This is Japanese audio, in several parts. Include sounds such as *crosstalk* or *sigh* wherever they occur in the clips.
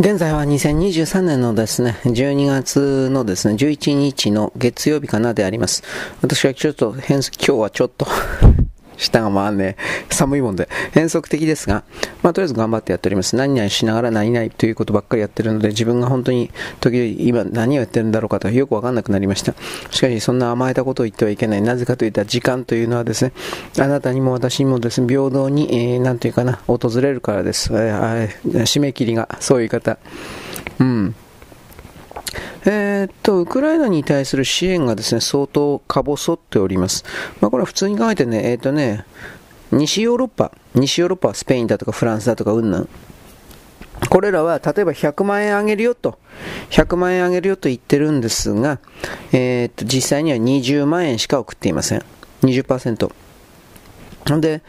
現在は2023年のですね、12月のですね、11日の月曜日かなであります。私はちょっと変、今日はちょっと下が回んね寒いもんで、変則的ですが、まあ、とりあえず頑張ってやっております。何々しながら何々ということばっかりやってるので、自分が本当に時々今何をやってるんだろうかとよくわかんなくなりました。しかし、そんな甘えたことを言ってはいけない。なぜかといった時間というのはですね、あなたにも私にもですね、平等に、えー、なんというかな、訪れるからです。えー、締め切りが、そういう方。うん。えー、っと、ウクライナに対する支援がですね、相当か細っております。まあ、これは普通に考えてね、えー、っとね、西ヨーロッパ、西ヨーロッパはスペインだとかフランスだとかうんぬん。これらは例えば100万円あげるよと、100万円あげるよと言ってるんですが、えー、っと、実際には20万円しか送っていません。20%。で、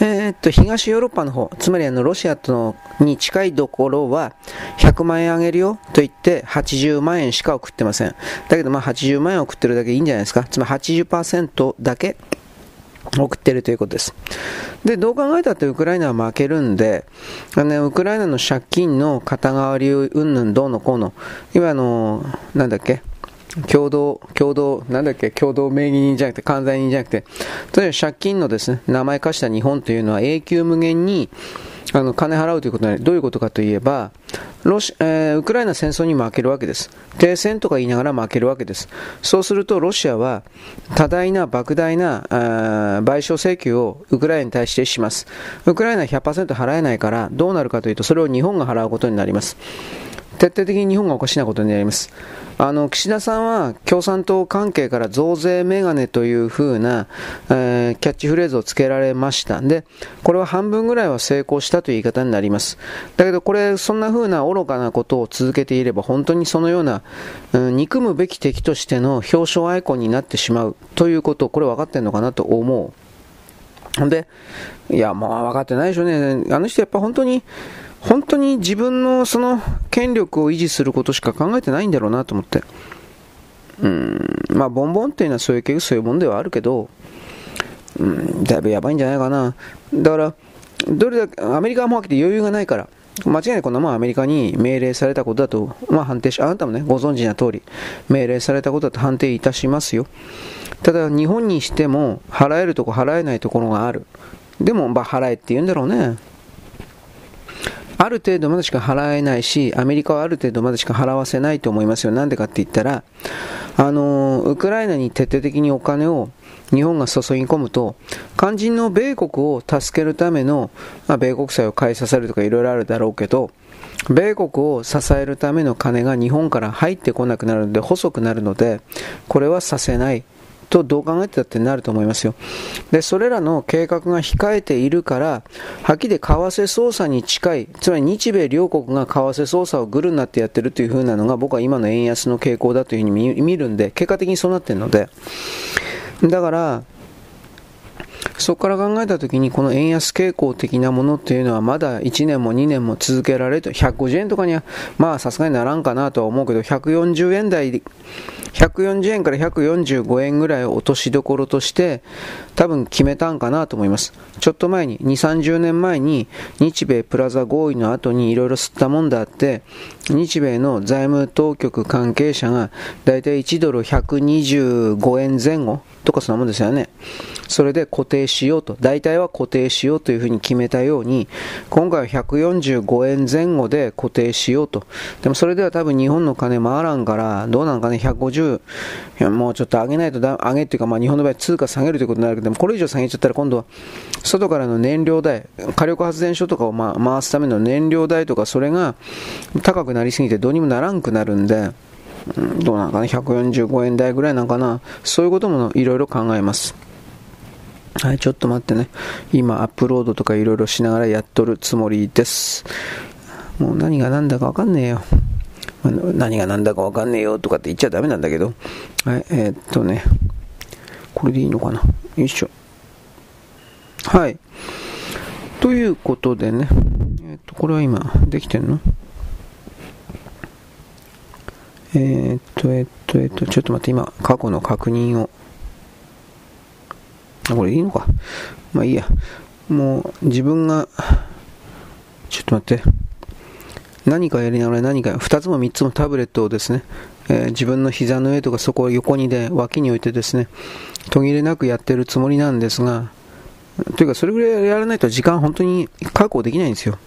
えー、っと、東ヨーロッパの方、つまりあの、ロシアとのに近いところは、100万円あげるよと言って、80万円しか送ってません。だけど、まあ、80万円送ってるだけいいんじゃないですか。つまり80%だけ送ってるということです。で、どう考えたってウクライナは負けるんで、あの、ウクライナの借金の肩代わりうんぬんどうのこうの、今あの、なんだっけ、共同、共同、なんだっけ、共同名義人じゃなくて、関西人じゃなくて、例えば借金のですね、名前貸した日本というのは永久無限に、あの、金払うということで、どういうことかといえば、ロシ、えー、ウクライナ戦争に負けるわけです。停戦とか言いながら負けるわけです。そうすると、ロシアは、多大な、莫大な、賠償請求をウクライナに対してします。ウクライナは100%払えないから、どうなるかというと、それを日本が払うことになります。徹底的に日本がおかしなことになります。あの、岸田さんは共産党関係から増税メガネという風な、えー、キャッチフレーズをつけられました。で、これは半分ぐらいは成功したという言い方になります。だけどこれ、そんな風な愚かなことを続けていれば、本当にそのような、うん、憎むべき敵としての表彰アイコンになってしまうということ、これ分かってんのかなと思う。ほんで、いや、まあ分かってないでしょうね。あの人やっぱ本当に、本当に自分のその権力を維持することしか考えてないんだろうなと思って。うん、まあ、ボンボンっていうのはそういう結局そういうもんではあるけど、うん、だいぶやばいんじゃないかな。だから、どれだけ、アメリカはもう余裕がないから、間違いなくこんなもんアメリカに命令されたことだと、まあ判定し、あなたもね、ご存知な通り、命令されたことだと判定いたしますよ。ただ、日本にしても、払えるとこ払えないところがある。でも、まあ払えって言うんだろうね。ある程度までしか払えないし、アメリカはある程度までしか払わせないと思いますよ。なんでかって言ったら、あの、ウクライナに徹底的にお金を日本が注ぎ込むと、肝心の米国を助けるための、まあ、米国債を買いさせるとかいろいろあるだろうけど、米国を支えるための金が日本から入ってこなくなるので、細くなるので、これはさせない。とどう考えてたってなると思いますよ。で、それらの計画が控えているから、はっきり為替操作に近い、つまり日米両国が為替操作をグルになってやってるという風なのが僕は今の円安の傾向だというふうに見るんで、結果的にそうなってるので、だから、そこから考えたときに、この円安傾向的なものっていうのは、まだ1年も2年も続けられると、150円とかには、まあさすがにならんかなとは思うけど、140円台140円から145円ぐらいを落としどころとして多分決めたんかなと思います。ちょっと前に、2、30年前に日米プラザ合意の後にいろいろ吸ったもんだあって、日米の財務当局関係者がだいたい1ドル125円前後とかそんなもんですよね。それで固定しようと、大体は固定しようというふうに決めたように、今回は145円前後で固定しようと。でもそれでは多分日本の金回らんから、どうなんかね、150、いやもうちょっと上げないとだ、上げっていうか、まあ日本の場合通貨下げるということになるけど、もこれ以上下げちゃったら今度は、外からの燃料代、火力発電所とかをま回すための燃料代とか、それが高くなりすぎてどうにもならんくなるんで、どうなんかね、145円台ぐらいなんかな、そういうこともいろいろ考えます。はい、ちょっと待ってね。今、アップロードとかいろいろしながらやっとるつもりです。もう何が何だかわかんねえよ。何が何だかわかんねえよとかって言っちゃダメなんだけど。はい、えー、っとね。これでいいのかな？よいしょ。はい。ということでね。えー、っと、これは今、できてんの？えー、っと、え、っと、え、っと、ちょっと待って、今、過去の確認を。あ、これいいのか。まあいいや。もう、自分が、ちょっと待って。何かやりながら何か、2つも3つもタブレットをですね、えー、自分の膝の上とかそこを横にで、脇に置いてですね、途切れなくやってるつもりなんですが、というかそれぐらいやらないと時間本当に確保できないんですよ。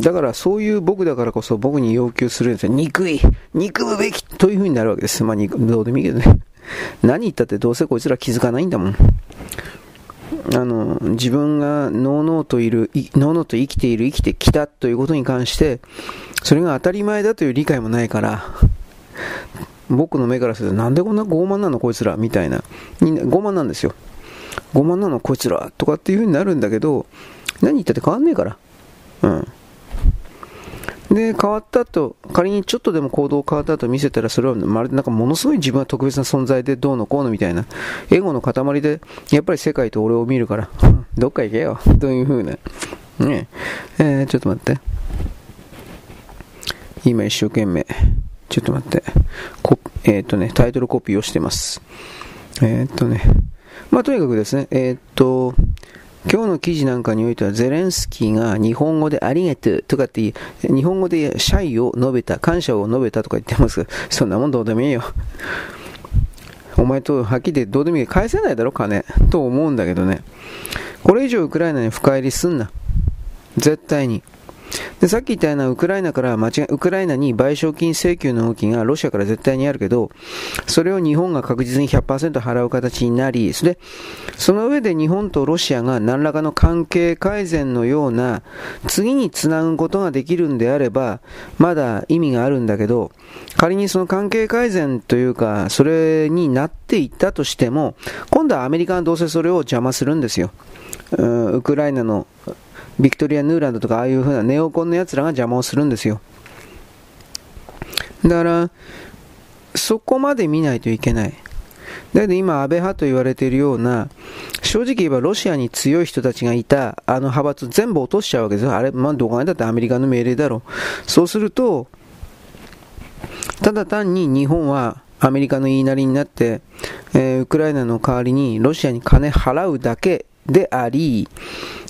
だからそういう僕だからこそ僕に要求するんですよ。憎い憎むべきという風になるわけです。まあ、どうでもいいけどね。*laughs* 何言ったってどうせこいつら気づかないんだもん。あの、自分がのうのうといる、のうのうと生きている、生きてきたということに関して、それが当たり前だという理解もないから、僕の目からすると、なんでこんな傲慢なのこいつらみたいな。傲慢なんですよ。傲慢なのこいつらとかっていう風になるんだけど、何言ったって変わんねえから。うん。で、変わったと、仮にちょっとでも行動変わったと見せたら、それはまるでなんかものすごい自分は特別な存在でどうのこうのみたいな、エゴの塊で、やっぱり世界と俺を見るから、*laughs* どっか行けよ、という風な。ねえー、ちょっと待って。今一生懸命、ちょっと待って。こえっ、とね、タイトルコピーをしてます。えっ、とね、まあとにかくですね、えっ、と、今日の記事なんかにおいては、ゼレンスキーが日本語でありがとうとかって、日本語で謝意を述べた、感謝を述べたとか言ってますそんなもんどうでもいいよ。お前とはっきり言ってどうでもいい。返せないだろ、金。と思うんだけどね。これ以上ウクライナに深入りすんな。絶対に。でさっき言ったようなウクライナから間違ウクライナに賠償金請求の動きがロシアから絶対にあるけど、それを日本が確実に100%払う形になり、それ、その上で日本とロシアが何らかの関係改善のような、次につなぐことができるんであれば、まだ意味があるんだけど、仮にその関係改善というか、それになっていったとしても、今度はアメリカがどうせそれを邪魔するんですよ。ウクライナのビクトリア・ヌーランドとかああいう風なネオコンの奴らが邪魔をするんですよ。だから、そこまで見ないといけない。だけど今、安倍派と言われているような、正直言えばロシアに強い人たちがいたあの派閥全部落としちゃうわけですよ。あれ、まあ、どこまでだってアメリカの命令だろ。そうすると、ただ単に日本はアメリカの言いなりになって、えー、ウクライナの代わりにロシアに金払うだけであり、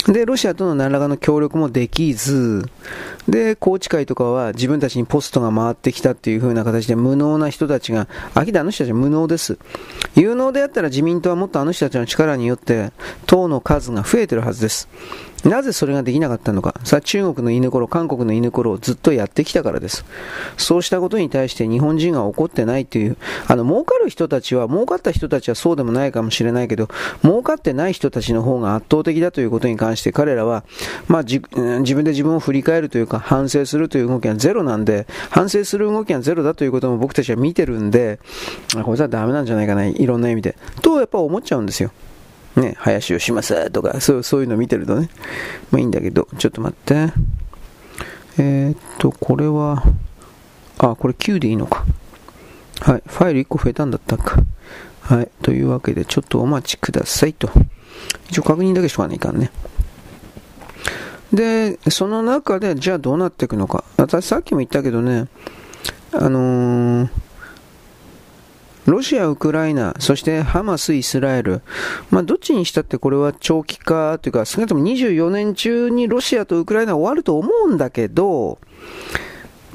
で、ロシアとの何らかの協力もできず、で、宏池会とかは自分たちにポストが回ってきたっていう風な形で無能な人たちが、あきらあの人たちは無能です。有能であったら自民党はもっとあの人たちの力によって党の数が増えてるはずです。なぜそれができなかったのか。さあ、中国の犬頃、韓国の犬頃をずっとやってきたからです。そうしたことに対して日本人が怒ってないという、あの、儲かる人たちは、儲かった人たちはそうでもないかもしれないけど、儲かってない人たちの方が圧倒的だということに関して彼らは、まあ、自分で自分を振り返るというか、反省するという動きはゼロなんで、反省する動きはゼロだということも僕たちは見てるんで、こいつはダメなんじゃないかな、いろんな意味で。と、やっぱ思っちゃうんですよ。ね、林をしますとか、そうそういうの見てるとね、まあいいんだけど、ちょっと待って。えー、っと、これは、あ、これ9でいいのか。はい、ファイル1個増えたんだったか。はい、というわけで、ちょっとお待ちくださいと。一応確認だけしとかないかんね。で、その中で、じゃあどうなっていくのか。私さっきも言ったけどね、あのーロシア、ウクライナ、そしてハマス、イスラエル、まあ、どっちにしたってこれは長期化というか、少なくとも24年中にロシアとウクライナ終わると思うんだけど、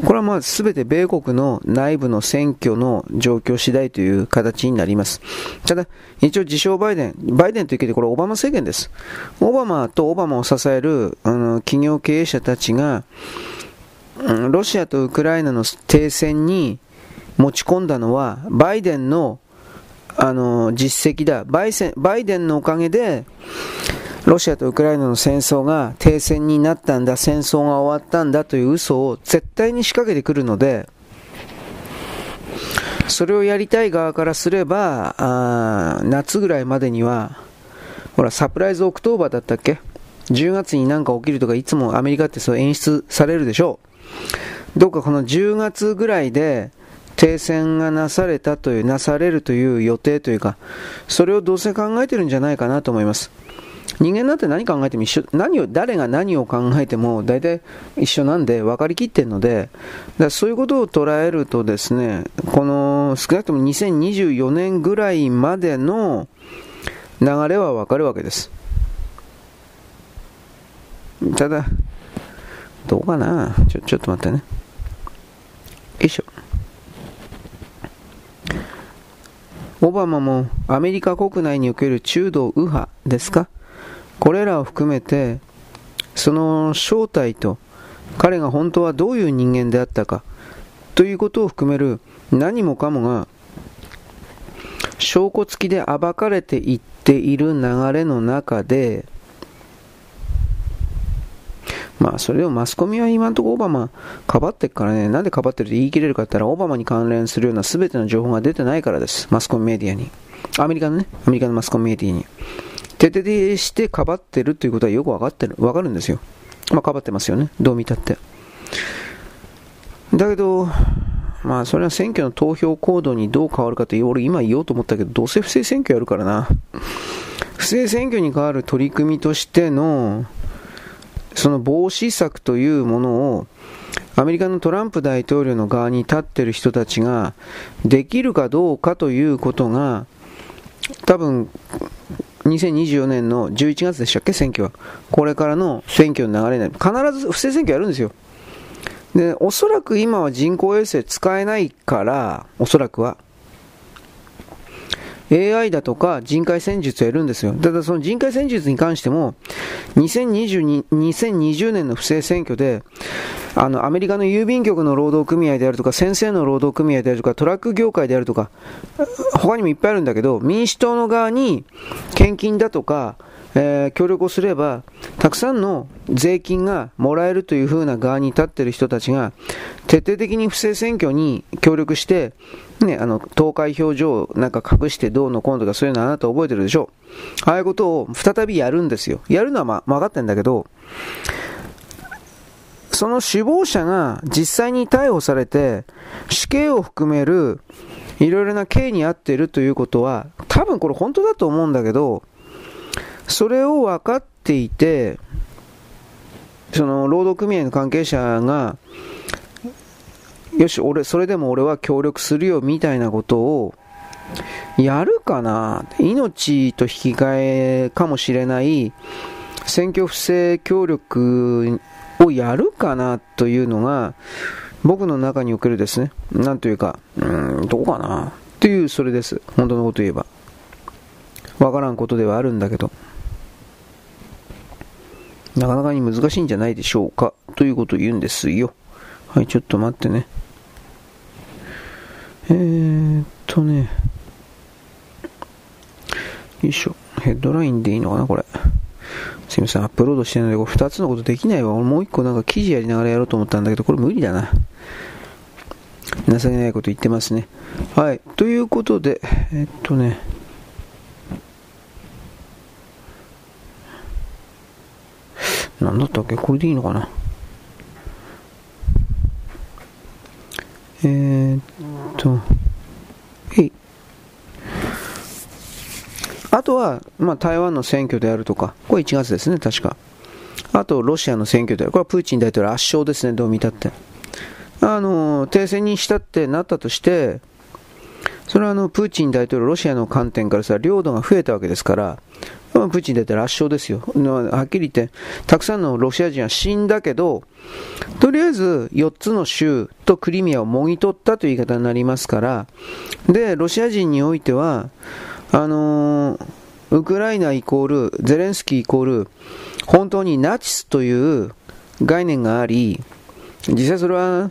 これはまあ全て米国の内部の選挙の状況次第という形になります。ただ、一応自称バイデン、バイデンというけどこれオバマ政権です。オバマとオバマを支えるあの企業経営者たちが、ロシアとウクライナの停戦に持ち込んだのは、バイデンの、あの、実績だ。バイセン、バイデンのおかげで、ロシアとウクライナの戦争が停戦になったんだ、戦争が終わったんだという嘘を絶対に仕掛けてくるので、それをやりたい側からすれば、あ夏ぐらいまでには、ほら、サプライズオクトーバーだったっけ ?10 月になんか起きるとか、いつもアメリカってそう演出されるでしょう。どうかこの10月ぐらいで、停戦がなされたという、なされるという予定というか、それをどうせ考えてるんじゃないかなと思います。人間なんて何考えても一緒、何を、誰が何を考えても大体一緒なんで分かりきってるので、だそういうことを捉えるとですね、この少なくとも2024年ぐらいまでの流れは分かるわけです。ただ、どうかな？ちょ、ちょっと待ってね。よいしょ。オバマもアメリカ国内における中道右派ですか？これらを含めて、その正体と彼が本当はどういう人間であったかということを含める何もかもが証拠付きで暴かれていっている流れの中で、まあそれをマスコミは今のところオバマかばってっからね、なんでかばってるって言い切れるかって言ったらオバマに関連するような全ての情報が出てないからです。マスコミメディアに。アメリカのね、アメリカのマスコミメディアに。徹底してかばってるということはよくわかってる、わかるんですよ。まあかばってますよね。どう見たって。だけど、まあそれは選挙の投票行動にどう変わるかという、俺今言おうと思ったけど、どうせ不正選挙やるからな。不正選挙に変わる取り組みとしての、その防止策というものを、アメリカのトランプ大統領の側に立っている人たちができるかどうかということが、多分、2024年の11月でしたっけ、選挙は。これからの選挙の流れになる。必ず不正選挙やるんですよ。で、おそらく今は人工衛星使えないから、おそらくは。AI だとか人海戦術をやるんですよ。ただその人海戦術に関しても、2022 2020年の不正選挙で、あの、アメリカの郵便局の労働組合であるとか、先生の労働組合であるとか、トラック業界であるとか、他にもいっぱいあるんだけど、民主党の側に献金だとか、えー、協力をすれば、たくさんの税金がもらえるという風な側に立っている人たちが、徹底的に不正選挙に協力して、ね、あの、投開票所をなんか隠してどうのこうのとかそういうのあなた覚えてるでしょ。ああいうことを再びやるんですよ。やるのはま、分かってんだけど、その首謀者が実際に逮捕されて、死刑を含めるいろいろな刑に遭っているということは、多分これ本当だと思うんだけど、それを分かっていて、その労働組合の関係者が、よし、俺、それでも俺は協力するよみたいなことをやるかな？命と引き換えかもしれない選挙不正協力をやるかな？というのが僕の中におけるですね、なんというか、うん、どうかな？という、それです。本当のこと言えば。わからんことではあるんだけど。なかなかに難しいんじゃないでしょうか？ということを言うんですよ。はい、ちょっと待ってね。えーっとね。よいしょ。ヘッドラインでいいのかなこれ。すいません、アップロードしてないので、これ2つのことできないわ。俺もう1個なんか記事やりながらやろうと思ったんだけど、これ無理だな。情けないこと言ってますね。はい。ということで、えっとね。なんだったっけ？これでいいのかな？えー、っと、えい。あとは、まあ、台湾の選挙であるとか、これ1月ですね、確か。あと、ロシアの選挙である。これはプーチン大統領圧勝ですね、どう見たって。あの、停戦にしたってなったとして、それはあの、プーチン大統領、ロシアの観点からさ、領土が増えたわけですから、プーチン大統領圧勝ですよ。はっきり言って、たくさんのロシア人は死んだけど、とりあえず4つの州とクリミアをもぎ取ったという言い方になりますから、で、ロシア人においては、あのー、ウクライナイコール、ゼレンスキーイコール、本当にナチスという概念があり、実際それは、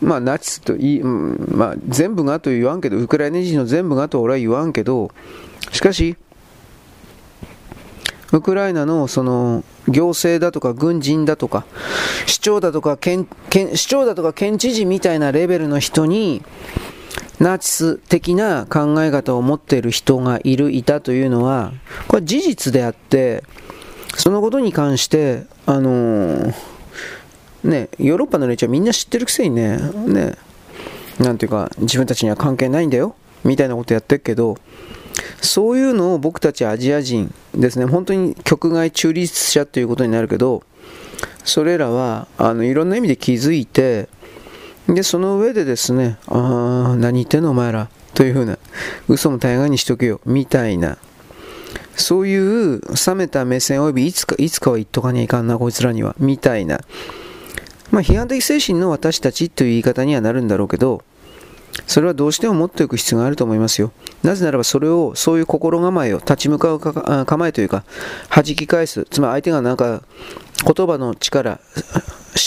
まあ、ナチスといい、まあ、全部がと言わんけど、ウクライナ人の全部がと俺は言わんけど、しかし、ウクライナのその行政だとか軍人だとか市長だとか県県市長だとか県知事みたいなレベルの人にナチス的な考え方を持っている人がいるいたというのはこれ事実であってそのことに関してあのー、ねヨーロッパの連中はみんな知ってるくせにねねなんていうか自分たちには関係ないんだよみたいなことやってるけどそういうのを僕たちアジア人ですね、本当に局外中立者ということになるけど、それらはあのいろんな意味で気づいて、で、その上でですね、ああ、何言ってんのお前ら、というふうな、嘘も大概にしとけよ、みたいな、そういう冷めた目線及びいつか、いつかは言っとかにゃいかんな、こいつらには、みたいな、まあ、批判的精神の私たちという言い方にはなるんだろうけど、それはどうしても持っておく必要があると思いますよ。なぜならばそれを、そういう心構えを立ち向かうか構えというか、弾き返す。つまり相手がなんか言葉の力、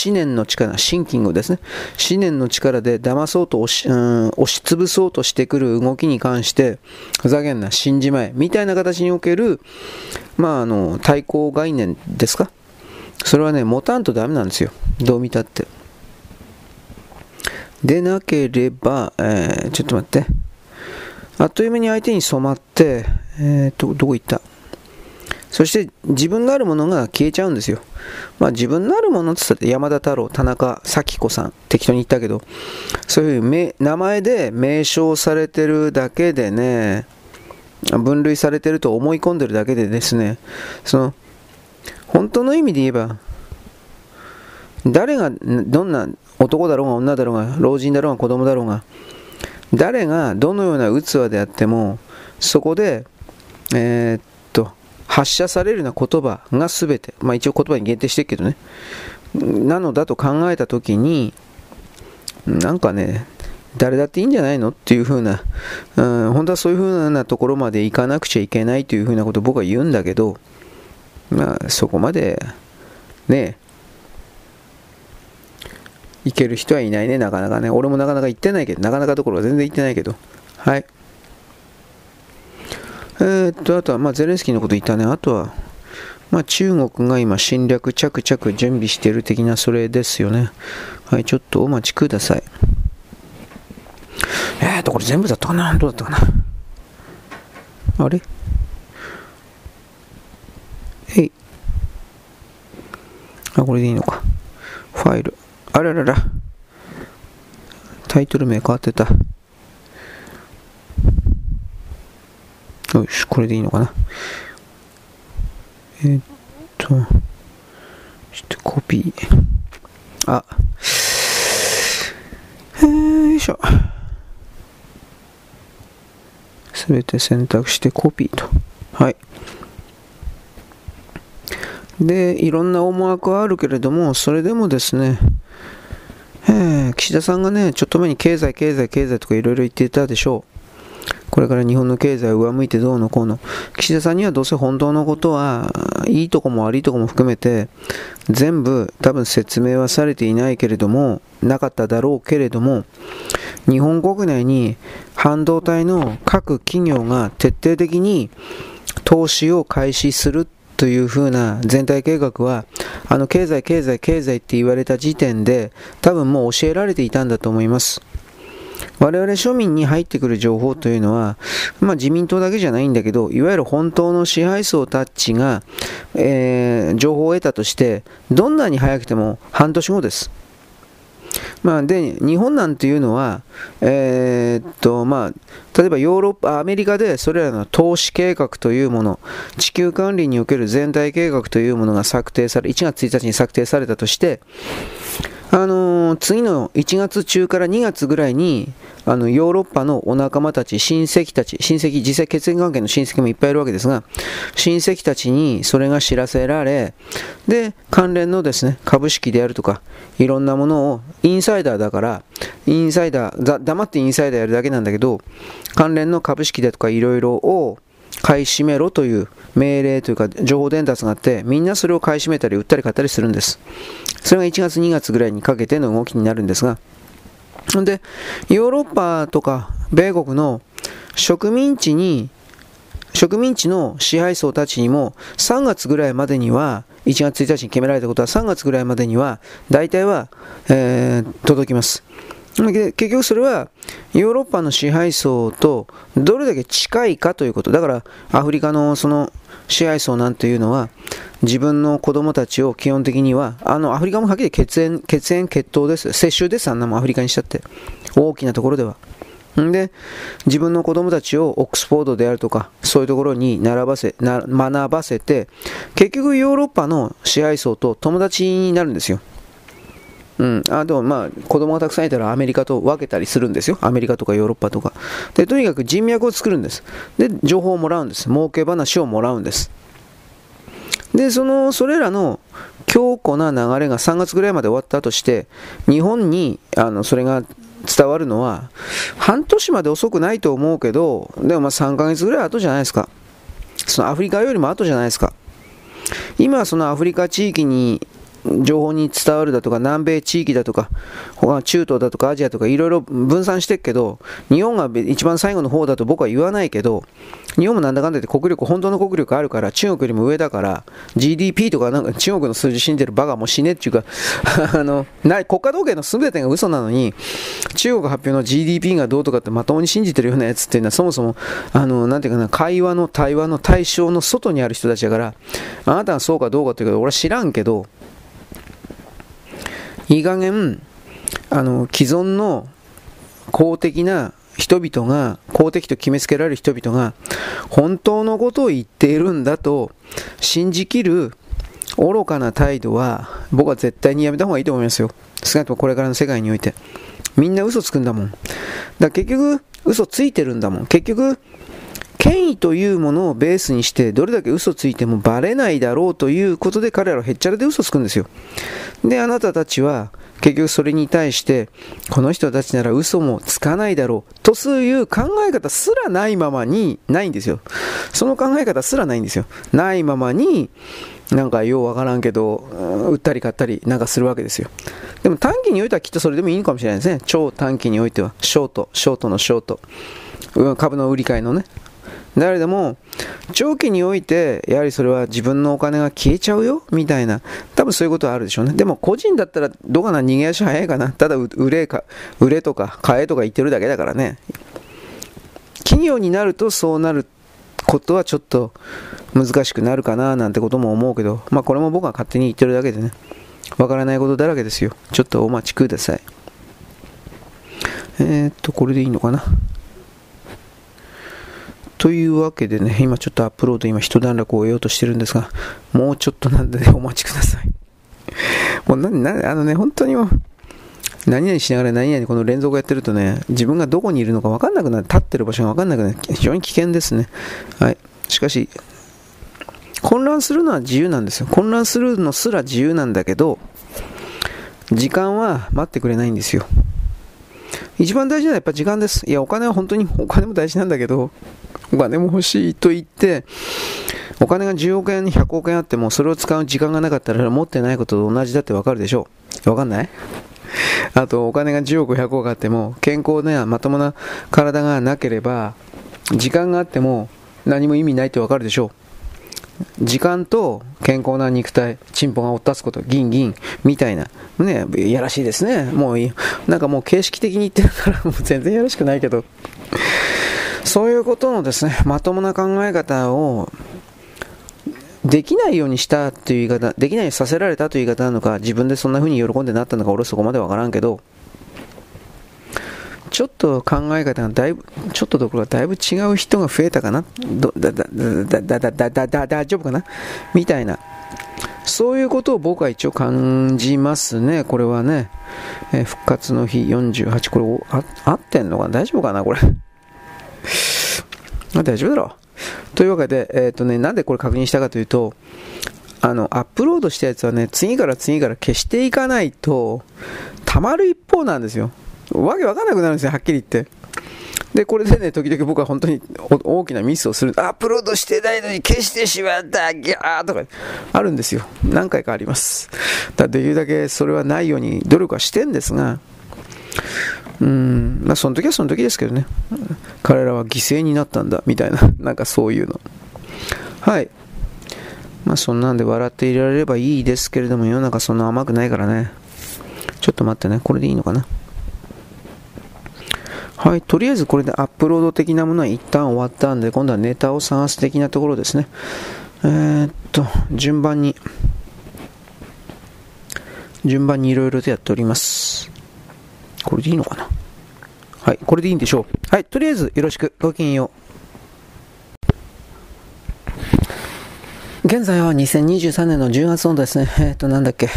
思念の力、シンキングですね。思念の力で騙そうと押し,、うん、押し潰そうとしてくる動きに関して、ふざけんな、信じまえ、みたいな形における、まあ、あの、対抗概念ですか？それはね、持たんとダメなんですよ。どう見たって。でなければ、えー、ちょっと待って。あっという間に相手に染まって、えーと、どこ行った？そして自分のあるものが消えちゃうんですよ。まあ自分のあるものって言ったって山田太郎、田中咲子さん、適当に言ったけど、そういう名前で名称されてるだけでね、分類されてると思い込んでるだけでですね、その、本当の意味で言えば、誰がどんな男だろうが女だろうが老人だろうが子供だろうが誰がどのような器であってもそこで、えー、っと発射されるような言葉が全て、まあ、一応言葉に限定してるけどね。なのだと考えた時になんかね誰だっていいんじゃないのっていう風な、うん、本当はそういう風なところまで行かなくちゃいけないという風なことを僕は言うんだけどまあそこまでね行ける人はいないね、なかなかね。俺もなかなか行ってないけど、なかなかどころか全然行ってないけど。はい。えー、っと、あとは、まあ、ゼレンスキーのこと言ったね。あとは、まあ、中国が今侵略着々準備している的なそれですよね。はい、ちょっとお待ちください。えーと、これ全部だったかな？どうだったかな？あれ？えい。あ、これでいいのか。ファイル。あららら。タイトル名変わってた。よし、これでいいのかな。えー、っと、ちょっとコピー。あ、よいしょ。すべて選択してコピーと。はい。で、いろんな思惑はあるけれども、それでもですね、え、岸田さんがね、ちょっと前に経済、経済、経済とかいろいろ言っていたでしょう。これから日本の経済を上向いてどうのこうの。岸田さんにはどうせ本当のことは、いいとこも悪いとこも含めて、全部多分説明はされていないけれども、なかっただろうけれども、日本国内に半導体の各企業が徹底的に投資を開始するというふうな全体計画は、あの経済、経済、経済って言われた時点で、多分もう教えられていたんだと思います。我々庶民に入ってくる情報というのは、まあ、自民党だけじゃないんだけど、いわゆる本当の支配層たちが、えー、情報を得たとして、どんなに早くても半年後です。まあ、で日本なんていうのは、えー、っとまあ、例えばヨーロッパ、アメリカでそれらの投資計画というもの、地球管理における全体計画というものが策定され、1月1日に策定されたとして、あのー、次の1月中から2月ぐらいに、あのヨーロッパのお仲間たち、親戚たち、親戚、実際血縁関係の親戚もいっぱいいるわけですが、親戚たちにそれが知らせられ、で、関連のですね、株式であるとか、いろんなものを、インサイダーだから、インサイダー、黙ってインサイダーやるだけなんだけど、関連の株式だとかいろいろを買い占めろという命令というか情報伝達があって、みんなそれを買い占めたり売ったり買ったりするんです。それが1月2月ぐらいにかけての動きになるんですが、で、ヨーロッパとか米国の植民地に、植民地の支配層たちにも3月ぐらいまでには、1月1日に決められたことは3月ぐらいまでには、大体は、えー、届きます。結局それはヨーロッパの支配層とどれだけ近いかということ。だからアフリカのその支配層なんていうのは自分の子供たちを基本的には、あのアフリカもはっきり血縁、血縁血統です。接種です、あんなもアフリカにしたって。大きなところでは。んで、自分の子供たちをオックスフォードであるとか、そういうところに並ばせ、な学ばせて、結局ヨーロッパの支配層と友達になるんですよ。うん、あと、まあ、子供がたくさんいたらアメリカと分けたりするんですよ。アメリカとかヨーロッパとか。で、とにかく人脈を作るんです。で、情報をもらうんです。儲け話をもらうんです。で、その、それらの強固な流れが3月ぐらいまで終わったとして、日本に、あの、それが伝わるのは、半年まで遅くないと思うけど、でもまあ3ヶ月ぐらい後じゃないですか。そのアフリカよりも後じゃないですか。今そのアフリカ地域に情報に伝わるだとか、南米地域だとか、中東だとかアジアとかいろいろ分散してるけど、日本が一番最後の方だと僕は言わないけど、日本もなんだかんだ言って国力、本当の国力あるから、中国よりも上だから、GDP とかなんか中国の数字信じてるバカも死ねっていうか *laughs* あの、な国家統計の全てが嘘なのに、中国発表の GDP がどうとかってまともに信じてるようなやつっていうのは、そもそも、あの、なんていうかな、会話の対話の対象の外にある人たちだから、あなたがそうかどうかっていうか、俺は知らんけど、いい加減、あの、既存の公的な人々が、公的と決めつけられる人々が、本当のことを言っているんだと信じきる愚かな態度は、僕は絶対にやめた方がいいと思いますよ。少なくともこれからの世界において。みんな嘘つくんだもん。だ結局、嘘ついてるんだもん。結局、権威というものをベースにしてどれだけ嘘ついてもバレないだろうということで彼らはへっちゃらで嘘つくんですよ。で、あなたたちは結局それに対してこの人たちなら嘘もつかないだろうという考え方すらないままにないんですよ。その考え方すらないんですよ。ないままになんかようわからんけど、売ったり買ったりなんかするわけですよ。でも短期においてはきっとそれでもいいのかもしれないですね。超短期においては。ショート、ショートのショート。株の売り買いのね。誰でも、長期において、やはりそれは自分のお金が消えちゃうよみたいな、多分そういうことはあるでしょうね。でも個人だったら、どうかな、逃げ足早いかな。ただ、売れか、売れとか、買えとか言ってるだけだからね。企業になるとそうなることはちょっと難しくなるかななんてことも思うけど、まあこれも僕は勝手に言ってるだけでね、わからないことだらけですよ。ちょっとお待ちください。えー、っと、これでいいのかな。というわけでね、今ちょっとアップロード、今一段落を終えようとしてるんですが、もうちょっとなんで、ね、お待ちください。*laughs* もう何、何、あのね、本当にもう、何々しながら何々この連続をやってるとね、自分がどこにいるのか分かんなくなる、立ってる場所が分かんなくなる、非常に危険ですね。はい。しかし、混乱するのは自由なんですよ。混乱するのすら自由なんだけど、時間は待ってくれないんですよ。一番大事なのはやっぱ時間です。いや、お金は本当にお金も大事なんだけど、お金も欲しいと言って、お金が10億円、100億円あっても、それを使う時間がなかったら持ってないことと同じだってわかるでしょう。わかんない？あと、お金が10億、100億あっても、健康なまともな体がなければ、時間があっても何も意味ないってわかるでしょう。時間と健康な肉体、チンポが追っ立つこと、ギンギン、みたいな。ね、やらしいですね。もういい。なんかもう形式的に言ってるから、もう全然やらしくないけど。そういうことのですね、まともな考え方をできないようにしたという言い方、できないようにさせられたという言い方なのか、自分でそんな風に喜んでなったのか、俺そこまでわからんけど、ちょっと考え方がだいぶ、ちょっとどころかだいぶ違う人が増えたかな、だ、だ、だ、だ、だ、だ、だ、だ、大丈夫かなみたいな。そういうことを僕は一応感じますね、これはね。えー、復活の日48、これあ、合ってんのかな大丈夫かなこれ。あ大丈夫だろう。というわけで、えっ、ー、とね、なんでこれ確認したかというと、あの、アップロードしたやつはね、次から次から消していかないと、溜まる一方なんですよ。わけわかんなくなるんですよ、はっきり言って。で、これでね、時々僕は本当に大きなミスをする。アップロードしてないのに消してしまったギャーとか、あるんですよ。何回かあります。だできるだけそれはないように努力はしてんですが、うん、まあその時はその時ですけどね。彼らは犠牲になったんだ、みたいな、*laughs* なんかそういうの。はい。まあそんなんで笑っていられればいいですけれども、世の中そんな甘くないからね。ちょっと待ってね、これでいいのかな。はい、とりあえずこれでアップロード的なものは一旦終わったんで、今度はネタを探す的なところですね。えー、っと、順番に、順番にいろいろとやっております。これでいいのかな？はい、これでいいんでしょう。はい、とりあえずよろしく。ごきげんよう。現在は2023年の10月のですね、えっ、と、なんだっけ。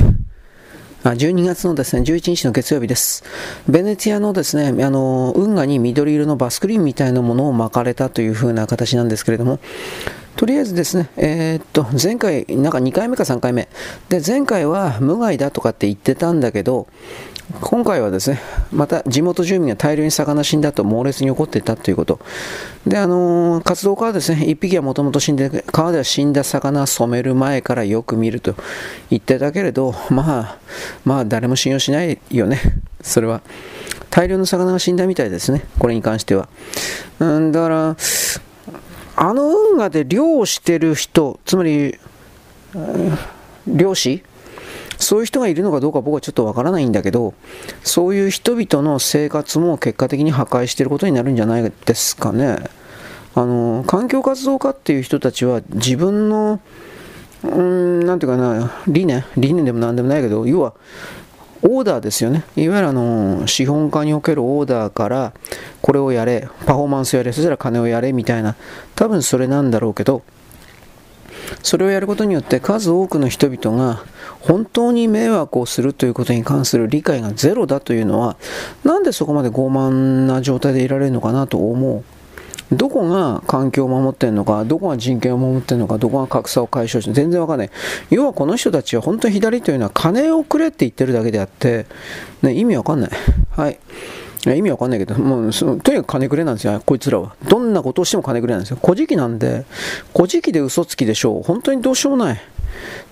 あ12月のですね、11日の月曜日です。ベネツィアのですね、あの、運河に緑色のバスクリーンみたいなものを巻かれたという風な形なんですけれども、とりあえずですね、えー、っと、前回、なんか2回目か3回目。で、前回は無害だとかって言ってたんだけど、今回はですね、また地元住民が大量に魚死んだと猛烈に怒っていたということ。で、あのー、活動家はですね、1匹はもともと死んで、川では死んだ魚を染める前からよく見ると言ってたけれど、まあ、まあ誰も信用しないよね。それは。大量の魚が死んだみたいですね、これに関しては。うん、だから、あの運河で漁をしてる人、つまり、漁師そういう人がいるのかどうか僕はちょっとわからないんだけど、そういう人々の生活も結果的に破壊していることになるんじゃないですかね。あの、環境活動家っていう人たちは自分の、うーん、なんていうかな、理念、理念でもなんでもないけど、要は、オーダーですよね。いわゆるあの、資本家におけるオーダーから、これをやれ、パフォーマンスやれ、そしたら金をやれ、みたいな、多分それなんだろうけど、それをやることによって数多くの人々が本当に迷惑をするということに関する理解がゼロだというのはなんでそこまで傲慢な状態でいられるのかなと思うどこが環境を守ってんのか、どこが人権を守ってんのか、どこが格差を解消して全然わかんない。要はこの人たちは本当に左というのは金をくれって言ってるだけであって、ね、意味わかんない。はい。意味わかんないけど、*laughs* もうそとにかく金くれなんですよ、こいつらは。どんなことをしても金くれなんですよ。古事記なんで、古事記で嘘つきでしょう。本当にどうしようもない。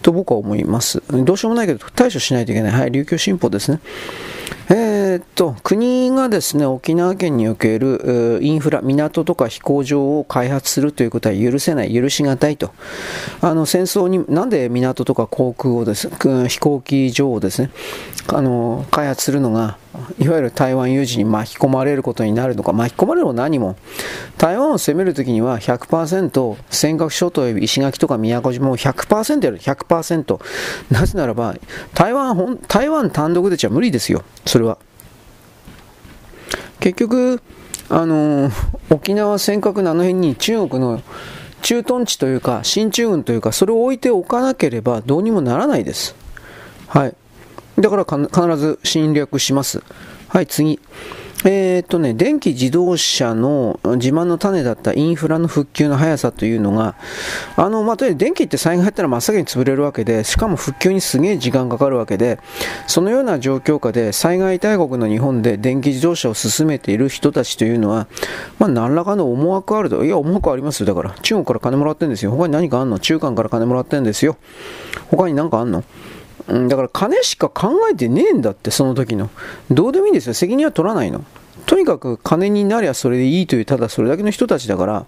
と僕は思います。どうしようもないけど、対処しないといけない。はい、琉球新報ですね。えー、っと、国がですね、沖縄県におけるインフラ、港とか飛行場を開発するということは許せない、許しがたいと。あの、戦争に、なんで港とか航空をです、飛行機場をですね、あの、開発するのが、いわゆる台湾有事に巻き込まれることになるのか、巻き込まれるも何も、台湾を攻めるときには100%、尖閣諸島や石垣とか宮古島を100%やる、100%。なぜならば、台湾、台湾単独でじゃ無理ですよ、それは。結局、あの沖縄尖閣のあの辺に中国の駐屯地というか、進駐軍というか、それを置いておかなければどうにもならないです。はい。だから必ず侵略します。はい、次。えー、っとね、電気自動車の自慢の種だったインフラの復旧の速さというのが、あの、まあ、とりあえず電気って災害入ったら真っ先に潰れるわけで、しかも復旧にすげえ時間かかるわけで、そのような状況下で災害大国の日本で電気自動車を進めている人たちというのは、まあ、何らかの思惑あると。いや、思惑ありますよ。だから、中国から金もらってるんですよ。他に何かあんの？中間から金もらってるんですよ。他に何かあんの？うん、だから金しか考えてねえんだって、その時の。どうでもいいんですよ。責任は取らないの。とにかく金になりゃそれでいいという、ただそれだけの人たちだから、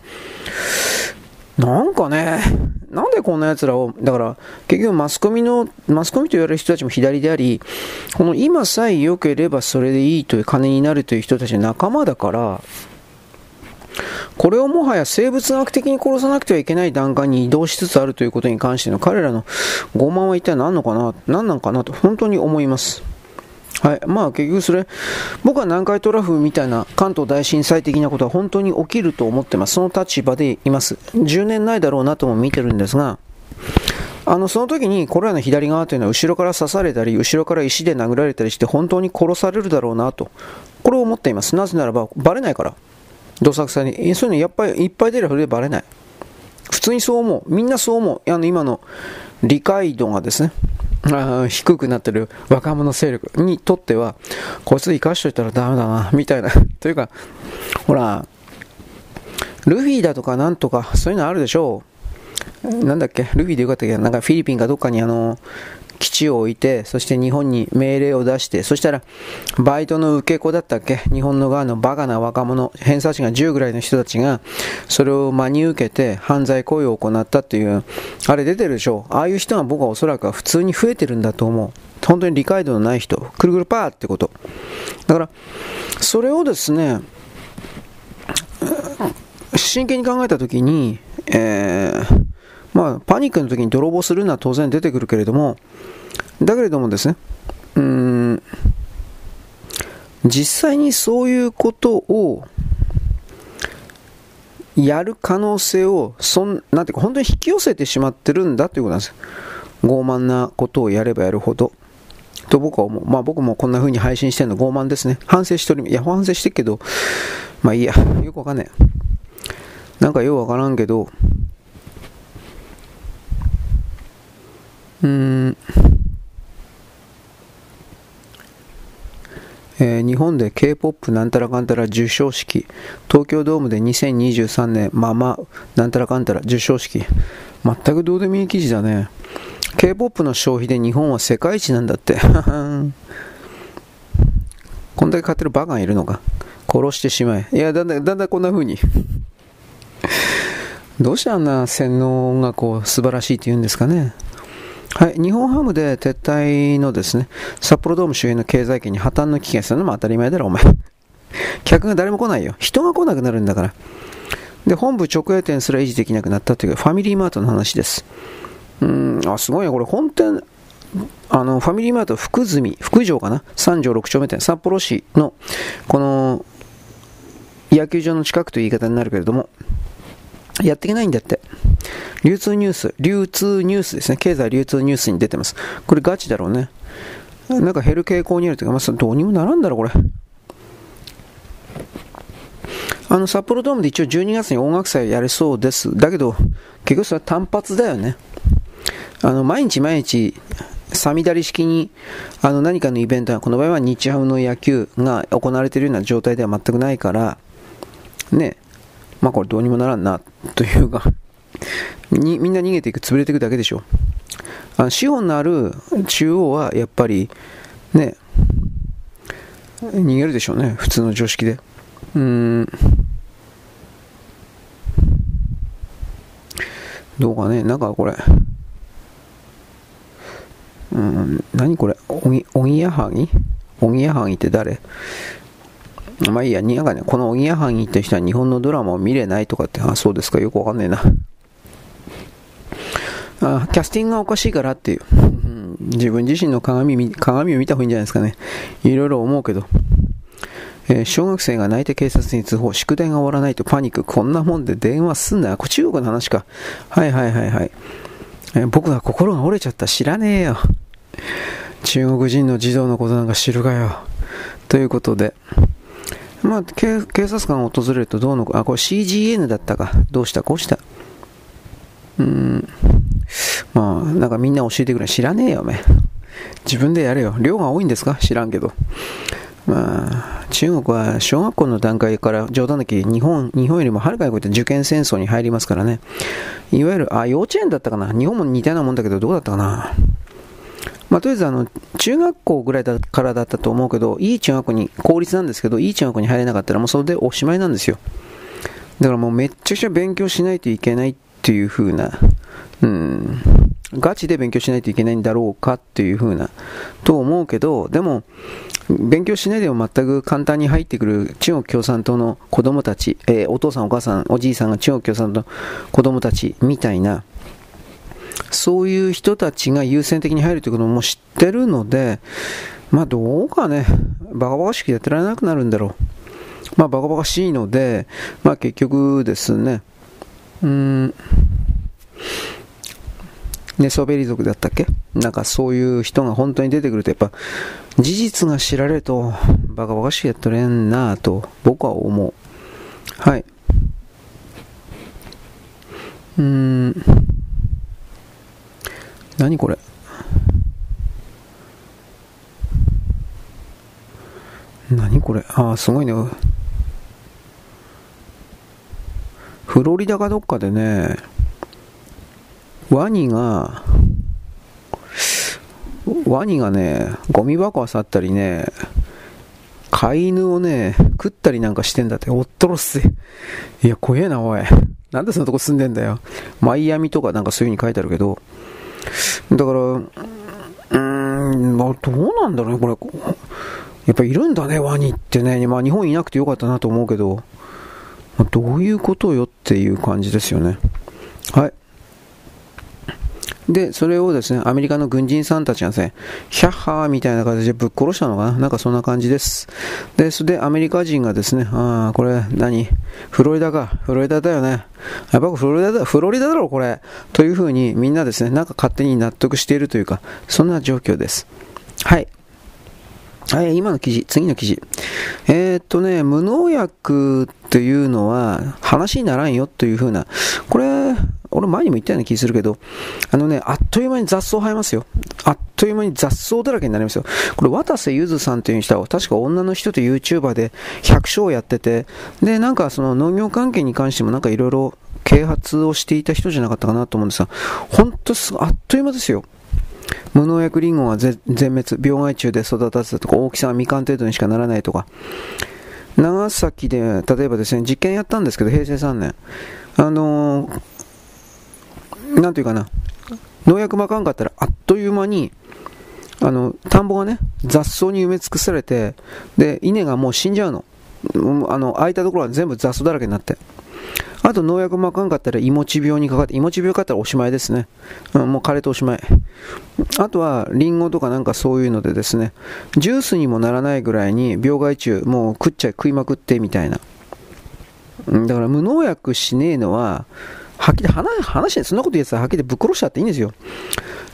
なんかね、なんでこんな奴らを、だから結局マスコミの、マスコミと言われる人たちも左であり、この今さえ良ければそれでいいという金になるという人たちの仲間だから、これをもはや生物学的に殺さなくてはいけない段階に移動しつつあるということに関しての彼らの傲慢は一体何のかな、何なんかなと本当に思います。はい。まあ結局それ、僕は南海トラフみたいな関東大震災的なことは本当に起きると思ってます。その立場でいます。10年ないだろうなとも見てるんですが、あの、その時にこれらの左側というのは後ろから刺されたり、後ろから石で殴られたりして本当に殺されるだろうなと、これを思っています。なぜならば、バレないから。どさくさに。そういうのやっぱりいっぱい出ればそれでバレない。普通にそう思う。みんなそう思う。あの、今の理解度がですね、あ低くなってる若者勢力にとっては、こいつ生かしといたらダメだな、みたいな。*laughs* というか、ほら、ルフィだとかなんとか、そういうのあるでしょう。なんだっけ？ルフィでよかったっけ？なんかフィリピンかどっかにあの、基地を置いて、そして日本に命令を出して、そしたら、バイトの受け子だったっけ？日本の側のバカな若者、偏差値が10ぐらいの人たちが、それを真に受けて犯罪行為を行ったっていう、あれ出てるでしょ？ああいう人は僕はおそらくは普通に増えてるんだと思う。本当に理解度のない人、くるくるパーってこと。だから、それをですね、真剣に考えたときに、えー、まあ、パニックの時に泥棒するのは当然出てくるけれども、だけれどもですね、うーん、実際にそういうことをやる可能性をそん、なんていうか、本当に引き寄せてしまってるんだということなんです。傲慢なことをやればやるほど。と僕は思う。まあ僕もこんな風に配信してるの傲慢ですね。反省してる。いや、反省してるけど、まあいいや。よくわかんない。なんかようわからんけど、うん、えー、日本で K-POP なんたらかんたら授賞式、東京ドームで2023年ママなんたらかんたら授賞式、全くどうでもいい記事だね。K-POP の消費で日本は世界一なんだって。*laughs* こんだけ買ってるバカがいるのか。殺してしまえ。いや、だんだん、だんだんこんな風にどうしてあんな洗脳がこう素晴らしいって言うんですかね。はい、日本ハムで撤退のですね、札幌ドーム周辺の経済圏に破綻の危機がするのも当たり前だろ、お前。*laughs* 客が誰も来ないよ。人が来なくなるんだから。で、本部直営店すら維持できなくなったというファミリーマートの話です。うん、あ、すごいよ。これ本店、あの、ファミリーマート福住、福城かな ?3 条6丁目店、札幌市の、この、野球場の近くという言い方になるけれども、やっていけないんだって。流通ニュース、流通ニュースですね。経済流通ニュースに出てます。これガチだろうね。なんか減る傾向にあるというか、まあ、どうにもならんだろ、これ。あの、札幌ドームで一応12月に音楽祭やれそうです。だけど、結局それは単発だよね。あの、毎日毎日、さみだり式に、あの、何かのイベントが、この場合は日ハムの野球が行われているような状態では全くないから、ね、まあこれどうにもならんな、というか *laughs* に、みんな逃げていく、潰れていくだけでしょ。あの資本のある中央はやっぱり、ね、逃げるでしょうね、普通の常識で。うん。どうかね、なんかこれ、うん、何これ、おぎ、おぎやはぎ？おぎやはぎって誰？まあいいや、にやがね、このおぎやはぎって人は日本のドラマを見れないとかって、あ、そうですか、よくわかんねえな。*laughs* あキャスティングがおかしいからっていう。自分自身の鏡鏡を見た方がいいんじゃないですかね。いろいろ思うけど。えー、小学生が泣いて警察に通報、宿題が終わらないとパニック、こんなもんで電話すんなよ。中国の話か。はいはいはいはい。えー、僕は心が折れちゃった。知らねえよ。中国人の児童のことなんか知るかよ。ということで。まあ、警察官を訪れるとどうのあ、これ CGN だったか。どうした？こうした？うん。まあ、なんかみんな教えてくれ。知らねえよ、お前。自分でやれよ。量が多いんですか？知らんけど。まあ、中国は小学校の段階から冗談だけ日本日本よりもはるかに超えて受験戦争に入りますからね。いわゆる、あ、幼稚園だったかな？日本も似たようなもんだけど、どうだったかな？まあ、とりあえずあの、中学校ぐらいだからだったと思うけど、いい中学校に、公立なんですけど、いい中学校に入れなかったらもうそれでおしまいなんですよ。だからもうめっちゃくちゃ勉強しないといけないっていう風な、うん、ガチで勉強しないといけないんだろうかっていう風な、と思うけど、でも、勉強しないでも全く簡単に入ってくる中国共産党の子供たち、えー、お父さんお母さん、おじいさんが中国共産党の子供たちみたいな、そういう人たちが優先的に入るということも知ってるので、まあどうかね、バカバカしくやってられなくなるんだろう。まあバカバカしいので、まあ結局ですね、うーん、寝そべり族だったっけ？なんかそういう人が本当に出てくるとやっぱ事実が知られるとバカバカしくやっとれんなぁと僕は思う。はい。うーん。何これ？何これ？ああ、すごいね。フロリダかどっかでね、ワニが、ワニがね、ゴミ箱あさったりね、飼い犬をね、食ったりなんかしてんだって、おっとろっせ。いや、怖えな、おい。なんでそんなとこ住んでんだよ。マイアミとかなんかそういう風に書いてあるけど、だから、うーん、ま、どうなんだろうね、これ。やっぱいるんだね、ワニってね。まあ、日本いなくてよかったなと思うけど、どういうことよっていう感じですよね。はい。で、それをですね、アメリカの軍人さんたちがですね、ヒャッハーみたいな形でぶっ殺したのかな？なんかそんな感じです。で、それでアメリカ人がですね、ああ、これ何？フロリダか。フロリダだよね。やっぱフロリダだ、フロリダだろ、これ。というふうにみんなですね、なんか勝手に納得しているというか、そんな状況です。はい。はい、今の記事、次の記事。えー、っとね、無農薬っていうのは話にならんよというふうな、これ、俺前にも言ったような気するけど、あのね、あっという間に雑草生えますよ。あっという間に雑草だらけになりますよ。これ、渡瀬ゆずさんという人は、確か女の人と YouTuber で100章やってて、で、なんかその農業関係に関してもなんかいろいろ啓発をしていた人じゃなかったかなと思うんですが、本当す、あっという間ですよ。無農薬リンゴが全滅、病害虫で育たせたとか、大きさはみかん程度にしかならないとか、長崎で、例えばですね、実験やったんですけど、平成3年。あのー、なんていうかな、農薬まかんかったら、あっという間に、あの、田んぼがね、雑草に埋め尽くされて、で、稲がもう死んじゃうの。あの、空いたところは全部雑草だらけになって。あと農薬まかんかったら、いもち病にかかって、いもち病かかったらおしまいですね。うん、もう枯れておしまい。あとは、リンゴとかなんかそういうのでですね、ジュースにもならないぐらいに病害虫、もう食っちゃい、食いまくってみたいな。だから無農薬しねえのは、はっきり話、話そんなこと言ってたらはっきりぶっ殺しちゃっていいんですよ。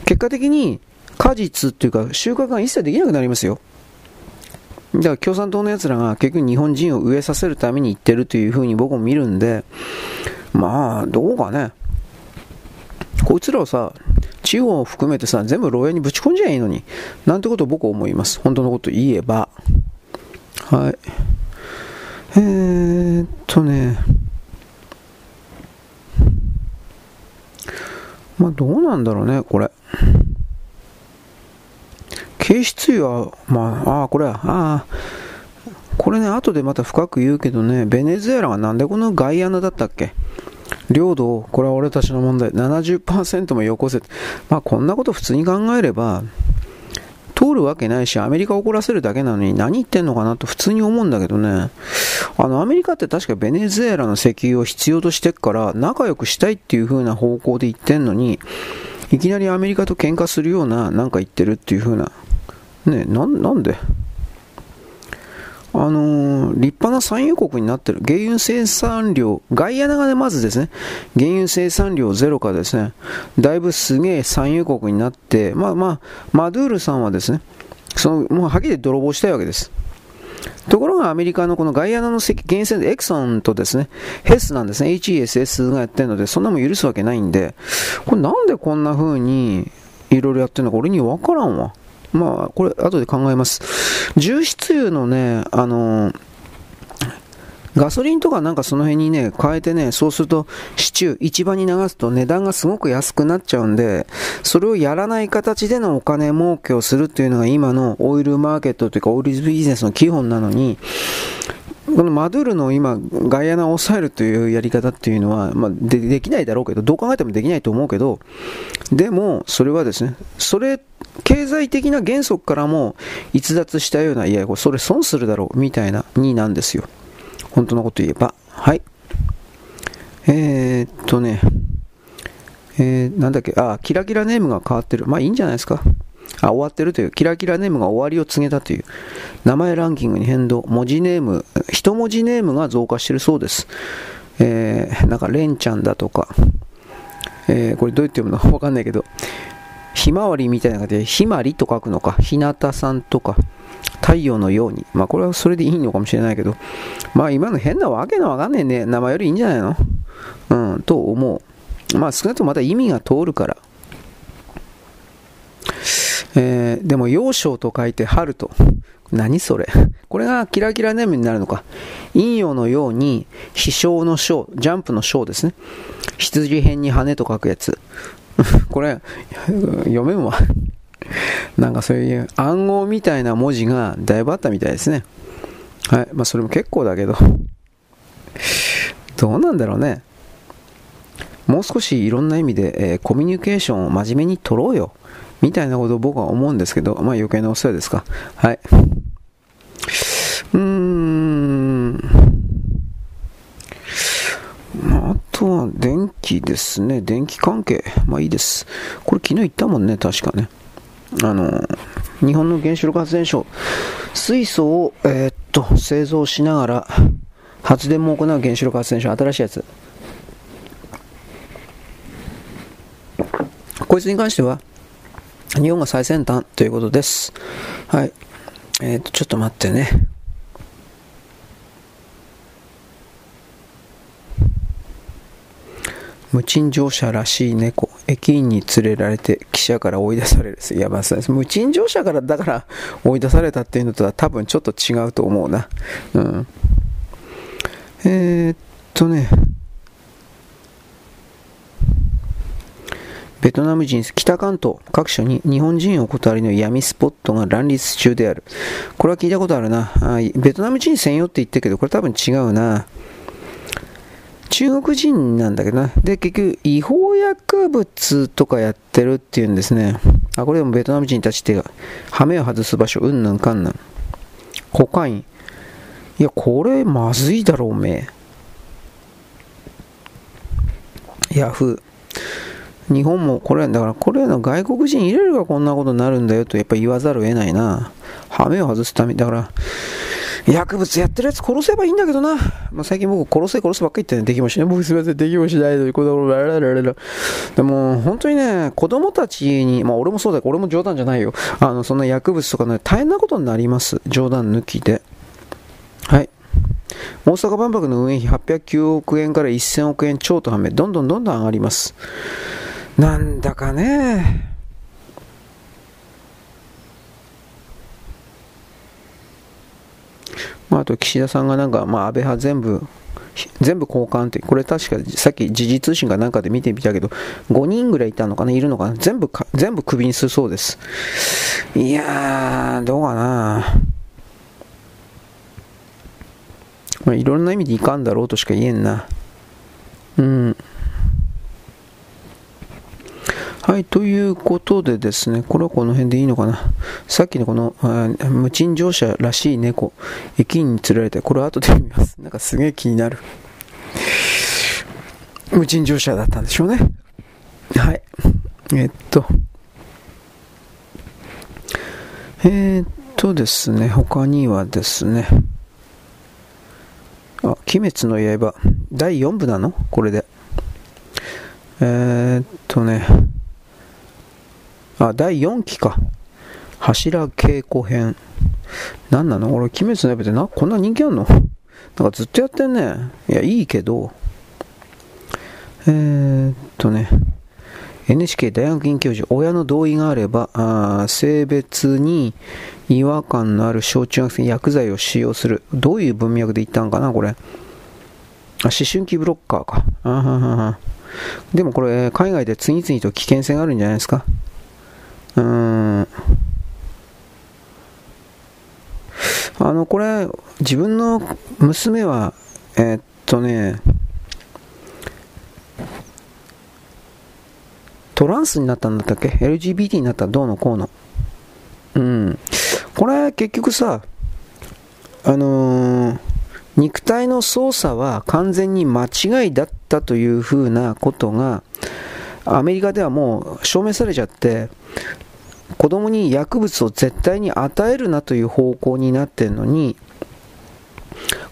結果的に、果実っていうか収穫が一切できなくなりますよ。だから共産党の奴らが結局日本人を飢えさせるために言ってるというふうに僕も見るんで、まあ、どうかね。こいつらをさ、地方を含めてさ、全部牢屋にぶち込んじゃいいのに。なんてことを僕は思います。本当のこと言えば。はい。えー、っとね。まあ、どうなんだろうね、これ。警視油は、まあ、ああ、これ、ああ、これね、後でまた深く言うけどね、ベネズエラがなんでこのガイアナだったっけ？領土を、これは俺たちの問題、70%もよこせ。まあ、こんなこと普通に考えれば、通るわけないし、アメリカを怒らせるだけなのに何言ってんのかなと普通に思うんだけどね。あの、アメリカって確かベネズエラの石油を必要としてっから仲良くしたいっていう風な方向で言ってんのに、いきなりアメリカと喧嘩するようななんか言ってるっていう風なねな、なんで？あのー、立派な産油国になってる。原油生産量、ガイアナがね、まずですね、原油生産量ゼロからですね、だいぶすげえ産油国になって、まあまあ、マドゥールさんはですね、その、もうはっきり泥棒したいわけです。ところがアメリカのこのガイアナの原油でエクソンとですね、ヘスなんですね、HESS がやってるので、そんなもん許すわけないんで、これなんでこんな風にいろいろやってるのか俺にわからんわ。まあ、これ、後で考えます。重質油のね、あのー、ガソリンとかなんかその辺にね、変えてね、そうすると、シチュー、市場に流すと値段がすごく安くなっちゃうんで、それをやらない形でのお金儲けをするっていうのが今のオイルマーケットというかオイルビジネスの基本なのに、このマドゥールの今、ガイアナを抑えるというやり方っていうのは、まあ、でできないだろうけど、どう考えてもできないと思うけど、でも、それはですね、それ、経済的な原則からも逸脱したような、いや、それ損するだろう、みたいな、になんですよ。本当のこと言えば。はい。えー、っとね、えー、なんだっけ、あ、キラキラネームが変わってる。まあいいんじゃないですか。あ、終わってるという、キラキラネームが終わりを告げたという、名前ランキングに変動、文字ネーム、一文字ネームが増加してるそうです。えー、なんか、レンちゃんだとか、えー、これどうやって読むの？*laughs* わかんないけど、ひまわりみたいな感じで、ひまりと書くのか、ひなたさんとか、太陽のように。まあこれはそれでいいのかもしれないけど、まあ今の変なわけのわかんねえね、名前よりいいんじゃないの？うん、と思う。まあ少なくともまた意味が通るから。えー、でも、陽章と書いて春と。何それこれがキラキラネームになるのか。陰陽のように、飛翔の章、ジャンプの章ですね。羊編に羽と書くやつ。*laughs* これ、読めんわ。なんかそういう暗号みたいな文字がだいぶあったみたいですね。はい。まあそれも結構だけど。どうなんだろうね。もう少しいろんな意味で、えー、コミュニケーションを真面目に取ろうよ。みたいなことを僕は思うんですけど、まあ余計なお世話ですか。はい。うーん。あとは電気ですね。電気関係。まあいいです。これ昨日言ったもんね、確かね。あの、日本の原子力発電所、水素を、えー、っと、製造しながら、発電も行う原子力発電所、新しいやつ。こいつに関しては、日本が最先端ということです。はい。えっ、ー、と、ちょっと待ってね。無賃乗車らしい猫。駅員に連れられて記者から追い出される。いや、まあ、無賃乗車からだから追い出されたっていうのとは多分ちょっと違うと思うな。うん。えー、っとね。ベトナム人、北関東各所に日本人お断りの闇スポットが乱立中である。これは聞いたことあるな。あベトナム人専用って言ってるけど、これ多分違うな。中国人なんだけどな。で、結局、違法薬物とかやってるっていうんですね。あ、これでもベトナム人たちってハメを外す場所、うんぬんかんぬん。コカイン。いや、これまずいだろ、おめえ。ヤフー。日本もこれ、だからこれの外国人入れるからこんなことになるんだよとやっぱ言わざるを得ないな。ハメを外すためだから、薬物やってるやつ殺せばいいんだけどな。まあ、最近僕殺せ殺すばっかり言ってね、できもしない。僕すみません、できもしないということでも本当にね、子供たちに、まあ俺もそうだけど、俺も冗談じゃないよ。あの、そんな薬物とかね、大変なことになります。冗談抜きで。はい。大阪万博の運営費809億円から1000億円超とはめ、どんどんどんどん上がります。なんだかね、まあ、あと岸田さんがなんか、まあ、安倍派全部、全部交換って、これ確かさっき時事通信かなんかで見てみたけど、5人ぐらいいたのかな、いるのかな、全部か、全部クビにするそうです。いやー、どうかな。まあ、いろんな意味でいかんだろうとしか言えんな。うん。はい、ということでですね、これはこの辺でいいのかな。さっきのこの、無賃乗車らしい猫、駅員に連れられて、これは後で見ます。なんかすげえ気になる。無賃乗車だったんでしょうね。はい。えっと。えー、っとですね、他にはですね、あ、鬼滅の刃、第4部なの？これで。えー、っとね、あ、第4期か。柱稽古編。何なの？俺、鬼滅の刃ってな、こんな人気あんの？なんかずっとやってんね。いや、いいけど。えー、っとね。NHK 大学院教授、親の同意があれば、あ性別に違和感のある小中学生に薬剤を使用する。どういう文脈で言ったんかな、これ。あ、思春期ブロッカーか。あはははでもこれ、海外で次々と危険性があるんじゃないですか。うん。あの、これ、自分の娘は、えー、っとね、トランスになったんだったっけ ?LGBT になった？どうのこうの。うん。これ結局さ、あのー、肉体の操作は完全に間違いだったというふうなことが、アメリカではもう証明されちゃって、子供に薬物を絶対に与えるなという方向になってるのに、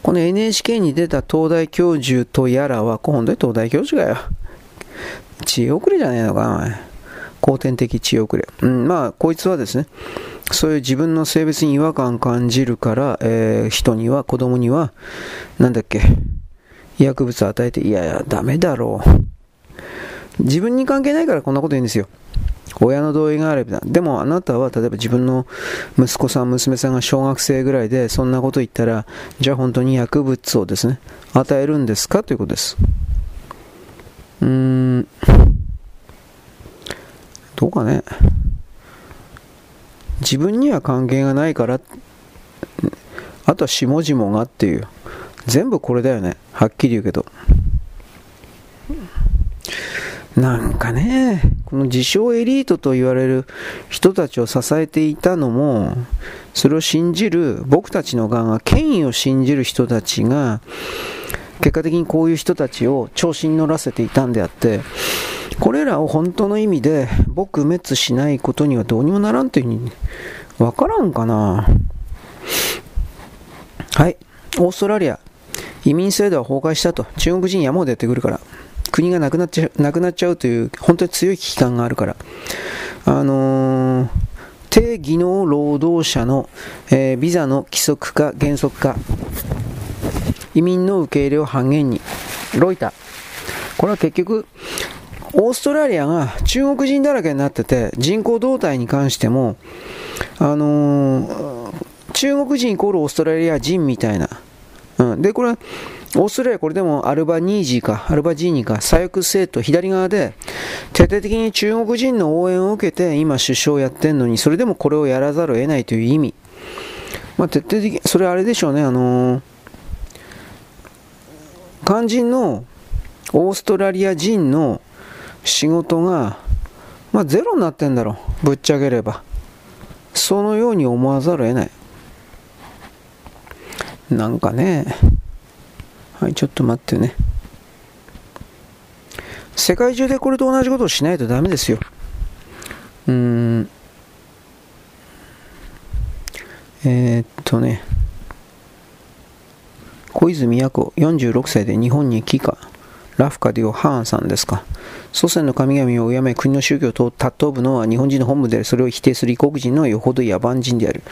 この NHK に出た東大教授とやらは、本当に東大教授がよ。知恵遅れじゃねえのかな、お前。後天的知恵遅れ。うん、まあ、こいつはですね、そういう自分の性別に違和感感じるから、えー、人には、子供には、なんだっけ、薬物与えて、いやいや、ダメだろう。自分に関係ないからこんなこと言うんですよ。親の同意があれば。でもあなたは例えば自分の息子さん、娘さんが小学生ぐらいでそんなこと言ったら、じゃあ本当に薬物をですね、与えるんですか？ということです。うーん。どうかね。自分には関係がないから、あとは下々がっていう。全部これだよね。はっきり言うけど。なんかね、この自称エリートと言われる人たちを支えていたのも、それを信じる僕たちの側が権威を信じる人たちが、結果的にこういう人たちを調子に乗らせていたんであって、これらを本当の意味で撲滅しないことにはどうにもならんというふうに、わからんかな。はい。オーストラリア、移民制度は崩壊したと。中国人山ほどやってくるから。国がなくなっちゃなくなっちゃうという本当に強い危機感があるから、あのー、低技能労働者の、えー、ビザの規則化、原則化、移民の受け入れを半減に、ロイター、これは結局、オーストラリアが中国人だらけになってて、人口動態に関しても、あのー、中国人イコールオーストラリア人みたいな。うん、で、これ、オーストラリアこれでもアルバニージーか、アルバジーニか、左翼政党、左側で、徹底的に中国人の応援を受けて今首相をやってんのに、それでもこれをやらざるを得ないという意味。まあ、徹底的、それあれでしょうね、あのー、肝心のオーストラリア人の仕事が、まあ、ゼロになってんだろう、ぶっちゃければ。そのように思わざるを得ない。なんかね、はい、ちょっと待ってね。世界中でこれと同じことをしないとダメですよ。うん。えー、っとね。小泉八子、46歳で日本に帰化。ラフカディオ・ハーンさんですか。祖先の神々を敬め国の宗教と尊ぶのは日本人の本部で、それを否定する異国人のよほど野蛮人である。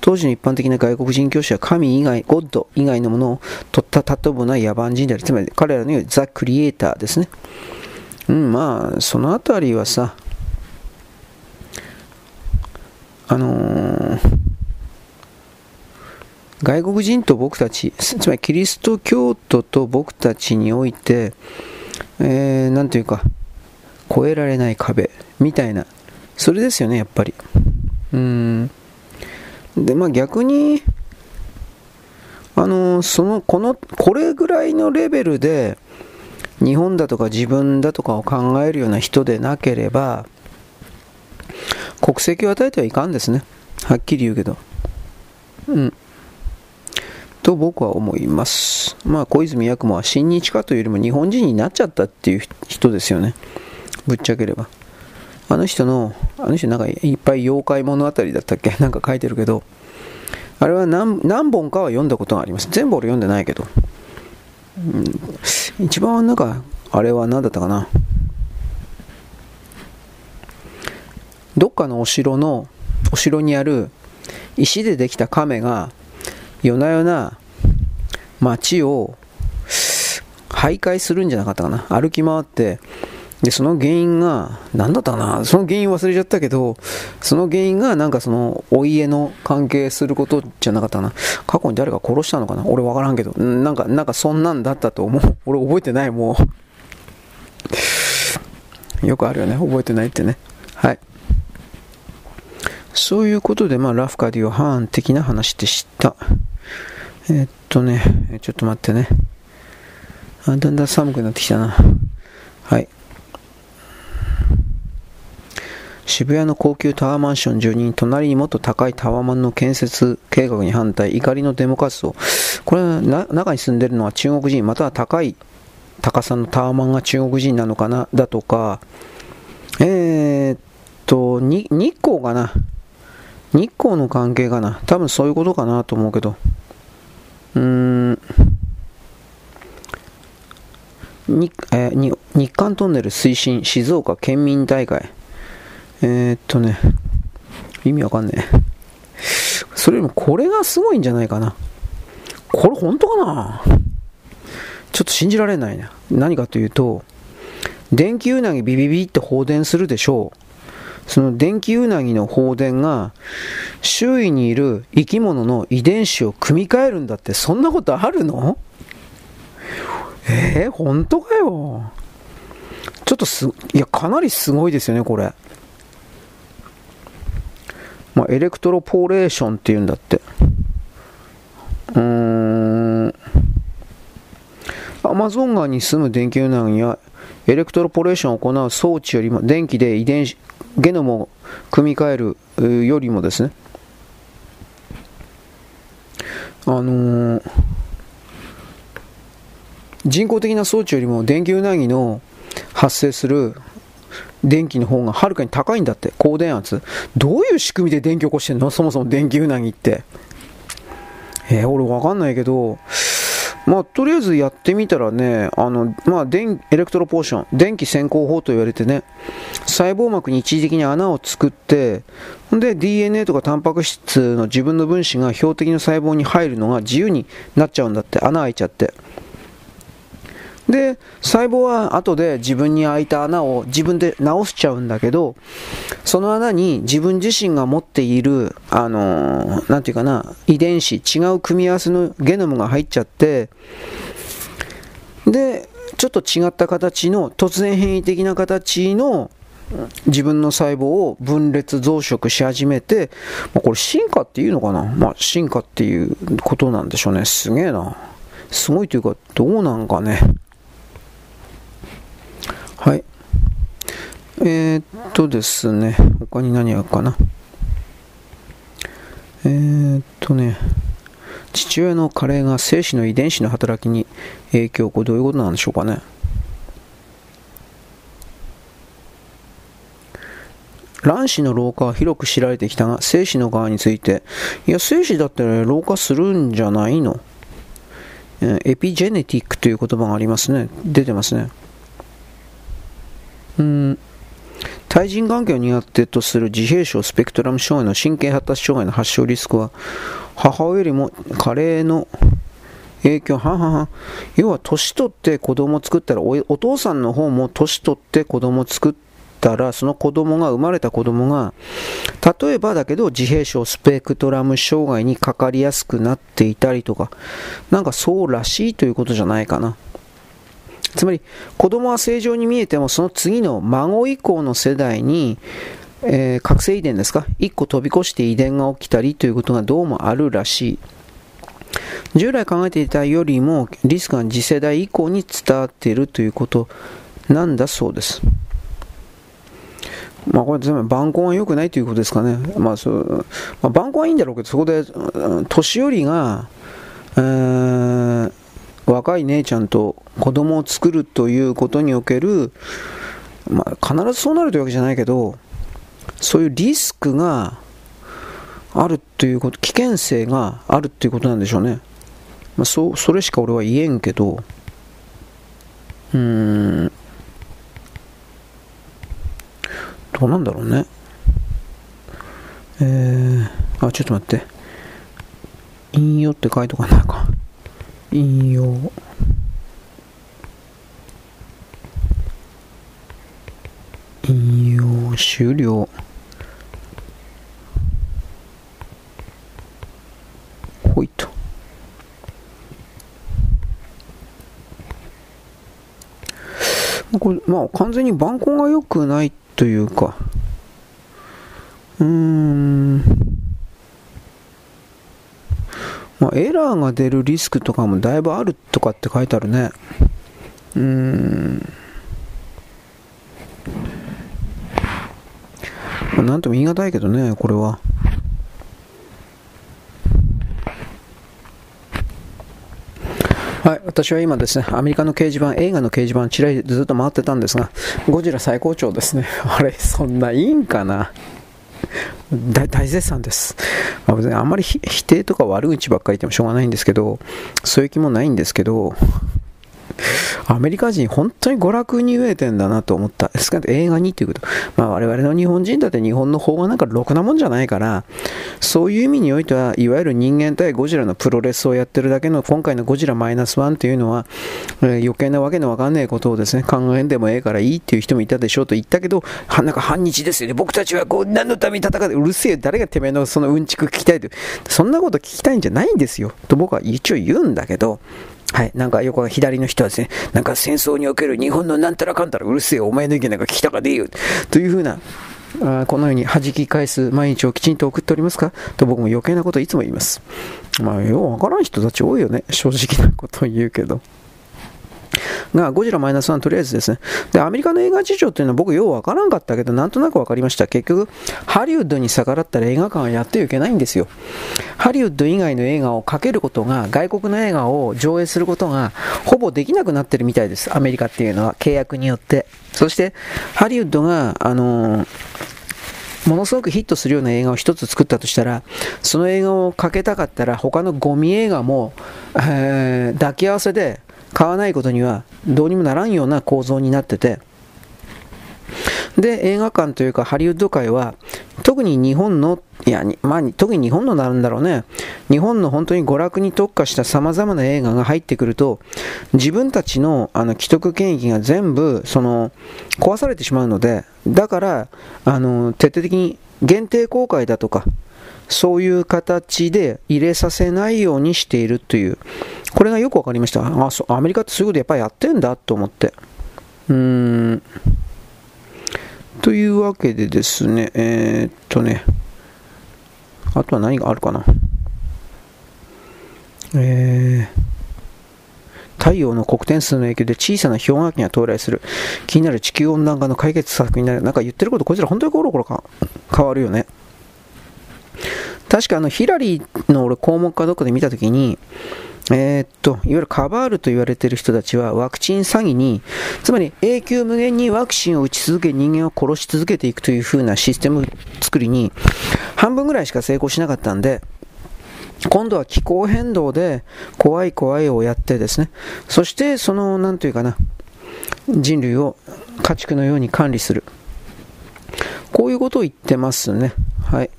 当時の一般的な外国人教師は神以外、ゴッド以外のものを尊ぶのは野蛮人である。つまり彼らのようにザ・クリエイターですね。うん、まあ、そのあたりはさ、あのー、外国人と僕たち、つまりキリスト教徒と僕たちにおいて、えー、なんというか、越えられない壁みたいな、それですよね、やっぱり。うん。で、まあ逆に、あの、その、この、これぐらいのレベルで、日本だとか自分だとかを考えるような人でなければ、国籍を与えてはいかんですね。はっきり言うけど。うん。と僕は思います。まあ、小泉八雲は親日家というよりも日本人になっちゃったっていう人ですよね。ぶっちゃければ。あの人の、あの人なんかいっぱい妖怪物語だったっけ？*laughs* なんか書いてるけど、あれは何何本かは読んだことがあります。全部俺読んでないけど。うん、一番なんか、あれは何だったかな？どっかのお城の、お城にある石でできた亀が夜な夜な街を徘徊するんじゃなかったかな？歩き回ってでその原因が何だったかな？その原因忘れちゃったけどその原因がなんかそのお家の関係することじゃなかったな？過去に誰か殺したのかな？俺分からんけど。なんかなんかそんなんだったと思う。*laughs* 俺覚えてないもう。よくあるよね。覚えてないってね。はい。そういうことで、まあ、ラフカディオ・ハーン的な話でした。えー、っとね、ちょっと待ってね。あだんだん寒くなってきたな。はい。渋谷の高級タワーマンション住人、隣にもっと高いタワーマンの建設計画に反対、怒りのデモ活動。これは中に住んでるのは中国人、または高い高さのタワーマンが中国人なのかな、だとか、えー、っと、日光かな？日光の関係かな？多分そういうことかなと思うけど。うーん。日えー、日韓トンネル推進静岡県民大会。えー、っとね、意味わかんねえ。それよりもこれがすごいんじゃないかな。これ本当かな？ちょっと信じられないな。何かというと、電気うなぎビビビって放電するでしょう。その電気ウナギの放電が周囲にいる生き物の遺伝子を組み換えるんだってそんなことあるの？えー、本当かよちょっとす、いや、かなりすごいですよね、これ。まあ、エレクトロポーレーションっていうんだって。うーん。アマゾン川に住む電気ウナギやエレクトロポレーションを行う装置よりも電気で遺伝子ゲノムを組み換えるよりもですねあのー、人工的な装置よりも電気うなぎの発生する電気の方がはるかに高いんだって。高電圧。どういう仕組みで電気起こしてんの？*laughs* そもそも電気うなぎって。えー、俺わかんないけど。まあ、とりあえずやってみたらね、あの、まあ、電、エレクトロポーション、電気先行法と言われてね、細胞膜に一時的に穴を作って、んで DNA とかタンパク質の自分の分子が標的の細胞に入るのが自由になっちゃうんだって、穴開いちゃって。で、細胞は後で自分に開いた穴を自分で直しちゃうんだけど、その穴に自分自身が持っている、あのー、なんていうかな、遺伝子、違う組み合わせのゲノムが入っちゃって、で、ちょっと違った形の、突然変異的な形の自分の細胞を分裂増殖し始めて、まあ、これ進化っていうのかな？まあ進化っていうことなんでしょうね。すげえな。すごいというか、どうなんかね。はい。えー、っとですね、他に何あるかな。えー、っとね、父親の加齢が精子の遺伝子の働きに影響、これどういうことなんでしょうかね。卵子の老化は広く知られてきたが、精子の側について、いや、精子だって老化するんじゃないの？エピジェネティックという言葉がありますね。出てますね。うん。対人関係を苦手とする自閉症スペクトラム障害の神経発達障害の発症リスクは、母親よりも加齢の影響、ははは。要は、年取って子供を作ったらお、お父さんの方も年取って子供を作ったら、その子供が、生まれた子供が、例えばだけど、自閉症スペクトラム障害にかかりやすくなっていたりとか、なんかそうらしいということじゃないかな。つまり、子供は正常に見えても、その次の孫以降の世代に、えー、覚醒遺伝ですか？1個飛び越して遺伝が起きたりということがどうもあるらしい。従来考えていたよりもリスクが次世代以降に伝わっているということなんだそうです。まあこれ全部晩婚は良くないということですかね。まあそう、まあ、晩婚はいいんだろうけど、そこで年寄りが、えー、若い姉ちゃんと子供を作るということにおける、まあ、必ずそうなるというわけじゃないけど、そういうリスクがあるということ、危険性があるということなんでしょうね。まあ、そそれしか俺は言えんけど、うーん、どうなんだろうね。えー、あ、ちょっと待って。引用って書いとかないか。引用。引用終了。ほいと。これ、まあ、完全に番号が良くないというか、うーん、まあ、エラーが出るリスクとかもだいぶあるとかって書いてあるね。うーん。まあ、なんとも言い難いけどね、これは。はい、私は今ですね、アメリカの掲示板、映画の掲示板、ちらりずっと回ってたんですが、ゴジラ最高潮ですね。*laughs* あれ、そんないいんかな？大大絶賛です。まあ、あんまり否定とか悪口ばっかり言ってもしょうがないんですけど、そういう気もないんですけど、*laughs* アメリカ人本当に娯楽に飢えてんだなと思った。ですから映画にっていうこと。まあ我々の日本人だって日本の方がなんかろくなもんじゃないから、そういう意味においては、いわゆる人間対ゴジラのプロレスをやってるだけの今回のゴジラマイナスワンっていうのは、えー、余計なわけのわかんないことをですね、考えんでもええからいいっていう人もいたでしょうと言ったけど、なんか反日ですよね。僕たちはこう何のために戦って、うるせえ、誰がてめえのそのうんちく聞きたいと。そんなこと聞きたいんじゃないんですよ。と僕は一応言うんだけど、はい。なんか横が左の人はですね、なんか戦争における日本のなんたらかんたらうるせえお前の意見なんか聞きたかねえよ。というふうな、あこのように弾き返す毎日をきちんと送っておりますか？と僕も余計なこといつも言います。まあ、ようわからん人たち多いよね。正直なことを言うけど。が、ゴジラマイナスワンとりあえずですね。で、アメリカの映画事情っていうのは僕ようわからんかったけど、なんとなくわかりました。結局、ハリウッドに逆らったら映画館はやってはいけないんですよ。ハリウッド以外の映画をかけることが、外国の映画を上映することが、ほぼできなくなってるみたいです。アメリカっていうのは、契約によって。そして、ハリウッドが、あのーものすごくヒットするような映画を一つ作ったとしたら、その映画をかけたかったら、他のゴミ映画も、えー、抱き合わせで買わないことにはどうにもならんような構造になってて、で、映画館というかハリウッド界は、特に日本の、いや、まあ、特に日本のなんだろうね。日本の本当に娯楽に特化した様々な映画が入ってくると、自分たちのあの既得権益が全部、その、壊されてしまうので、だから、あの、徹底的に限定公開だとか、そういう形で入れさせないようにしているという、これがよくわかりました。あそアメリカってそういうことやっぱりやってんだと思って。うーん。というわけでですね、えー、っとね、あとは何があるかな。えー、太陽の黒点数の影響で小さな氷河期が到来する。気になる地球温暖化の解決策になる。なんか言ってること、こちら本当にコロコロか変わるよね。確かあの、ヒラリーの俺項目かどっかで見たときに、えー、っと、いわゆるカバールと言われている人たちはワクチン詐欺に、つまり永久無限にワクチンを打ち続け人間を殺し続けていくという風なシステム作りに、半分ぐらいしか成功しなかったんで、今度は気候変動で怖い怖いをやってですね、そしてその、なんというかな、人類を家畜のように管理する。こういうことを言ってますね。はい。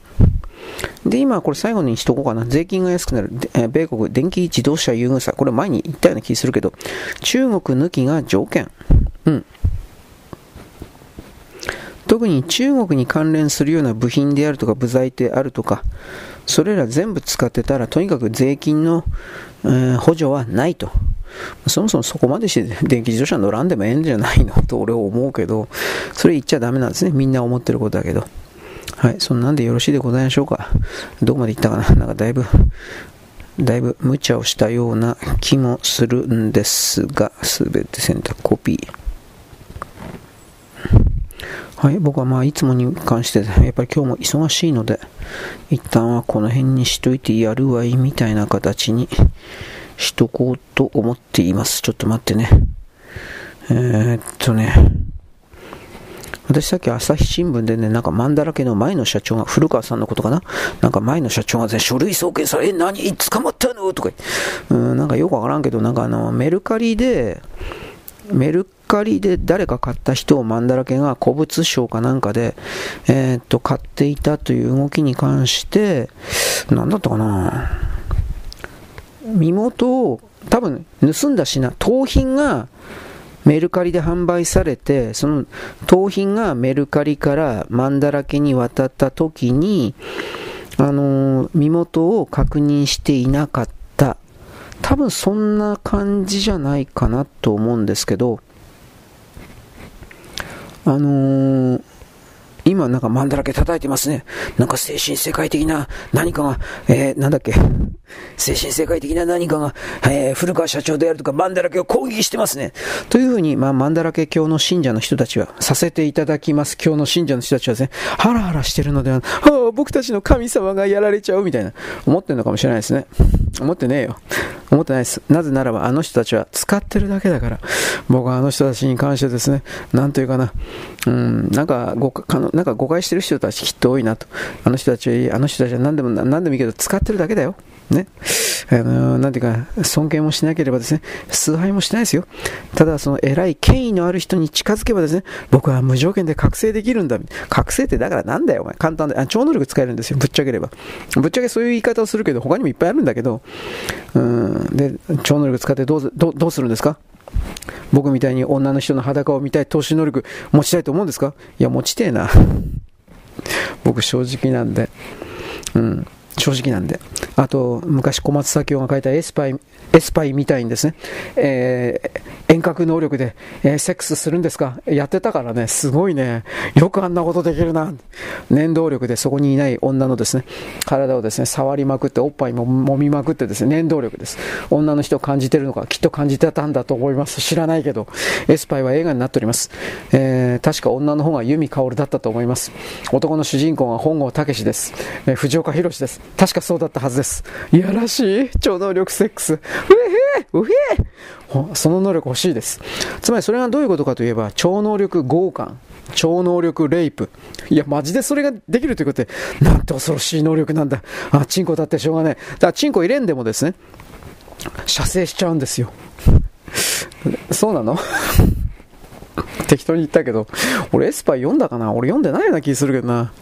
で、今これ最後にしとこうかな。税金が安くなる。え米国電気自動車優遇差。これ前に言ったような気するけど、中国抜きが条件。うん。特に中国に関連するような部品であるとか部材であるとか、それら全部使ってたら、とにかく税金の、えー、補助はないと。そもそもそこまでして電気自動車乗らんでもええんじゃないの？と俺は思うけど、それ言っちゃダメなんですね。みんな思ってることだけど。はい、そんなんでよろしいでございましょうか？どこまで行ったかな？なんかだいぶ、だいぶ無茶をしたような気もするんですが、すべて選択コピー。はい、僕はまあいつもに関して、やっぱり今日も忙しいので、一旦はこの辺にしといてやるわいみたいな形にしとこうと思っています。ちょっと待ってね。えー、っとね。私さっき朝日新聞でね、なんかマンだらけの前の社長が、古川さんのことかな？なんか前の社長がね、書類送検され、え、何？捕まったの？とかうん、なんかよくわからんけど、なんかあの、メルカリで、メルカリで誰か買った人をマンだらけが古物商かなんかで、えー、っと、買っていたという動きに関して、なんだったかな？身元を、多分盗んだ品、盗品が、メルカリで販売されて、その盗品がメルカリからマンだらけに渡った時に、あのー、身元を確認していなかった。多分そんな感じじゃないかなと思うんですけど、あのー今なんかマンだらけ叩いてますね。なんか精神世界的な何かが、えー、なんだっけ。精神世界的な何かが、えー、古川社長であるとか、マンだらけを攻撃してますね。というふうに、まあ、マンだらけ教の信者の人たちは、させていただきます。教の信者の人たちはですね、ハラハラしてるのでは、はあ、僕たちの神様がやられちゃうみたいな、思ってるのかもしれないですね。思ってねえよ。思ってないです。なぜならば、あの人たちは使ってるだけだから、僕はあの人たちに関してですね、なんというかな、うん、なんか、ごかのなんか誤解してる人たちきっと多いなと。あの人たちは、あの人たちは何でも、何でもいいけど、使ってるだけだよ。ね。あの、なんていうか、尊敬もしなければですね、崇拝もしないですよ。ただ、その偉い権威のある人に近づけばですね、僕は無条件で覚醒できるんだ。覚醒ってだからなんだよ、お前。簡単で。あ、超能力使えるんですよ。ぶっちゃければ。ぶっちゃけそういう言い方をするけど、他にもいっぱいあるんだけど、うん。で、超能力使ってどうどうするんですか？僕みたいに女の人の裸を見たい透視能力持ちたいと思うんですか？いや、持ちてえな。僕正直なんで。うん。正直なんで。あと、昔小松左京が書いたエスパイ、エスパイみたいにですね、えー、遠隔能力で、えー、セックスするんですか？やってたからね、すごいね、よくあんなことできるな。念動力でそこにいない女のですね、体をですね、触りまくって、おっぱいも揉みまくってですね、念動力です。女の人を感じてるのか、きっと感じてたんだと思います。知らないけど、エスパイは映画になっております。えー、確か女の方が由美薫だったと思います。男の主人公が本郷武です。えー、藤岡弘です。確かそうだったはずです。いやらしい超能力セックス。うへへうへその能力欲しいです。つまりそれがどういうことかといえば、超能力強姦。超能力レイプ。いや、マジでそれができるということで、なんて恐ろしい能力なんだ。あ、チンコだってしょうがない。だからチンコ入れんでもですね、射精しちゃうんですよ。そうなの？適当に言ったけど、俺エスパイ読んだかな？俺読んでないような気するけどな。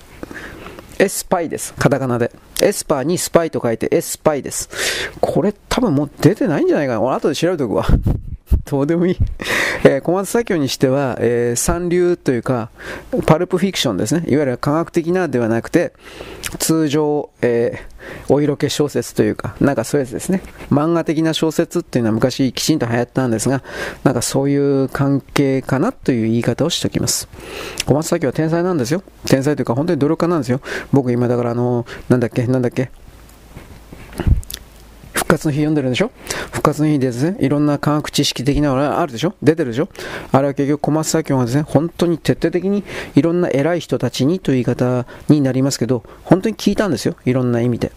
エスパイです。カタカナで。エスパーにスパイと書いてエスパイです。これ多分もう出てないんじゃないかな。俺後で調べとくわ。どうでもいい。えー、小松左京にしては、えー、三流というか、パルプフィクションですね。いわゆる科学的なではなくて、通常、えー、お色気小説というか、なんかそういうやつですね。漫画的な小説っていうのは昔きちんと流行ったんですが、なんかそういう関係かなという言い方をしておきます。小松左京は天才なんですよ。天才というか本当に努力家なんですよ。僕今だからあの、なんだっけ、なんだっけ、復活の日読んでるんでしょ？復活の日でですね、いろんな科学知識的なのがあるでしょ？出てるでしょ？あれは結局小松左京がですね、本当に徹底的にいろんな偉い人たちにという言い方になりますけど、本当に聞いたんですよ。いろんな意味で。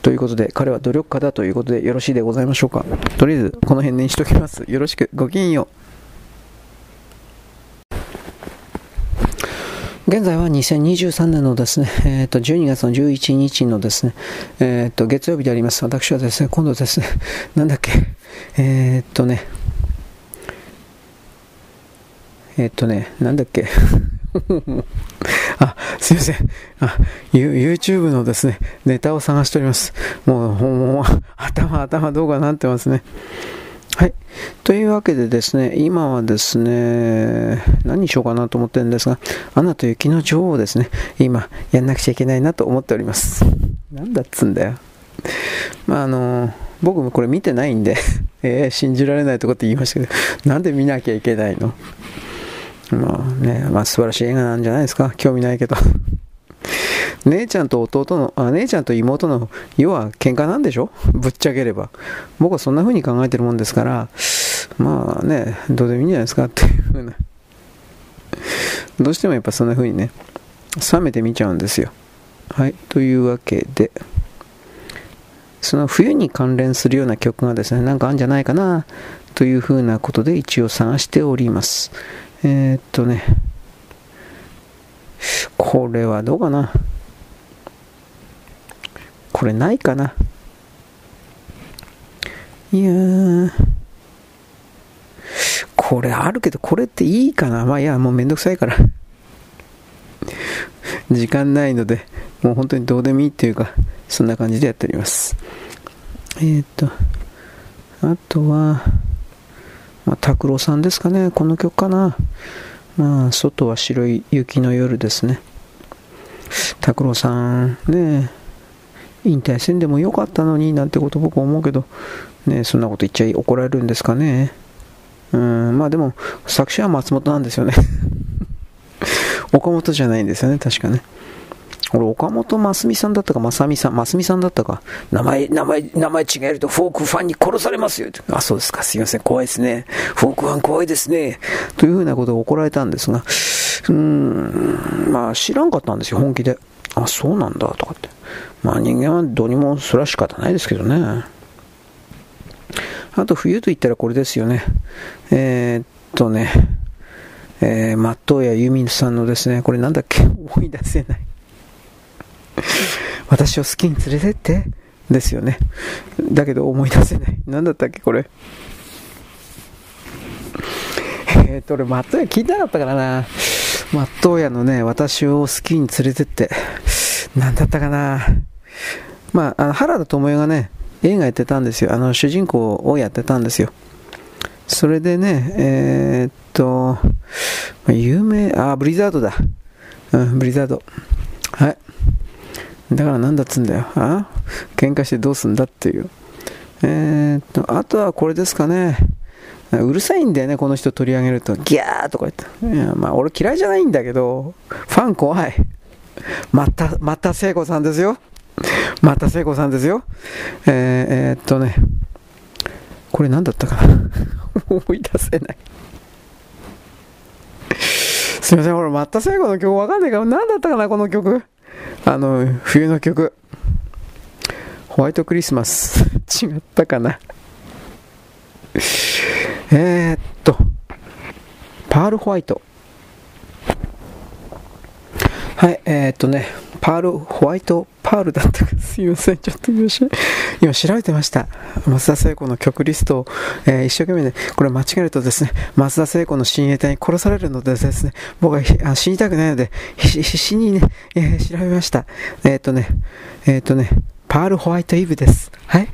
ということで、彼は努力家だということでよろしいでございましょうか。とりあえず、この辺にしときます。よろしく。ごきげんよう。現在は2023年のですね、*laughs* えー、と12月の11日のですね、えー、と月曜日であります。私はですね、今度ですね、*laughs* なんだっけ、えー、っとね、えー、っとね、なんだっけ、*laughs* あ、すいません。あ、YouTube のですね、ネタを探しております。もう、もう、頭、頭どうかなってますね。はい。というわけでですね、今はですね、何にしようかなと思ってるんですが、アナと雪の女王をですね、今、やんなくちゃいけないなと思っております。なんだっつんだよ。まあ、あの、僕もこれ見てないんで *laughs* えー、信じられないとこって言いましたけど、なんで見なきゃいけないの？まあね、まあ素晴らしい映画なんじゃないですか？興味ないけど姉ちゃんと弟の、あ、姉ちゃんと妹の、要は喧嘩なんでしょ？ぶっちゃければ。僕はそんな風に考えてるもんですから、まあね、どうでもいいんじゃないですかっていう風な。どうしてもやっぱそんな風にね、冷めて見ちゃうんですよ。はい、というわけで、その冬に関連するような曲がですね、なんかあるんじゃないかな、という風なことで一応探しております。えー、っとね、これはどうかな？これないかな？いや。これあるけど、これっていいかな？まあいや、もうめんどくさいから。時間ないので、もう本当にどうでもいいっていうか、そんな感じでやっております。えー、っと、あとは、まあ、拓郎さんですかね。この曲かな。まあ、外は白い雪の夜ですね。拓郎さん、ね引退せんでもよかったのになんてこと僕思うけど、ね、そんなこと言っちゃい怒られるんですかね。うん、まあでも、作者は松本なんですよね *laughs* 岡本じゃないんですよね、確かね。俺、岡本真澄さんだったか、正美さん、真澄さんだったか、名前、名前、名前違えるとフォークファンに殺されますよ。あ、そうですか、すいません、怖いですね。フォークファン怖いですね。というふうなことが怒られたんですが、うーん、まあ知らんかったんですよ、本気で。あ、そうなんだ、とかって。まあ人間はどうにもそれは仕方ないですけどね。あと冬と言ったらこれですよね。えー、っとね、えー、松任谷由実さんのですね、これなんだっけ？思い出せない。*laughs* 私を好きに連れてってですよね。だけど思い出せない。なんだったっけこれ。えー、っと、俺、松任谷聞いてなかったからな。松任谷のね、私を好きに連れてって。なんだったかな。まあ、あの原田知世がね、映画やってたんですよ。あの、主人公をやってたんですよ。それでね、えー、っと、有名、あ、ブリザードだ。うん、ブリザード。はい。だからなんだっつんだよ。あ？喧嘩してどうすんだっていう。えー、っと、あとはこれですかね。うるさいんだよね、この人取り上げると。ギャーとか言って。いや、まあ、俺嫌いじゃないんだけど、ファン怖い。また、また聖子さんですよ。また聖子さんですよ。えー、えー、っとね、これ何だったかな *laughs* 思い出せないすいません、俺、また聖子の曲わかんないから、何だったかな、この曲。あの、冬の曲。ホワイトクリスマス。*laughs* 違ったかな。えー、っと、パールホワイト。はい、えー、っとね、パールホワイトパールだったか、*laughs* すいません、ちょっと今調べてました。松田聖子の曲リストを、えー、一生懸命ね、これ間違えるとですね、松田聖子の親衛隊に殺されるのでですね、僕は死にたくないので、必死にね、えー、調べました。えっ、ー、とね、えっ、とね、パールホワイトイブです。はい。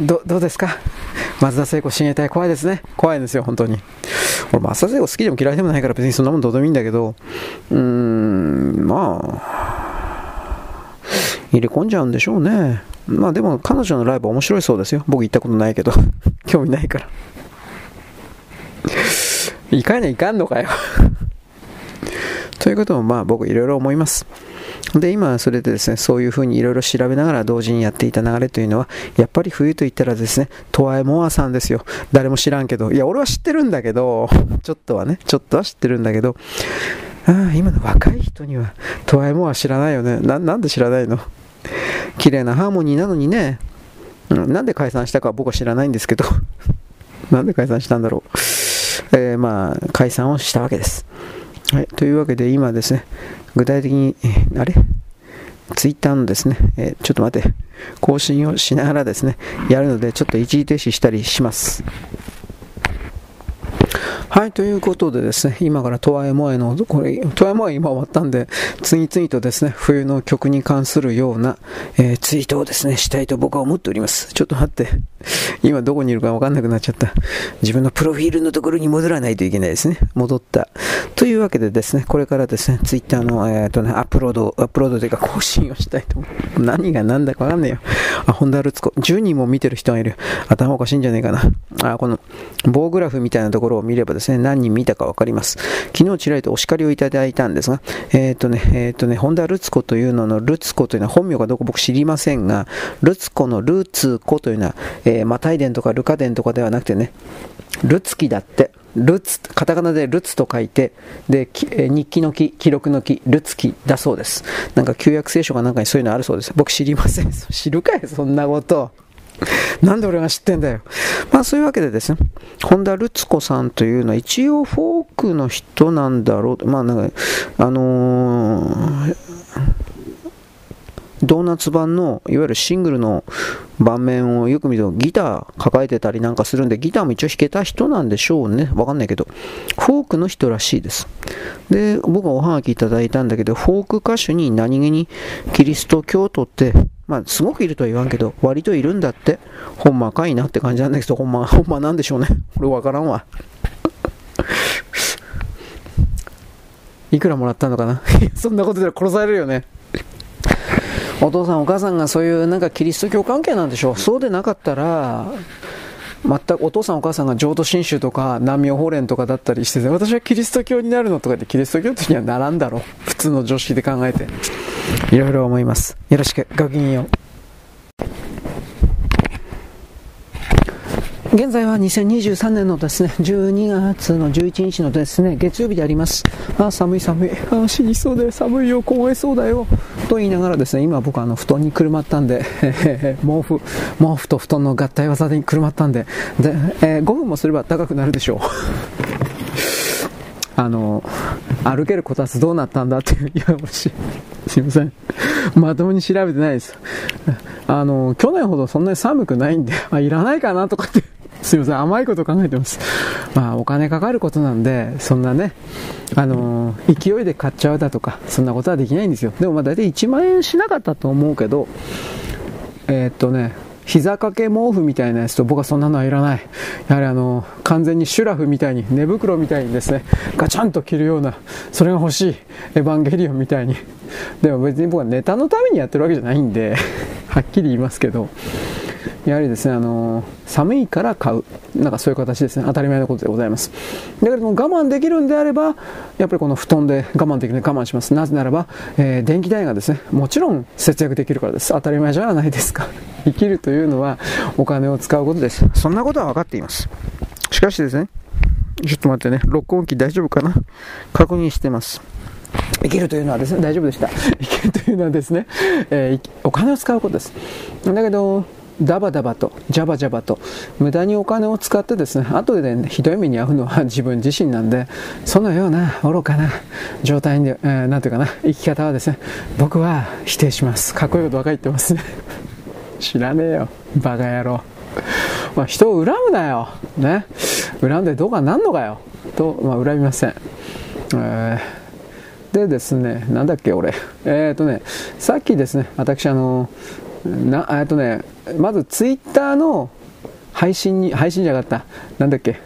どどうですか？松田聖子親衛隊怖いですね。怖いんですよ、本当に。俺、松田聖子好きでも嫌いでもないから別にそんなもんどうでもいいんだけど、うーん、まあ、入れ込んじゃうんでしょうね。まあでも彼女のライブ面白いそうですよ。僕行ったことないけど。*laughs* 興味ないから。行かにいかんのかよということもまあ僕いろいろ思います。で、今それでですね、そういうふうにいろいろ調べながら同時にやっていた流れというのは、やっぱり冬といったらですね、トワエモアさんですよ。誰も知らんけど、いや、俺は知ってるんだけど、ちょっとはね、ちょっとは知ってるんだけど、ああ、今の若い人には、トワエモア知らないよね。な、なんで知らないの？綺麗なハーモニーなのにね、うん、なんで解散したか僕は知らないんですけど、*laughs* なんで解散したんだろう。えー、まあ、解散をしたわけです。はい、というわけで今ですね、具体的に、えあれ？ツイッターのですね、えちょっと待って、更新をしながらですね、やるので、ちょっと一時停止したりします。はい、ということでですね、今からトワエモエの、これ、トワエモエ今終わったんで、次々とですね、冬の曲に関するような、えー、ツイートをですね、したいと僕は思っております。ちょっと待って、*laughs* 今どこにいるかわかんなくなっちゃった。自分のプロフィールのところに戻らないといけないですね。戻った。というわけでですね、これからですね、ツイッターの、えー、とね、アップロード、アップロードというか更新をしたいと思う。何が何だかわかんないよ。あ、ホンダルツコ。10人も見てる人がいる。頭おかしいんじゃねえかな。あ、この棒グラフみたいなところを見ればですね、何人見たか分かります。昨日ちらりとお叱りをいただいたんですが、えっ、ー、とね、えっ、ー、とね、本田ルツコというののルツコというのは本名かどうか僕知りませんが、ルツコのルツコというのは、えマタイ伝とかルカ伝とかではなくてね、ルツキだって、ルツ、カタカナでルツと書いて、で、日記の記、記録の記、ルツ記だそうです。なんか旧約聖書かなんかにそういうのあるそうです。僕知りません。*laughs* 知るかい、そんなこと。なんで俺が知ってんだよ。まあそういうわけでですね、本田ルツ子さんというのは一応フォークの人なんだろうまあなんか、あのー、ドーナツ版のいわゆるシングルの盤面をよく見るとギター抱えてたりなんかするんでギターも一応弾けた人なんでしょうね。わかんないけど。フォークの人らしいです。で、僕はおはがきいただいたんだけど、フォーク歌手に何気にキリスト教徒ってまあ、すごくいるとは言わんけど、割といるんだって、ほんまかいなって感じなんだけど、ほんま、ほんまなんでしょうね。これわからんわ。いくらもらったのかな？*laughs* そんなことで殺されるよね。お父さんお母さんがそういうなんかキリスト教関係なんでしょう？そうでなかったら、全くお父さんお母さんが浄土真宗とか南妙法蓮とかだったりしてて、私はキリスト教になるのとかでキリスト教徒にはならんだろう。普通の常識で考えて。いろいろ思います。よろしく、ごきげんよう。現在は2023年のですね、12月の11日のですね、月曜日であります。あ、寒い寒い。あ、死にそうだよ、寒いよ、凍えそうだよ。と言いながらですね、今僕あの布団にくるまったんで、*laughs* 毛布、毛布と布団の合体技にくるまったんで、で、えー、5分もすれば高くなるでしょう。*laughs* あの、歩けるこたつどうなったんだっていう、いや、もしすいません。まともに調べてないです。あの、去年ほどそんなに寒くないんで、あ、いらないかなとかってすいません、甘いこと考えてます。*laughs* まあ、お金かかることなんで、そんなね、あのー、勢いで買っちゃうだとか、そんなことはできないんですよ。でもまあ大体1万円しなかったと思うけど、えー、っとね、膝掛け毛布みたいなやつと僕はそんなのはいらない。やはりあの、完全にシュラフみたいに、寝袋みたいにですね、ガチャンと着るような、それが欲しい。エヴァンゲリオンみたいに。でも別に僕はネタのためにやってるわけじゃないんで、*laughs* はっきり言いますけど、やはりですね、あの寒いから買う。なんかそういう形ですね。当たり前のことでございます。だけども我慢できるんであれば、やっぱりこの布団で我慢できる我慢します。なぜならば、えー、電気代がですね、もちろん節約できるからです。当たり前じゃないですか。*laughs* 生きるというのはお金を使うことです。そんなことは分かっています。しかしですね、ちょっと待ってね、録音機大丈夫かな？確認してます。生きるというのはですね、大丈夫でした。*laughs* 生きるというのはですね、えー、お金を使うことです。だけど、ダバダバと、ジャバジャバと、無駄にお金を使ってですね、後で、ね、ひどい目に遭うのは *laughs* 自分自身なんで、そのような愚かな状態で、えー、なんていうかな、生き方はですね、僕は否定します。かっこいいことばかり言ってますね。*laughs* 知らねえよ、バカ野郎。まあ、人を恨むなよ。ね。恨んでどうかなんのかよ。と、まあ、恨みません。えー、でですね、なんだっけ、俺。えっ、ー、とね、さっきですね、私、あの、なえっとね、まずツイッターの配信に、配信じゃなかった。なんだっけ。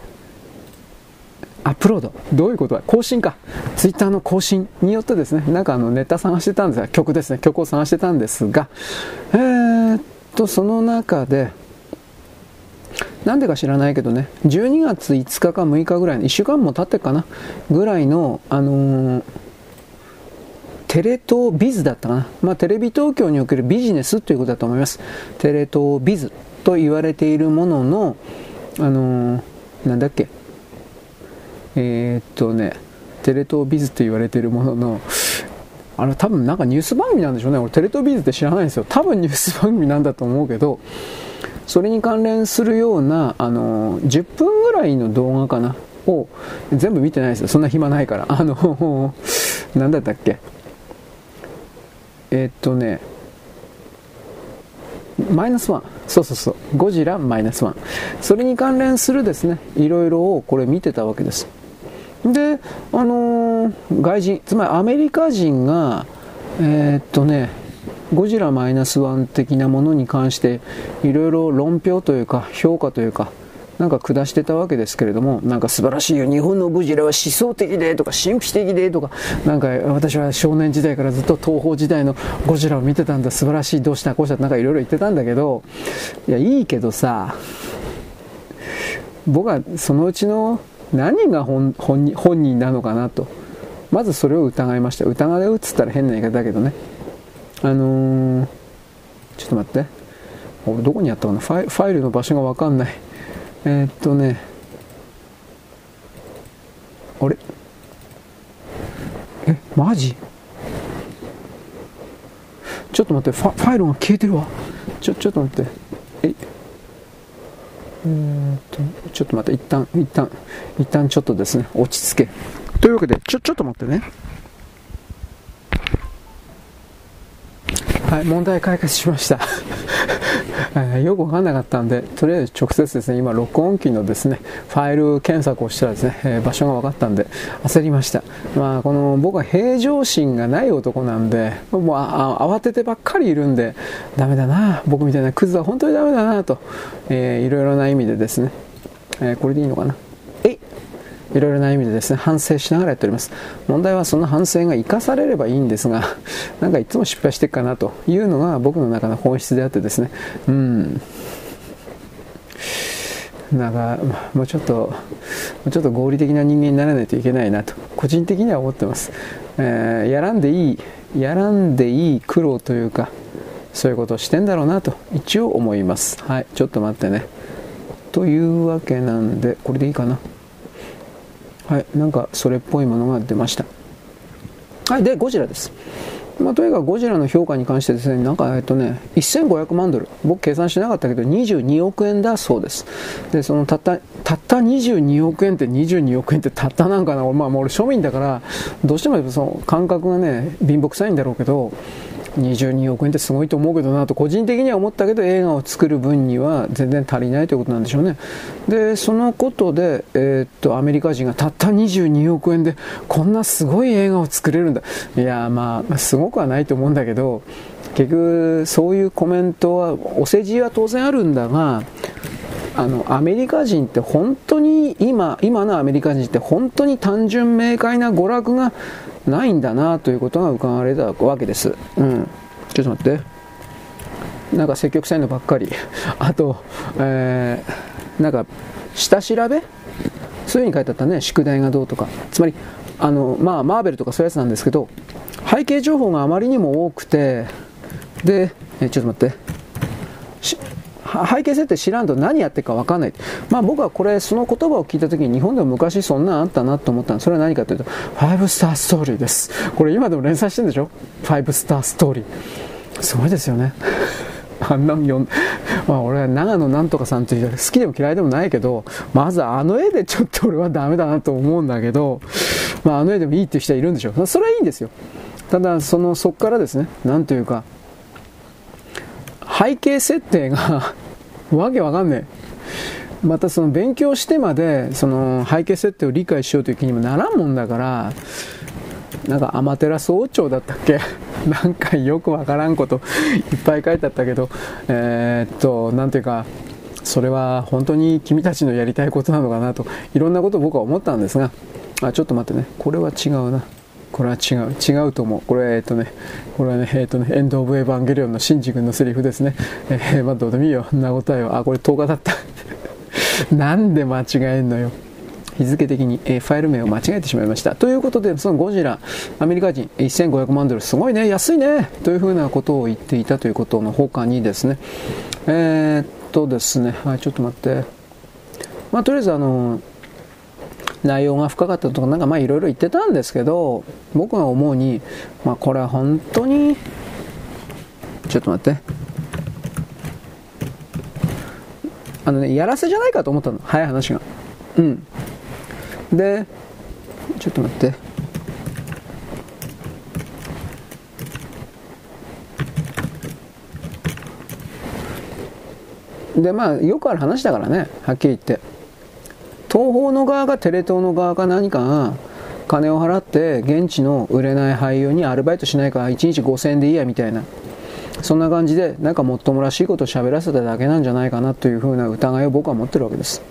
アップロード。どういうことだ更新か。ツイッターの更新によってですね、なんかあのネタ探してたんですが、曲ですね、曲を探してたんですが、えー、っと、その中で、なんでか知らないけどね、12月5日か6日ぐらいの、1週間も経ってかな、ぐらいの、あのー、テレ東ビズだったかな。まあ、テレビ東京におけるビジネスということだと思います。テレ東ビズと言われているものの、あのー、なんだっけ、えー、っとね、テレ東ビズと言われているものの、あれ多分なんかニュース番組なんでしょうね。俺テレ東ビズって知らないんですよ。多分ニュース番組なんだと思うけど、それに関連するような、あの、10分ぐらいの動画かな。を全部見てないですよ。そんな暇ないから。あの、なんだったっけ。えー、っとね、マイナスワン。そうそうそう。ゴジラマイナスワン。それに関連するですね、いろいろをこれ見てたわけです。で、あのー、外人、つまりアメリカ人が、えー、っとね、ゴジラマイナスワン的なものに関していろいろ論評というか評価というかなんか下してたわけですけれども、なんか素晴らしいよ、日本のゴジラは思想的でとか神秘的でとか、なんか私は少年時代からずっと東宝時代のゴジラを見てたんだ、素晴らしい、どうしたこうしたなんかいろいろ言ってたんだけど、いや、いいけどさ、僕はそのうちの何が本人なのかなと。まずそれを疑いました。疑いを打つったら変な言い方だけどね。あのー、ちょっと待って。俺どこにあったかなファファイルの場所がわかんない。えー、っとね。あれ？え、マジ？ちょっと待って、ファファイルが消えてるわ。ちょ、ちょっと待って。ええ、っと、ちょっと待って、一旦、一旦、一旦ちょっとですね、落ち着け。というわけで、ちょ、ちょっと待ってね。はい、問題解決しました。*laughs* よくわかんなかったんで、とりあえず直接ですね、今、録音機のですね、ファイル検索をしたらですね、えー、場所が分かったんで、焦りました。まあ、この、僕は平常心がない男なんで、もう慌ててばっかりいるんで、ダメだな、僕みたいなクズは本当にダメだな、と、えー、いろいろな意味でですね、えー、これでいいのかな。えいろいろな意味でですね、反省しながらやっております。問題はその反省が生かされればいいんですが、*laughs* なんかいつも失敗していかなというのが僕の中の本質であってですね、うん。なんか、もうちょっと、もうちょっと合理的な人間にならないといけないなと、個人的には思ってます。えー、やらんでいい、やらんでいい苦労というか、そういうことをしてんだろうなと、一応思います。はい、ちょっと待ってね。というわけなんで、これでいいかな。はい、なんかそれっぽいものが出ました。はい、で、ゴジラです。まあ、とにかくゴジラの評価に関してですね、なんか、えっとね、1500万ドル、僕計算しなかったけど、22億円だそうです。で、そのたった、たった22億円って22億円ってたったなんかな、まあ、もう俺庶民だから、どうしてもその感覚がね、貧乏くさいんだろうけど、22億円ってすごいと思うけどなと個人的には思ったけど映画を作る分には全然足りないということなんでしょうね。でそのことで、えー、っとアメリカ人がたった22億円でこんなすごい映画を作れるんだ。いやまあすごくはないと思うんだけど結局そういうコメントはお世辞は当然あるんだがあのアメリカ人って本当に今今のアメリカ人って本当に単純明快な娯楽がないんだなということが伺われたわけです。うん。ちょっと待って。なんか積極臭いのばっかり。*laughs* あと、えー、なんか、下調べ？そういう風に書いてあったね。宿題がどうとか。つまり、あの、まあ、マーベルとかそういうやつなんですけど、背景情報があまりにも多くて、で、えちょっと待って。背景設定知らんと何やってるか分かんない。まあ僕はこれ、その言葉を聞いた時に日本でも昔そんなんあったなと思ったの。それは何かというと、5スターストーリーです。これ今でも連載してるんでしょ ?5 スターストーリー。すごいですよね。*laughs* あんなん、まあ俺は長野なんとかさんって好きでも嫌いでもないけど、まずあの絵でちょっと俺はダメだなと思うんだけど、まああの絵でもいいっていう人はいるんでしょう。それはいいんですよ。ただ、その、そっからですね、なんというか、背景設定がわけわかんねえ。またその勉強してまで、その背景設定を理解しようという気にもならんもんだから、なんかアマテラス王朝だったっけ？*laughs* なんかよくわからんこといっぱい書いてあったけど、えー、っと、なんていうか、それは本当に君たちのやりたいことなのかなと、いろんなことを僕は思ったんですが、あ、ちょっと待ってね、これは違うな。これは違う。違うと思う。これは、えっとね、これはね、えっとね、エンド・オブ・エヴァンゲリオンのシンジ君のセリフですね。えー、まあ、どうでもいいよ。な答えは。あ、これ10日だった。*laughs* なんで間違えんのよ。日付的に、えー、ファイル名を間違えてしまいました。ということで、そのゴジラ、アメリカ人1500万ドル、すごいね、安いね、というふうなことを言っていたということの他にですね、えー、っとですね、はい、ちょっと待って。まあ、とりあえず、あの、内容が深かったとか、なんかまあいろいろ言ってたんですけど、僕が思うに、まあこれは本当に、ちょっと待って。あのね、やらせじゃないかと思ったの。早い話が。うん。で、ちょっと待って。で、まあ、よくある話だからね、はっきり言って。東方の側がテレ東の側か何かが金を払って現地の売れない俳優にアルバイトしないから1日5000円でいいやみたいなそんな感じでなんかもっともらしいことを喋らせただけなんじゃないかなというふうな疑いを僕は持ってるわけです。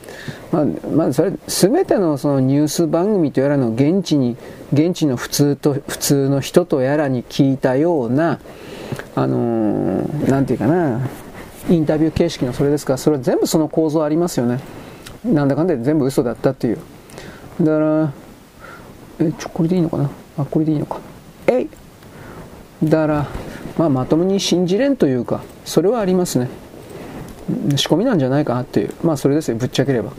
まあ、まあ、それ全てのそのニュース番組とやらの現地に現地の普通と普通の人とやらに聞いたようなあのー、ていうかなインタビュー形式のそれですからそれは全部その構造ありますよね。なんだかんだ全部嘘だったっていう。だからえちょこれでいいのかな？あこれでいいのか。えい！だから、まあ、まともに信じれんというかそれはありますね。仕込みなんじゃないかなっていう。まあそれですよぶっちゃければ。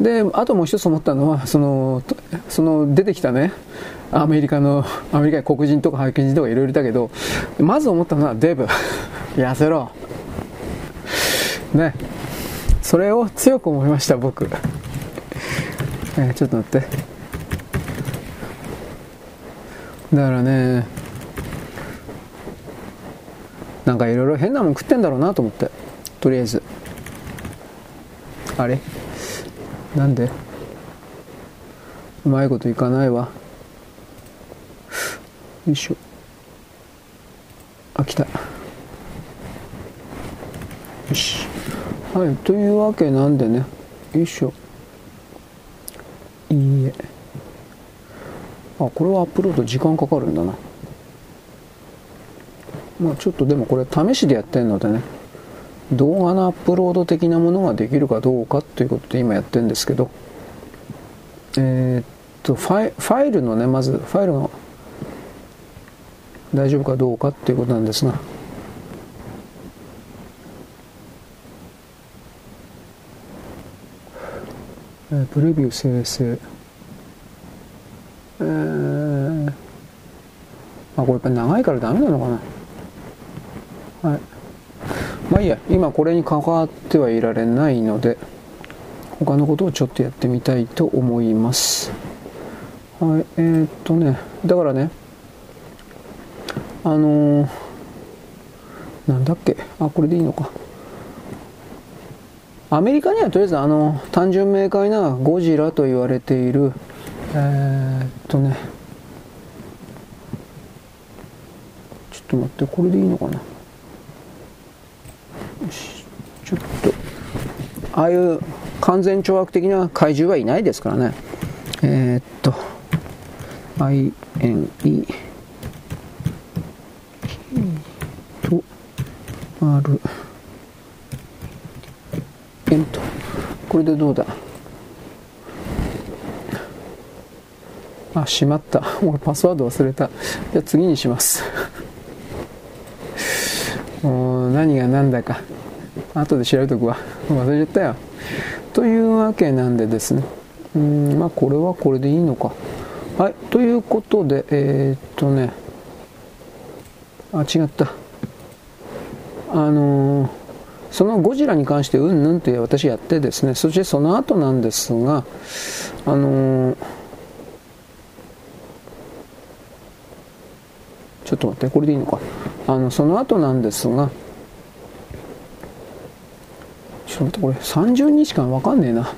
であともう一つ思ったのはそのその出てきたね。アメリカのアメリカに黒人とか白人とかいろいろいたけどまず思ったのはデブ。*laughs* 痩せろ。ね。それを強く思いました僕、えー、ちょっと待って。だからねなんかいろいろ変なもん食ってんだろうなと思って。とりあえず。あれ？なんで？うまいこといかないわ。よいしょ。あ来た。よし。はい、というわけなんでね、よいしょ。いいえ。あ、これはアップロード時間かかるんだな。まあちょっとでもこれ試しでやってるのでね、動画のアップロード的なものができるかどうかということで今やってるんですけど、えー、っとファイ、ファイルのね、まずファイルが大丈夫かどうかっていうことなんですが、プレビュー生成えー、あこれやっぱ長いからダメなのかな。はい。まあいいや。今これに関わってはいられないので他のことをちょっとやってみたいと思います。はい。えー、っとね。だからね。あのー、なんだっけ。あこれでいいのか。アメリカにはとりあえずあの単純明快なゴジラと言われているえー、っとね。ちょっと待ってこれでいいのかな。よしちょっと。ああいう完全懲悪的な怪獣はいないですからね。えー、っと INE と R 円とこれでどうだ？あしまった。俺パスワード忘れた。じゃあ次にします。*laughs* もう何が何だか。後で調べとくわ。忘れちゃったよ。というわけなんでですね。うんまあこれはこれでいいのか。はいということでえー、っとね。あ違った。あのー、そのゴジラに関してうんぬんって私やってですねそしてその後なんですがあのー、ちょっと待ってこれでいいのか。あのその後なんですがちょっと待ってこれ30日間わかんねえな。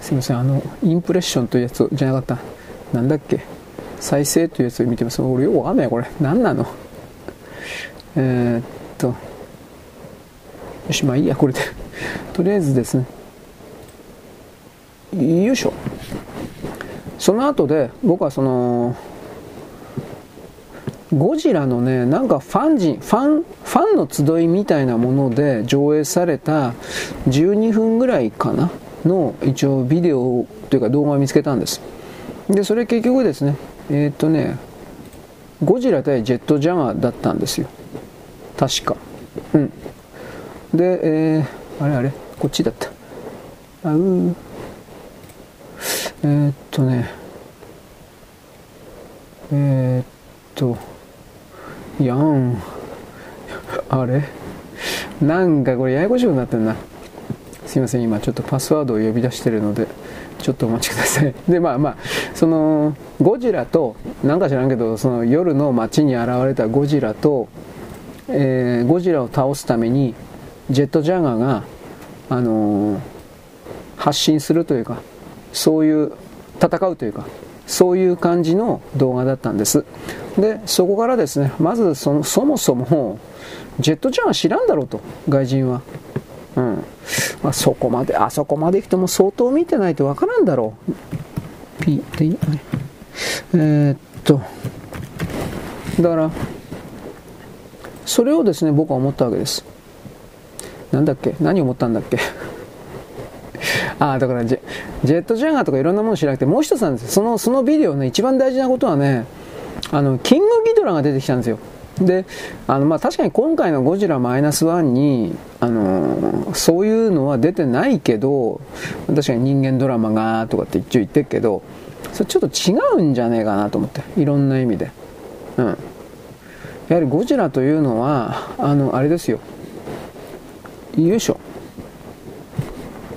すいませんあのインプレッションというやつじゃなかった。なんだっけ。再生というやつを見てます。俺よくわかんないこれ。何なの。えー、っと。よしまあいいやこれで。とりあえずですね。よいしょ。その後で僕はそのゴジラのねなんかファン人ファンファンの集いみたいなもので上映された12分ぐらいかな？の一応ビデオというか動画を見つけたんです。でそれ結局ですねえー、っとねゴジラ対ジェットジャガーだったんですよ。確か。うん。でえー、あれあれこっちだった。あうえー、っとね。えー、っと。やん。あれ？なんかこれややこしくなってんな。すいません今ちょっとパスワードを呼び出してるのでちょっとお待ちください。*laughs* でまあまあそのゴジラとなんか知らんけどその夜の街に現れたゴジラと、えー、ゴジラを倒すためにジェットジャガーがあのー、発信するというかそういう戦うというかそういう感じの動画だったんです。でそこからですねまずそのそもそもジェットジャガー知らんだろうと外人は。うん。まあ、そこまであそこまで行くとも相当見てないとわからんだろう。P でいいえー、っと。だからそれをですね僕は思ったわけです。なんだっけ？何を思ったんだっけ？*laughs* ああだからジェジェットジャガーとかいろんなもの知らなくてもう一つなんですよ。そのそのビデオね一番大事なことはねあのキングギドラが出てきたんですよ。であのまあ確かに今回の「ゴジラマイナスワンにあのそういうのは出てないけど確かに人間ドラマがとかって一応言ってるけどそれちょっと違うんじゃねえかなと思っていろんな意味で。うん。やはりゴジラというのはあのあれですよ。よいしょ。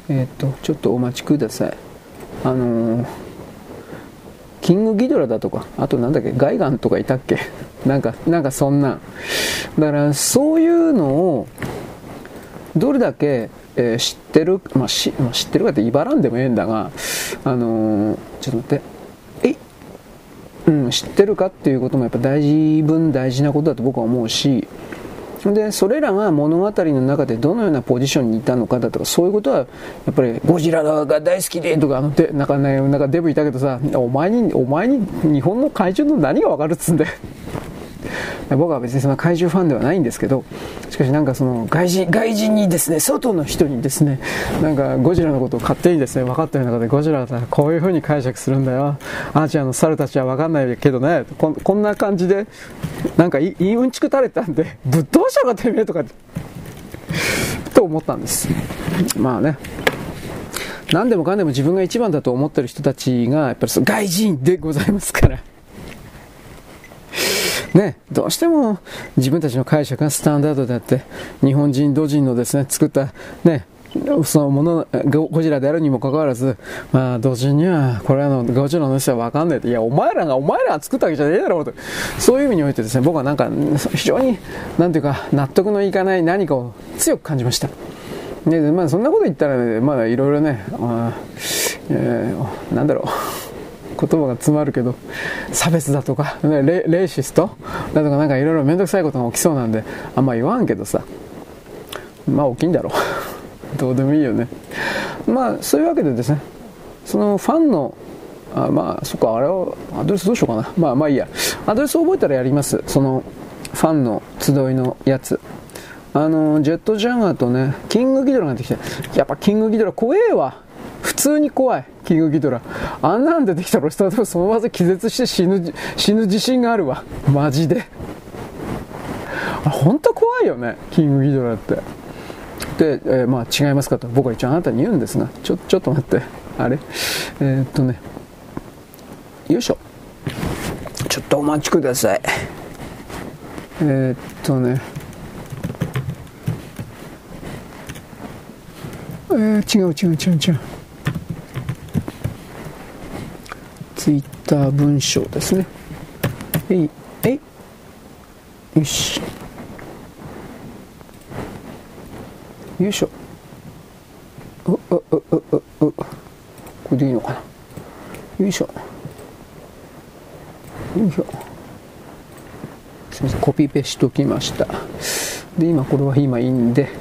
えっ、とちょっとお待ちください。あのーキングギドラだとか、あとなんだっけ、ガイガンとかいたっけ？*laughs* なんか、なんかそんな。だからそういうのを、どれだけ、えー、知ってる、まあ、しまあ、知ってるかっていばらんでもええんだが、あのー、ちょっと待って、え？うん、知ってるかっていうこともやっぱ大事分大事なことだと僕は思うし、でそれらが物語の中でどのようなポジションにいたのかだとかそういうことはやっぱりゴジラが大好きでとかあのでなんかねなんかデブいたけどさお前にお前に日本の怪獣の何が分かるっつうんだよ。僕は別にその怪獣ファンではないんですけどしかしなんかその外人外人にですね外の人にですねなんかゴジラのことを勝手にですね分かったようなことでゴジラだこういう風に解釈するんだよ。アジアの猿たちは分かんないけどね。ここんな感じでなんかいいうんちく垂れたんでぶっ通したかてめえとかと思ったんです。まあね。何でもかんでも自分が一番だと思ってる人たちがやっぱり外人でございますから。ね、どうしても自分たちの解釈がスタンダードであって、日本人、土人のですね、作った、ね、そのもの、ゴジラであるにもかかわらず、まあ、土人には、これらのゴジラの人はわかんないと。いや、お前らが、お前らが作ったわけじゃねえだろうと。そういう意味においてですね、僕はなんか、非常に、なんていうか、納得のいかない何かを強く感じました。で、まあ、そんなこと言ったらね、まだいろいろね、あえー、なんだろう。言葉が詰まるけど差別だとかレレーシスト？だとかなんかいろいろ面倒くさいことが起きそうなんであんま言わんけどさ。まあ起きいんだろう。*laughs* どうでもいいよね。まあそういうわけでですねそのファンのあまあそっかあれはアドレスどうしようかな。まあまあいいや。アドレス覚えたらやります。そのファンの集いのやつ。あのジェットジャガーとねキングギドラが出てきてやっぱキングギドラ怖えわ。普通に怖い。キングギドラ。あんなん出てきたら、そのまず気絶して死ぬ、死ぬ自信があるわ。マジで。あ、ほん怖いよね。キングギドラって。で、えー、まあ違いますかと。僕は一応あなたに言うんですが、ちょ、ちょっと待って。あれ？えー、っとね。よいしょ。ちょっとお待ちください。えー、っとね。えー、違う違う違う違う。ツイッター文章ですね。えい、えい。よし。よいしょ。う、う、う、う、う、う。これでいいのかな。よいしょ。よいしょ。すみません、コピペしときました。で、今、これは今いいんで、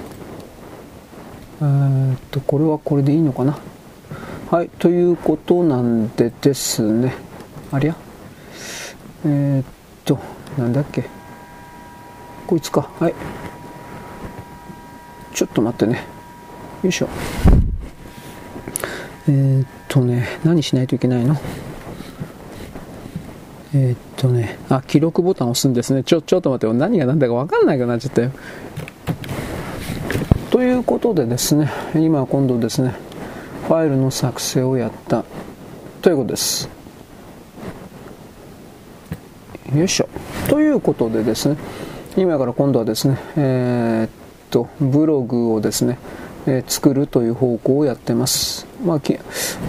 えー、っと、これはこれでいいのかな。はい、ということなんでですね。ありゃえー、っと、なんだっけ？こいつか。はい。ちょっと待ってね。よいしょ。えー、っとね、何しないといけないの？えー、っとね、あ、記録ボタン押すんですね。ちょ、ちょっと待って、何が何だか分かんないくなっちゃったよ。ということでですね、今今度ですね、ファイルの作成をやったということです。よいしょ。ということでですね、今から今度はですね、えー、っと、ブログをですね、えー、作るという方向をやってます。まあ、き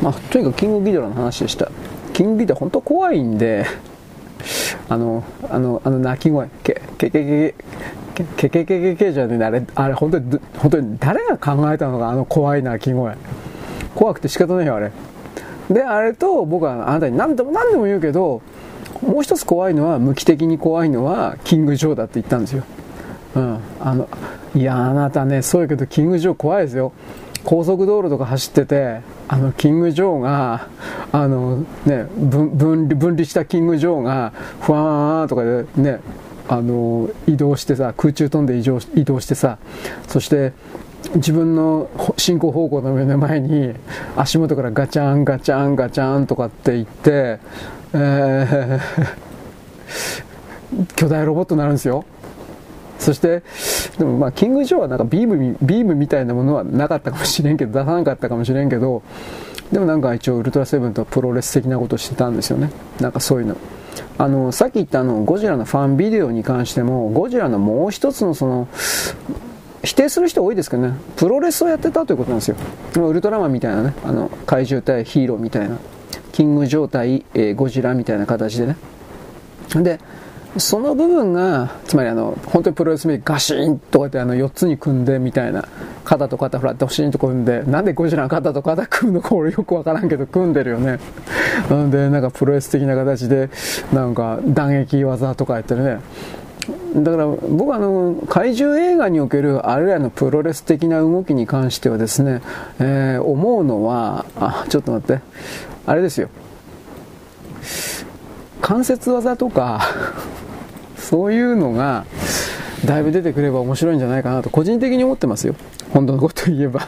まあ、とにかくキングギドラの話でした。キングギドラ本当怖いんで、*laughs* あの、あの、あの鳴き声、け、けけけけ、けけけけけじゃねえあれ、あれ本当に、本当に誰が考えたのか、あの怖い鳴き声。怖くて仕方ないよ、あれ。で、あれと、僕はあなたに何度も何度も言うけど、もう一つ怖いのは、無機的に怖いのは、キング・ジョーだって言ったんですよ。うん。あの、いや、あなたね、そうやけど、キング・ジョー怖いですよ。高速道路とか走ってて、あの、キング・ジョーが、あの、ね、分分離したキング・ジョーが、ふわーとかでね、あの、移動してさ、空中飛んで移動移動してさ、そして、自分の進行方向の目の前に足元からガチャンガチャンガチャンとかって言って、えー、*laughs* 巨大ロボットになるんですよ。そして、でもまあ、キング・ジョーはなんかビーム、ビームみたいなものはなかったかもしれんけど、出さなかったかもしれんけど、でもなんか一応ウルトラセブンとプロレス的なことしてたんですよね。なんかそういうの。あの、さっき言ったあの、ゴジラのファンビデオに関しても、ゴジラのもう一つのその、否定する人多いですけどね、プロレスをやってたということなんですよ。ウルトラマンみたいなね、あの、怪獣対ヒーローみたいな、キング状態、えー、ゴジラみたいな形でね。で、その部分が、つまりあの、本当にプロレス名ガシーンとかってあの4つに組んでみたいな、肩と肩フラットシーンと組んで、なんでゴジラの肩と肩組むのか俺よくわからんけど組んでるよね。なんで、なんかプロレス的な形で、なんか弾撃技とかやってるね。だから僕はあの怪獣映画におけるあれらのプロレス的な動きに関してはですね、えー、思うのはあちょっと待って。あれですよ。関節技とか *laughs* そういうのがだいぶ出てくれば面白いんじゃないかなと個人的に思ってますよ。本当のこと言えば。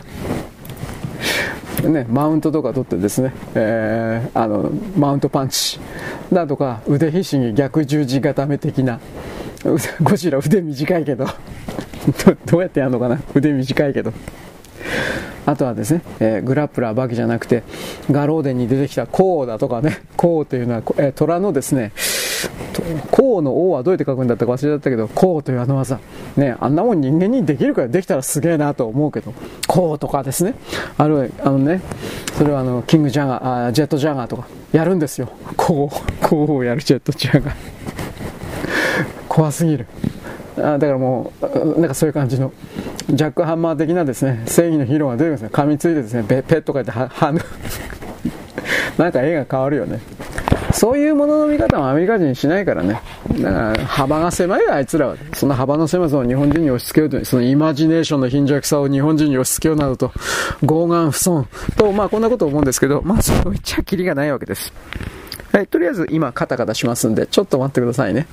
ね、マウントとか取ってですね、えー、あのマウントパンチだとか腕ひしぎ逆十字固め的な。*laughs* ゴジラ腕短いけど *laughs* どうやってやるのかな？腕短いけどあとはですね、えー、グラップラーばけじゃなくてガローデンに出てきたコウだとかね *laughs* コウというのは、えー、虎のですねコウの王はどうやって書くんだったか忘れちゃったけど、コウというあの技。ね、あんなもん人間にできるからできたらすげえなと思うけど、コウとかですね。あるあのね、それはあの、キングジャガー、あジェットジャガーとかやるんですよ。コウ、コウをやるジェットジャガー。怖すぎる。あだからもう、なんかそういう感じの、ジャックハンマー的なですね、正義のヒーローが出てくるんですね。噛みついてですね、ペッとか言っては、ぬ。*laughs* なんか絵が変わるよね。そういうものの見方はアメリカ人しないからね。だから幅が狭い、あいつらは。その幅の狭さを日本人に押し付けようと、そのイマジネーションの貧弱さを日本人に押し付けようなどと、傲慢不損と、まあこんなこと思うんですけど、まあそう言っちゃきりがないわけです。はい、とりあえず今カタカタしますんで、ちょっと待ってくださいね。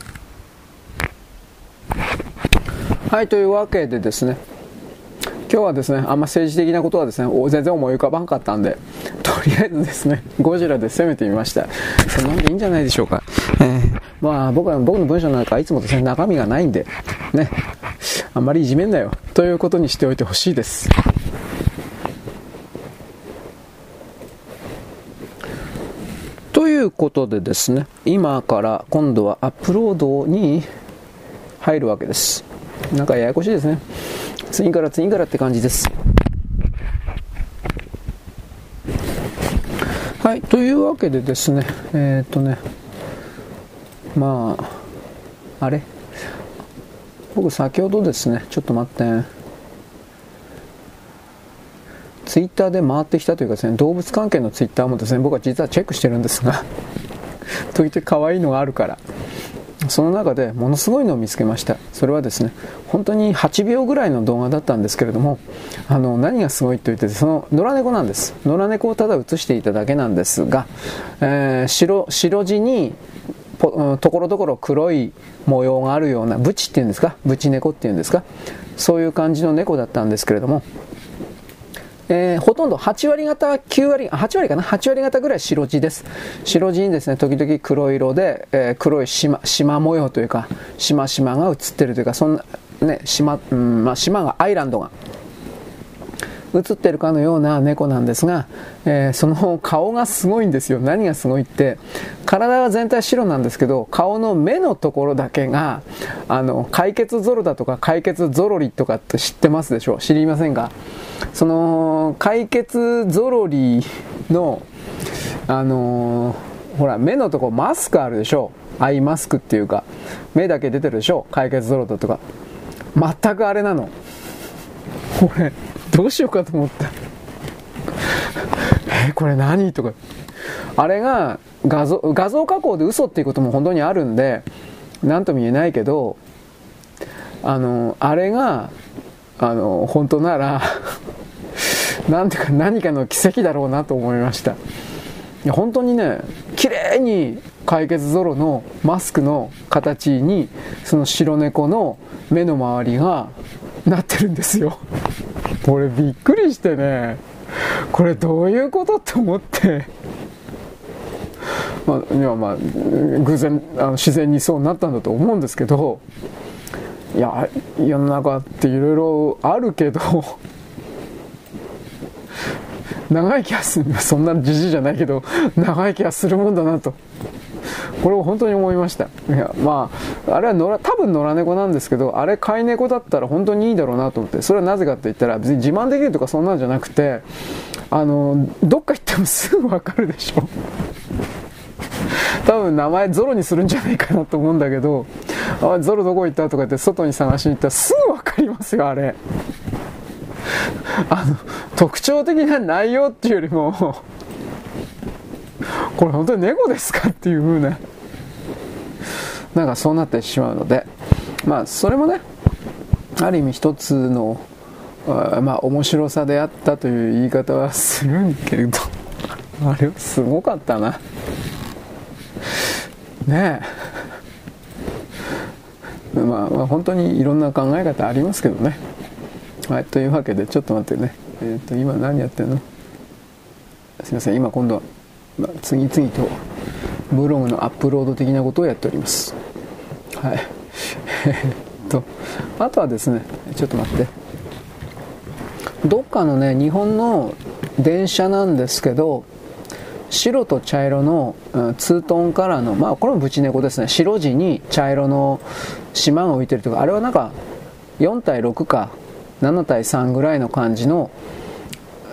はい、というわけでですね、今日はですね、あんま政治的なことはですね、全然思い浮かばんかったんで、とりあえずですね、ゴジラで攻めてみました。そんなんでいいんじゃないでしょうか。えー、まあ僕は、僕の文章なんかいつもですね、中身がないんで、ね、あんまりいじめんなよ、ということにしておいてほしいです。ということでですね、今から今度はアップロードに入るわけです。なんかややこしいですね。次から次からって感じです。はい、というわけでですね、えー、っとね、まあ、あれ？僕先ほどですね、ちょっと待って、ツイッターで回ってきたというかですね、動物関係のツイッターもですね、僕は実はチェックしてるんですが、*laughs* 時て可愛いのがあるから。その中でものすごいのを見つけました。それはですね本当に8秒ぐらいの動画だったんですけれどもあの何がすごいと言ってその野良猫なんです。野良猫をただ映していただけなんですが、えー、白白地にところどころ黒い模様があるようなブチっていうんですか？ブチ猫っていうんですか？そういう感じの猫だったんですけれどもえー、ほとんど8割方、9割、8割かな ?8 割方ぐらい白地です。白地にですね、時々黒色で、えー、黒い島、島模様というか、島々が映ってるというか、そんな、ね、島、うん、まあ、島が、アイランドが映ってるかのような猫なんですが、えー、その顔がすごいんですよ。何がすごいって、体は全体白なんですけど、顔の目のところだけが、あの、解決ゾロだとか解決ゾロリとかって知ってますでしょう？知りませんか？その、解決ゾロリの、あのー、ほら、目のとこマスクあるでしょアイマスクっていうか、目だけ出てるでしょ解決ゾロだとか。全くあれなの。これ、どうしようかと思った。えこれ何とか。あれが画像、画像加工で嘘っていうことも本当にあるんで、何とも言えないけど、あの、あれが、あの、本当なら *laughs* なんていうか何かの奇跡だろうなと思いました。いや、本当にね、綺麗に解決ゾロのマスクの形に、その白猫の目の周りがなってるんですよ。これびっくりしてね、これどういうことって思って、まあ、まあ、偶然、あの自然にそうなったんだと思うんですけど、いや、世の中っていろいろあるけど、*laughs* 長生きはする、そんなじじいじゃないけど、長生きはするもんだなと。これを本当に思いました。いや、まあ、あれは野良、多分野良猫なんですけど、あれ飼い猫だったら本当にいいだろうなと思って、それはなぜかって言ったら、別に自慢できるとかそんなんじゃなくて、あの、どっか行ってもすぐわかるでしょ。多分名前ゾロにするんじゃないかなと思うんだけど、あ、ゾロどこ行ったとか言って外に探しに行ったらすぐわかりますよ、あれ。あの、特徴的な内容っていうよりもこれ本当に猫ですかっていう風な、なんかそうなってしまうので、まあ、それもね、ある意味一つの、まあ、面白さであったという言い方はするんけれど、あれはすごかったな。ねえ。*laughs* まあ、まあ、本当にいろんな考え方ありますけどね。はい、というわけで、ちょっと待ってね。えっ、ー、と、今何やってんの？すいません、今今度は、まあ、次々とブログのアップロード的なことをやっております。はい。*laughs* えっと、あとはですね、ちょっと待って。どっかのね、日本の電車なんですけど、白と茶色の、うん、ツートンカラーの、まあこれもブチ猫ですね。白地に茶色の島が浮いてるというか、あれはなんか4対6か7対3ぐらいの感じの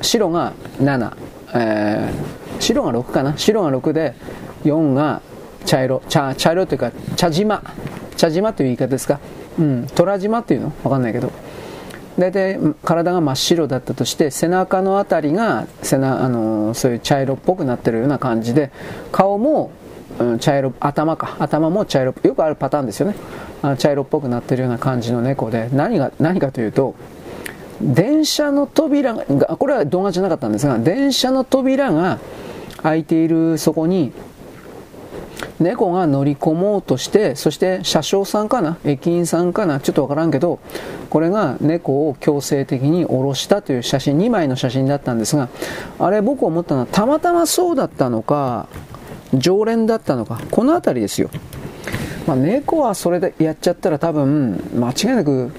白が7、えー、白が6かな？白が6で4が茶色茶茶色というか茶島。茶島という言い方ですか？うん。虎島っていうの？わかんないけど。大体体が真っ白だったとして背中の辺りが背なあのそういう茶色っぽくなってるような感じで顔も、うん、茶色頭か。頭も茶色よくあるパターンですよね。あ茶色っぽくなってるような感じの猫で何が何かというと電車の扉が、これは動画じゃなかったんですが、電車の扉が開いているそこに、猫が乗り込もうとして、そして車掌さんかな駅員さんかなちょっとわからんけど、これが猫を強制的に降ろしたという写真、2枚の写真だったんですが、あれ僕思ったのは、たまたまそうだったのか、常連だったのか、この辺りですよ。まあ、猫はそれでやっちゃったら多分、間違いなく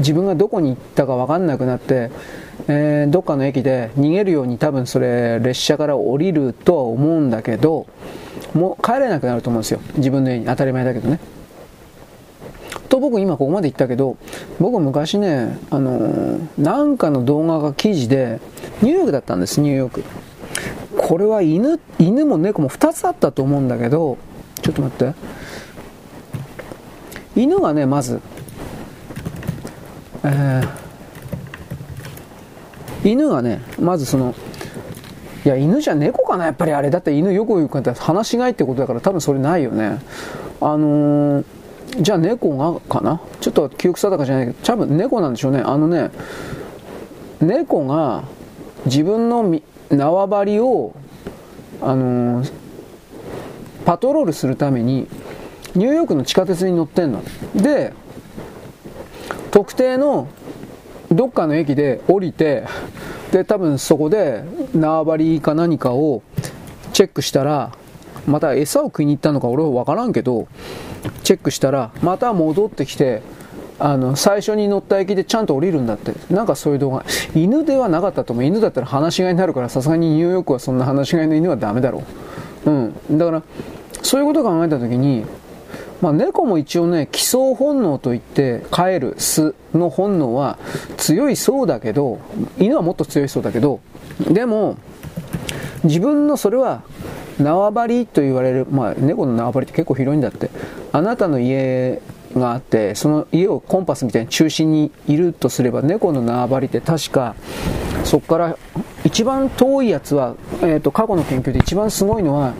自分がどこに行ったか分かんなくなって、えー、どっかの駅で逃げるように多分それ列車から降りるとは思うんだけどもう帰れなくなると思うんですよ。自分の家に。当たり前だけどね。と僕今ここまで言ったけど僕昔ねあのー、なんかの動画が記事でニューヨークだったんです。ニューヨーク。これは犬、犬も猫も2つあったと思うんだけど、ちょっと待って。犬がね、まず、えー、犬がね、まずその、いや、犬じゃ猫かな、やっぱりあれ。だって犬よく言うかって話しがいってことだから多分それないよね。あのー、じゃあ猫がかな？ちょっと記憶定かじゃないけど、多分猫なんでしょうね。あのね、猫が自分の縄張りを、あのー、パトロールするために、ニューヨークの地下鉄に乗ってんの。で、特定のどっかの駅で降りて、で、多分そこで縄張りか何かをチェックしたら、また餌を食いに行ったのか俺は分からんけど、チェックしたら、また戻ってきて、あの、最初に乗った駅でちゃんと降りるんだって。なんかそういう動画。犬ではなかったと思う。犬だったら話し飼いになるから、さすがにニューヨークはそんな話し飼いの犬はダメだろう。うん。だから、そういうことを考えたときに、まあ、猫も一応ね、帰巣本能といって、帰る、巣の本能は強いそうだけど、犬はもっと強いそうだけど、でも、自分のそれは縄張りと言われる、まあ、猫の縄張りって結構広いんだって。あなたの家があって、その家をコンパスみたいに中心にいるとすれば、猫の縄張りって確か、そこから一番遠いやつは、えーと過去の研究で一番すごいのは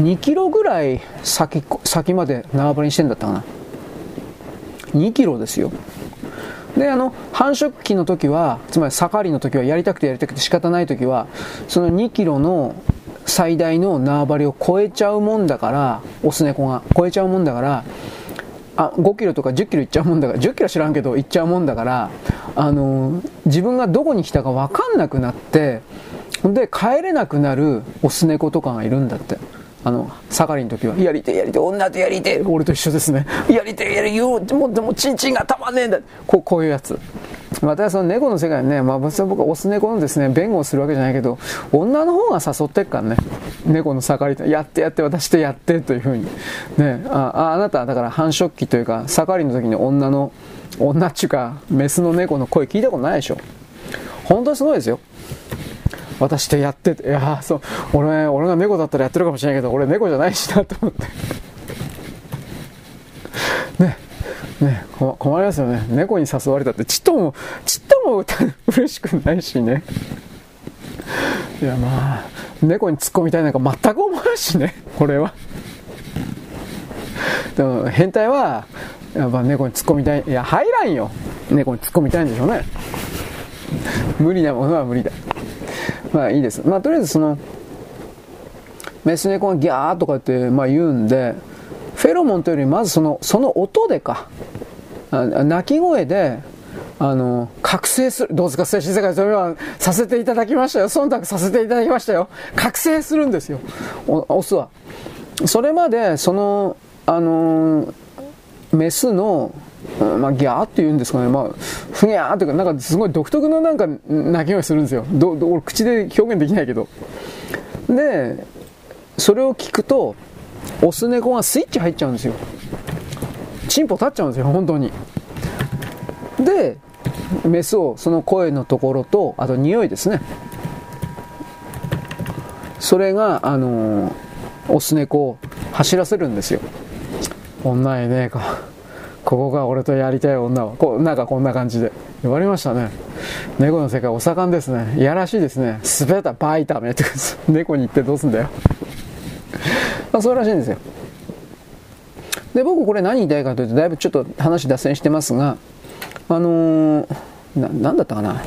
2キロぐらい先先まで縄張りにしてんだったかな。2キロですよ。であの繁殖期の時はつまり盛りの時はやりたくてやりたくて仕方ない時はその2キロの最大の縄張りを超えちゃうもんだからオス猫が超えちゃうもんだからあ5キロとか10キロ行っちゃうもんだから10キロ知らんけど行っちゃうもんだからあの自分がどこに来たか分かんなくなってで帰れなくなるオス猫とかがいるんだって。あの、盛りの時は、やりてやりて女とやりて俺と一緒ですね。やりてやりよもう、でも、ちんちんがたまんねえんだ。こう、こういうやつ。またその猫の世界ね、まあ、僕はオス猫のですね、弁護をするわけじゃないけど、女の方が誘ってっからね。猫の盛りと、やってやって、私とやってというふうに。ね、あ、あなた、だから繁殖期というか、盛りの時に女の、女っちゅうか、メスの猫の声聞いたことないでしょ。本当にすごいですよ。私とやってて、いやそう、俺、俺が猫だったらやってるかもしれないけど、俺猫じゃないしなと思って。ね、ね、困りますよね。猫に誘われたって、ちっとも、ちっとも *laughs* 嬉しくないしね。いや、まあ、猫に突っ込みたいなんか全く思わないしね、これは。でも、変態は、やっぱ猫に突っ込みたい。いや、入らんよ。猫に突っ込みたいんでしょうね。無理なものは無理だ。まあいいです。まあとりあえずその、メス猫がギャーとかって、まあ、言うんで、フェロモンというよりまずその、その音でか、鳴き声で、あの、覚醒する、どうですか、精神世界、それはさせていただきましたよ。忖度させていただきましたよ。覚醒するんですよ。オスは。それまで、その、あの、メスの、まあ、ギャーって言うんですかね、まあ、ふにゃーっていうか、なんかすごい独特のなんか鳴き声するんですよ。ど、ど、俺口で表現できないけど。で、それを聞くと、オス猫がスイッチ入っちゃうんですよ。チンポ立っちゃうんですよ、本当に。で、メスをその声のところと、あと匂いですね。それが、あのー、オス猫を走らせるんですよ。女えねえか。ここが俺とやりたい女は、こう、なんかこんな感じで。言われましたね。猫の世界お盛んですね。いやらしいですね。すべたバイタメって猫に行ってどうすんだよ。まあ、そうらしいんですよ。で、僕これ何言いたいかというと、だいぶちょっと話脱線してますが、あのー、な、なんだったかな。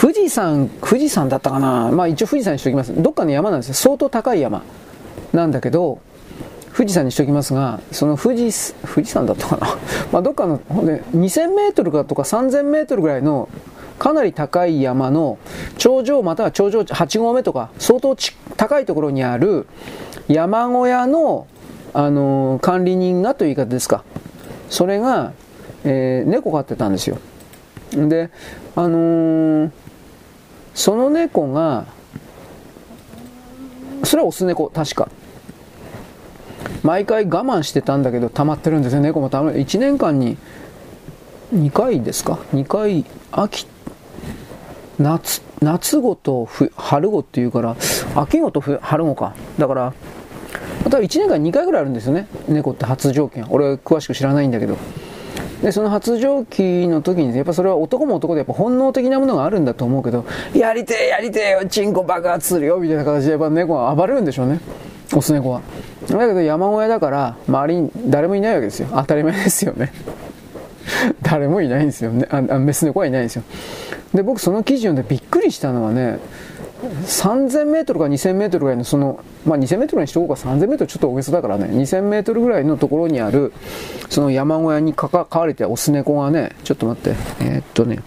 富士山、富士山だったかな。まあ一応富士山にしておきます。どっかの山なんですよ。相当高い山。なんだけど、富士山にしておきますが、その富士、富士山だったかな？*laughs* まあ、どっかの、ね、2000メートルかとか3000メートルぐらいのかなり高い山の頂上または頂上8合目とか相当高いところにある山小屋の、あのー、管理人がという言い方ですか。それが、えー、猫飼ってたんですよ。で、あのー、その猫が、それはオス猫、確か。毎回我慢してたんだけど溜まってるんですよ猫も溜まる1年間に2回ですか？2回秋夏、夏語と春語っていうから、秋語と春語か。だから、また1年間に2回ぐらいあるんですよね。猫って発情期俺詳しく知らないんだけど。で、その発情期の時に、やっぱそれは男も男でやっぱ本能的なものがあるんだと思うけど、やりてえやりてえよ、チンコ爆発するよ、みたいな形でやっぱ猫は暴れるんでしょうね。オス猫は。だけど山小屋だから、周りに誰もいないわけですよ。当たり前ですよね。*laughs* 誰もいないんですよね。あ、メス猫はいないんですよ。で、僕その記事読んでびっくりしたのはね、3000メートルか2000メートルぐらいのその、まあ、2000メートルにしとこうか3000メートルちょっと大げさだからね2000メートルぐらいのところにあるその山小屋にかか飼われてオス猫がねちょっと待ってえー、っとね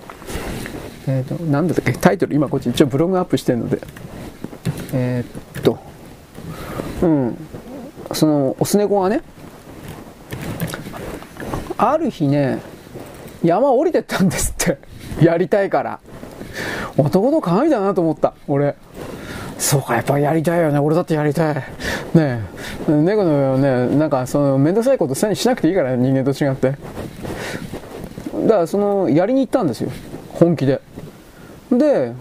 えー、っと何だったっけ？タイトル今こっち一応ブログアップしてるのでえー、っとうんそのオス猫がねある日ね山降りてったんですって *laughs* やりたいから男の鏡だなと思った、俺。そうか、やっぱやりたいよね。俺だってやりたい。ねえ。猫のよね、なんかその、めんどくさいことせにしなくていいから、人間と違って。だからその、やりに行ったんですよ。本気で。で、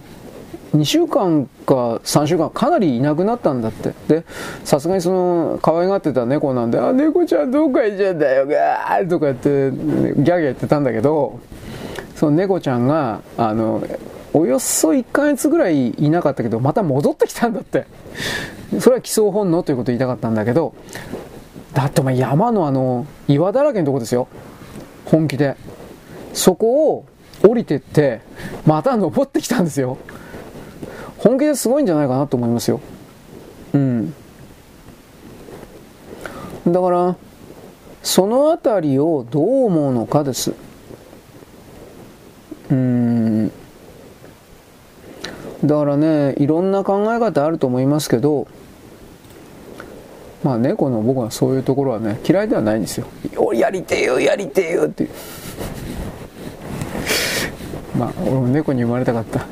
2週間か3週間かなりいなくなったんだって。で、さすがにその、可愛がってた猫なんで、あ、猫ちゃんどっか行っちゃうんだよ、ガーとか言って、ギャーギャー言ってたんだけど、その猫ちゃんが、あの、およそ1ヶ月ぐらいいなかったけど、また戻ってきたんだって。それは基礎本能ということを言いたかったんだけど、だってお前山のあの、岩だらけのとこですよ。本気で。そこを降りてって、また登ってきたんですよ。本気ですごいんじゃないかなと思いますよ。うん。だから、そのあたりをどう思うのかです。うん。だからねいろんな考え方あると思いますけどまあ猫の僕はそういうところはね嫌いではないんですよやりてえよやりてえよっていうまあ俺も猫に生まれたかった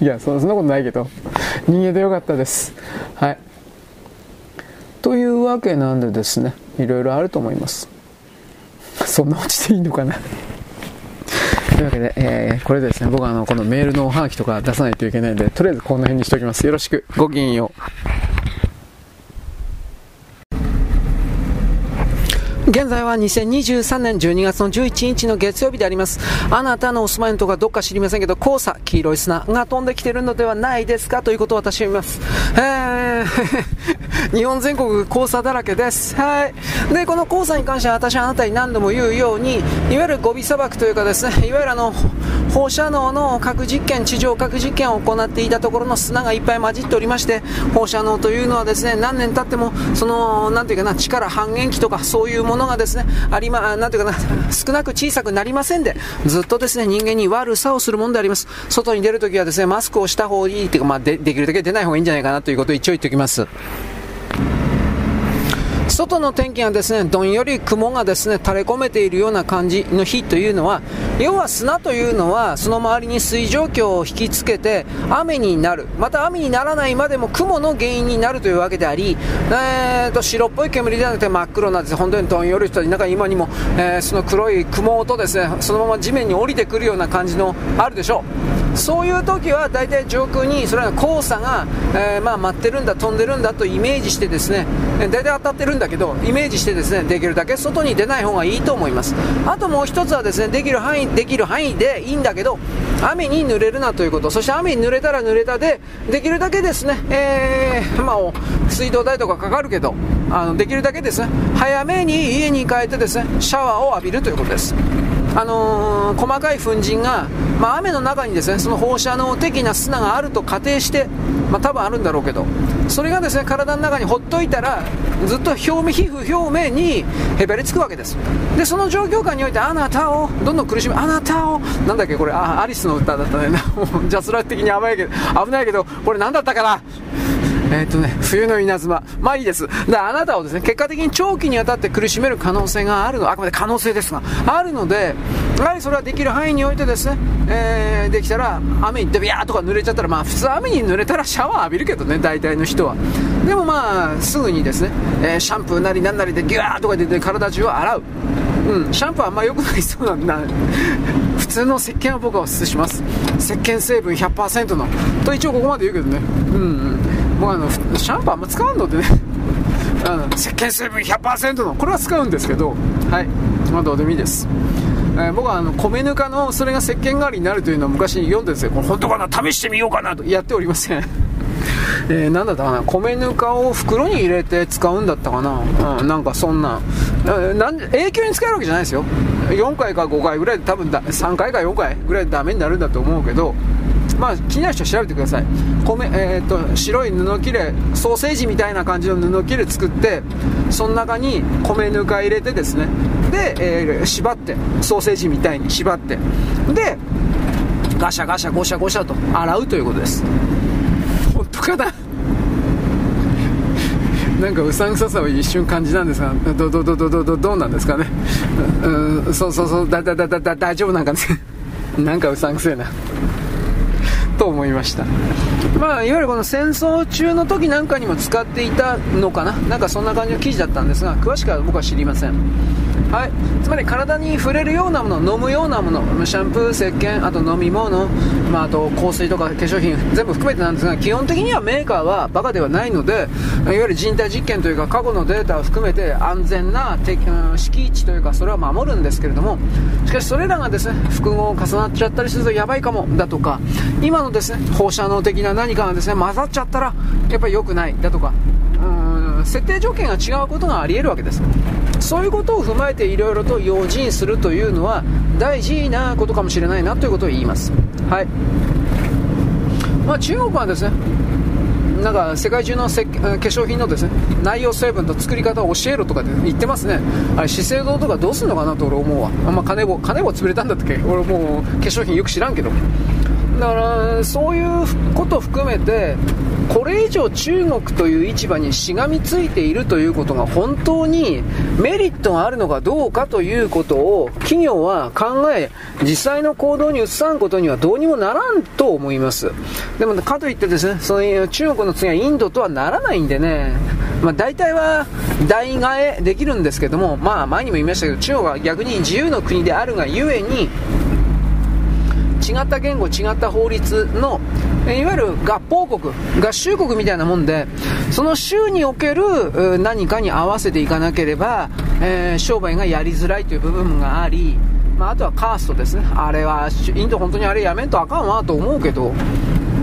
いやそんなことないけど人間でよかったですはいというわけなんでですねいろいろあると思いますそんな落ちていいのかなというわけで、えー、これでですね、僕はあの、このメールのおはがきとか出さないといけないんで、とりあえずこの辺にしておきます。よろしく。ごきげんよう。現在は2023年12月の11日の月曜日であります。あなたのお住まいのところどっか知りませんけど、黄砂、黄色い砂が飛んできてるのではないですか？ということを私は見ます。えー、*laughs* 日本全国黄砂だらけです。はい。で、この黄砂に関しては私はあなたに何度も言うように、いわゆるゴビ砂漠というかですね、いわゆるあの、放射能の核実験、地上核実験を行っていたところの砂がいっぱい混じっておりまして、放射能というのはですね、何年経っても、その、なんていうかな、力半減期とかそういうもののがですね、ありま、なんていうかな、*laughs* 少なく小さくなりませんで、ずっとですね、人間に悪さをするものであります。外に出るときはですね、マスクをした方がいいというか、まあで、できるだけ出ない方がいいんじゃないかなということを一応言っておきます。外の天気がですねどんより雲がですね垂れ込めているような感じの日というのは要は砂というのはその周りに水蒸気を引きつけて雨になる。また雨にならないまでも雲の原因になるというわけであり、えーと、白っぽい煙ではなくて真っ黒なです、本当にどんよりとなんか今にも、えー、その黒い雲とですねそのまま地面に降りてくるような感じのあるでしょう。そういう時は大体上空にそれは黄砂が、えー、まあ、待ってるんだ飛んでるんだとイメージしてですね大体当たってるんだけどイメージしてですねできるだけ外に出ない方がいいと思います。あともう一つはですねできる範囲できる範囲でいいんだけど雨に濡れるなということ。そして雨に濡れたら濡れたでできるだけですね、えー、まあ、水道代とかかかるけどあのできるだけですね早めに家に帰ってですねシャワーを浴びるということです。あのー、細かい粉塵が、まあ、雨の中にですねその放射能的な砂があると仮定して、まあ、多分あるんだろうけどそれがですね体の中にほっといたらずっと表面皮膚表面にへばりつくわけです。でその状況下においてあなたをどんどん苦しめあなたをなんだっけこれあアリスの歌だったね。*laughs* ジャスラック的に甘いけど危ないけどこれ何だったかな？えっ、ー、とね、冬の稲妻。まあいいです。だあなたをですね、結果的に長期にわたって苦しめる可能性があるの、あくまで可能性ですが、あるので、やはりそれはできる範囲においてですね、えー、できたら、雨にビャーとか濡れちゃったら、まあ普通雨に濡れたらシャワー浴びるけどね、大体の人は。でもまあ、すぐにですね、えー、シャンプーなりなんなりでギューとか出て体中を洗う。うん、シャンプーはあんま良くないそうなんだ *laughs* 普通の石鹸は僕はおすすめします石鹸成分100%のと一応ここまで言うけどねうん、うん、僕あのシャンプーあんま使うのでね。*laughs* あの石鹸成分100%のこれは使うんですけど。はい。まあどうでもいいです。えー、僕はあの米ぬかのそれが石鹸代わりになるというのを昔読んでですよ、これ本当かな、試してみようかなと。やっておりません。*laughs* えー、なんだったかな、米ぬかを袋に入れて使うんだったかな、うん、なんかそんな、なん永久に使えるわけじゃないですよ、4回か5回ぐらいで、多分だ3回か4回ぐらいでダメになるんだと思うけど、まあ、気になる人は調べてください米、えーと、白い布切れソーセージみたいな感じの布切れ作ってその中に米ぬか入れてですねで、えー、縛ってソーセージみたいに縛ってでガシャガシャゴシャゴシャと洗うということです本当かな？*laughs* なんかうさんくささを一瞬感じたんですが、ど、ど、ど、ど、ど、ど、どうなんですかね？うん、そうそうそう、だ、だ、だ、だ、大丈夫なんかね？*laughs* なんかうさんくせえな。思いました。まあ、いわゆるこの戦争中の時なんかにも使っていたのかな。なんかそんな感じの記事だったんですが、詳しくは僕は知りません。はい、つまり体に触れるようなもの飲むようなものシャンプー石鹸あと飲み物、まあ、あと香水とか化粧品全部含めてなんですが基本的にはメーカーはバカではないのでいわゆる人体実験というか過去のデータを含めて安全な敷地というかそれは守るんですけれどもしかしそれらがですね複合重なっちゃったりするとやばいかもだとか今のですね。放射能的な何かがですね混ざっちゃったらやっぱり良くない。だとかうん設定条件が違うことがあり得るわけです。そういうことを踏まえていろいろと用心するというのは大事なことかもしれないなということを言います。はい。まあ、中国はですね、なんか世界中の化粧品のですね内容成分と作り方を教えろとか言ってますね、あれ資生堂とかどうすんのかなと俺思うわ、あんま金棒金棒潰れたんだったっけ、俺もう化粧品よく知らんけど、だからそういうこと含めてこれ以上中国という市場にしがみついているということが本当にメリットがあるのかどうかということを企業は考え実際の行動に移さんことにはどうにもならんと思います。でもかといってですねその中国の次はインドとはならないんでねまあ、大体は代替えできるんですけども、まあ、前にも言いましたけど中国は逆に自由の国であるがゆえに違った言語違った法律のいわゆる合法国合衆国みたいなもんでその州における何かに合わせていかなければ、えー、商売がやりづらいという部分があり、まあ、あとはカーストですね。あれはインド本当にあれやめんとあかんわと思うけどう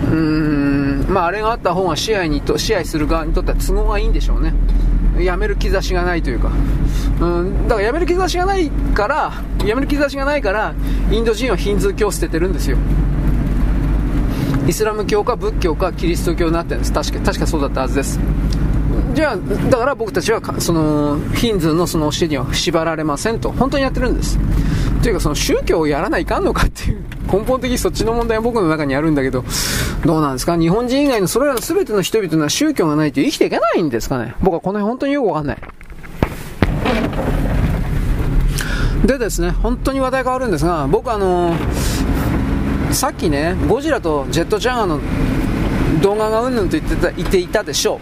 ーんまああれがあった方が支配にと支配する側にとっては都合がいいんでしょうね。やめる兆しがないというか、うん、だからやめる兆しがないから、やめる兆しがないから、インド人はヒンズー教を捨ててるんですよ。イスラム教か仏教かキリスト教になってるんです。確か、確かそうだったはずです。じゃあ、だから僕たちは、その、ヒンズーのその教えには縛られませんと、本当にやってるんです。というか、その宗教をやらないかんのかっていう、根本的にそっちの問題は僕の中にあるんだけど、どうなんですか？日本人以外のそれらの全ての人々は宗教がないと生きていけないんですかね僕はこの辺本当によくわかんない。でですね、本当に話題変わるんですが、僕あのー、さっきね、ゴジラとジェットジャガーの動画がうんぬんと言ってた言っていたでしょ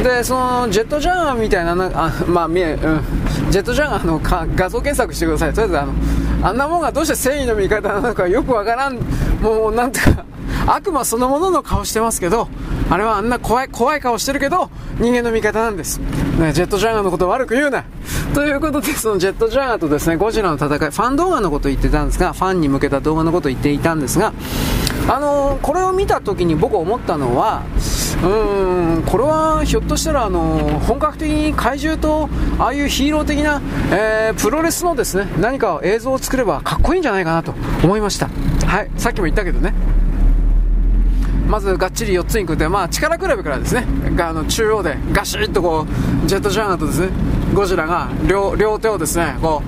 う。で、そのジェットジャガーみたいな、あ *laughs* まあ、見え、うん、ジェットジャガーの画像検索してください。とりあえずあの、あんなもんがどうして正義の味方なのかよくわからん、もうなんてか、悪魔そのものの顔してますけど、あれはあんな怖い、怖い顔してるけど、人間の味方なんです。ね、ジェットジャガーのこと悪く言うな。ということで、そのジェットジャガーとですね、ゴジラの戦い、ファン動画のことを言ってたんですが、ファンに向けた動画のことを言っていたんですが、あのー、これを見た時に僕思ったのは、うーん、これはひょっとしたら、あの、本格的に怪獣と、ああいうヒーロー的な、えー、プロレスのですね、何か映像を作ればかっこいいんじゃないかなと思いました。はい、さっきも言ったけどね。まずがっちり4つに組んで、まあ、力比べからですねあの中央でガシッとこうジェットジャガーとですねゴジラが両両手をですねこ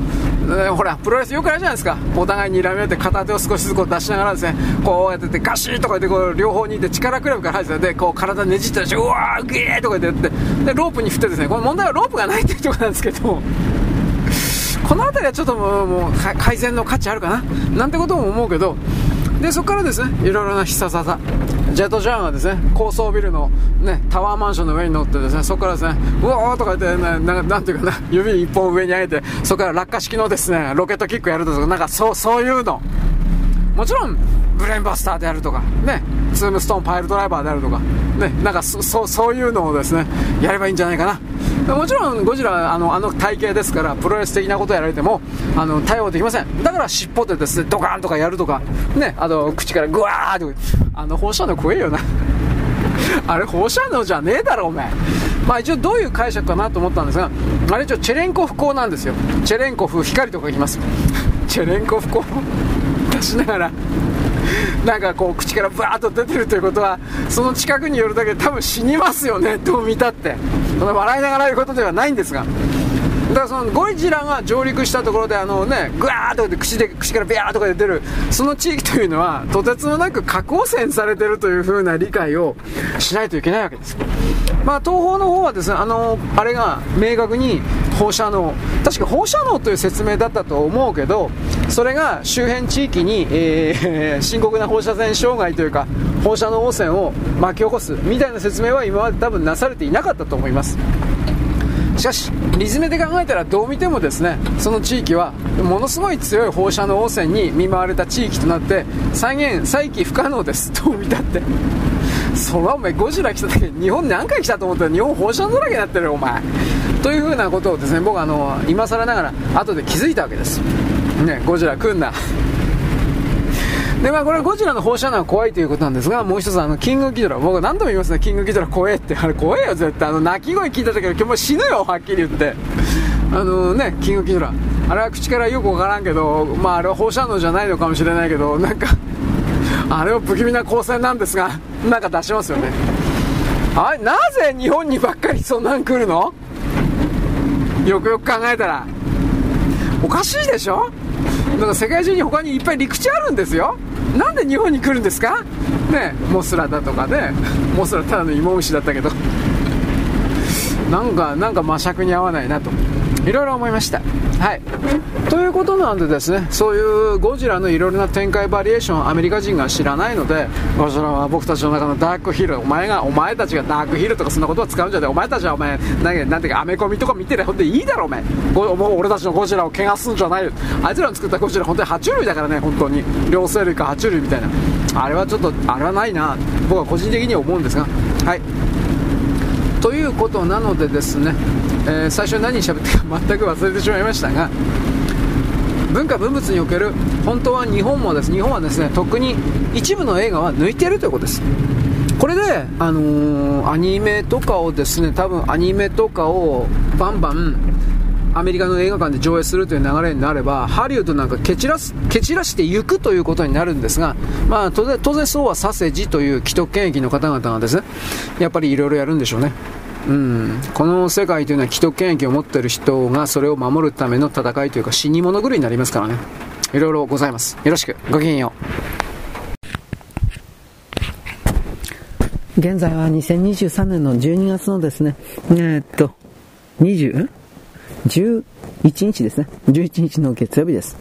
う、ほらプロレスよくあるじゃないですか。お互いにらみ合って片手を少しずつこう出しながらですねこうやっててガシッとか言ってこう両方にいて力比べから入ってでこう体ねじったりしてうわーグエーとか言ってでロープに振ってですねこの問題はロープがないっていうところなんですけどこの辺りはちょっともう改善の価値あるかな？なんてことも思うけどでそこからですねいろいろな必殺技。ジェットジャーンはですね高層ビルの、ね、タワーマンションの上に乗ってですねそこからですねうわーとか言って、ね、ななんていうかな指一本上に上げてそこから落下式のですねロケットキックやるとかなんかそうそういうの。もちろんブレーンバスターであるとかねツームストーンパイルドライバーであるとかねなんかそそういうのをですねやればいいんじゃないかな。*laughs* もちろんゴジラあのあの体型ですからプロレス的なことやられてもあの対応できません。だから尻尾でですねドカーンとかやるとかねあと口からグワーってあの放射能怖えよな。*laughs* あれ放射能じゃねえだろお前まあ一応どういう解釈かなと思ったんですがあれ一応チェレンコフ光なんですよ。チェレンコフ光とか言います。チェレンコフ光 *laughs* 出しながら *laughs* なんかこう口からバーッと出てるということはその近くに寄るだけで多分死にますよねどう見たって。その笑いながら言うことではないんですが。だからそのゴジラが上陸したところであのねグワーッと口で口からビャーとか出てるその地域というのはとてつもなく核汚染されてるという風な理解をしないといけないわけです。まあ東方の方はですねあのあれが明確に放射能確か放射能という説明だったと思うけどそれが周辺地域に、えー、*laughs* 深刻な放射線障害というか放射能汚染を巻き起こすみたいな説明は今まで多分なされていなかったと思いますしかし、理詰めで考えたらどう見てもですね、その地域はものすごい強い放射能汚染に見舞われた地域となって、再現、再起不可能です、どう見たって。そらお前ゴジラ来た時日本何回来たと思ったら日本放射能だらけになってるよお前というふうなことをですね僕あの今更ながら後で気づいたわけですねゴジラ来んなで、まあ、これはゴジラの放射能は怖いということなんですが、もう一つ、あの、キングギドラ。僕何度も言いますね、キングギドラ怖えって。あれ怖えよ、絶対。あの、鳴き声聞いた時は今日も死ぬよ、はっきり言って。あのね、キングギドラ。あれは口からよくわからんけど、まあ、あれは放射能じゃないのかもしれないけど、なんかあれは不気味な光線なんですが、なんか出しますよね。あなぜ日本にばっかりそんなん来るの？よくよく考えたら。おかしいでしょ？だか世界中に他にいっぱい陸地あるんですよ。なんで日本に来るんですか？ねモスラだとかね。モスラただの芋虫だったけど。なんかなんか魔尺に合わないなと。いろいろ思いました。はい。ということなんでですねそういうゴジラのいろいろな展開バリエーションアメリカ人が知らないのでゴジラは僕たちの中のダークヒルお前がお前たちがダークヒルとかそんなことは使うんじゃない。お前たちはお前なんなんていうかアメコミとか見てりゃほんでいいだろお前。もう俺たちのゴジラを汚すんじゃないよ。あいつらの作ったゴジラ本当に爬虫類だからね本当に。両生類か爬虫類みたいな。あれはちょっとあれはないな。僕は個人的には思うんですが。はい。ことなのでですねえー、最初何喋ったか *laughs* 全く忘れてしまいましたが文化文物における本当は日本もです日本はですね特に一部の映画は抜いているということです。これで、あのー、アニメとかをですね多分アニメとかをバンバンアメリカの映画館で上映するという流れになればハリウッドなんか蹴散らす蹴散らしていくということになるんですが、まあ、当然当然そうはさせじという既得権益の方々がですねやっぱりいろいろやるんでしょうね。うん、この世界というのは既得権益を持っている人がそれを守るための戦いというか死に物狂いになりますからね。いろいろございます。よろしく。ごきげんよう。現在は2023年の12月のですね。えー、っと20 11日ですね。11日の月曜日です。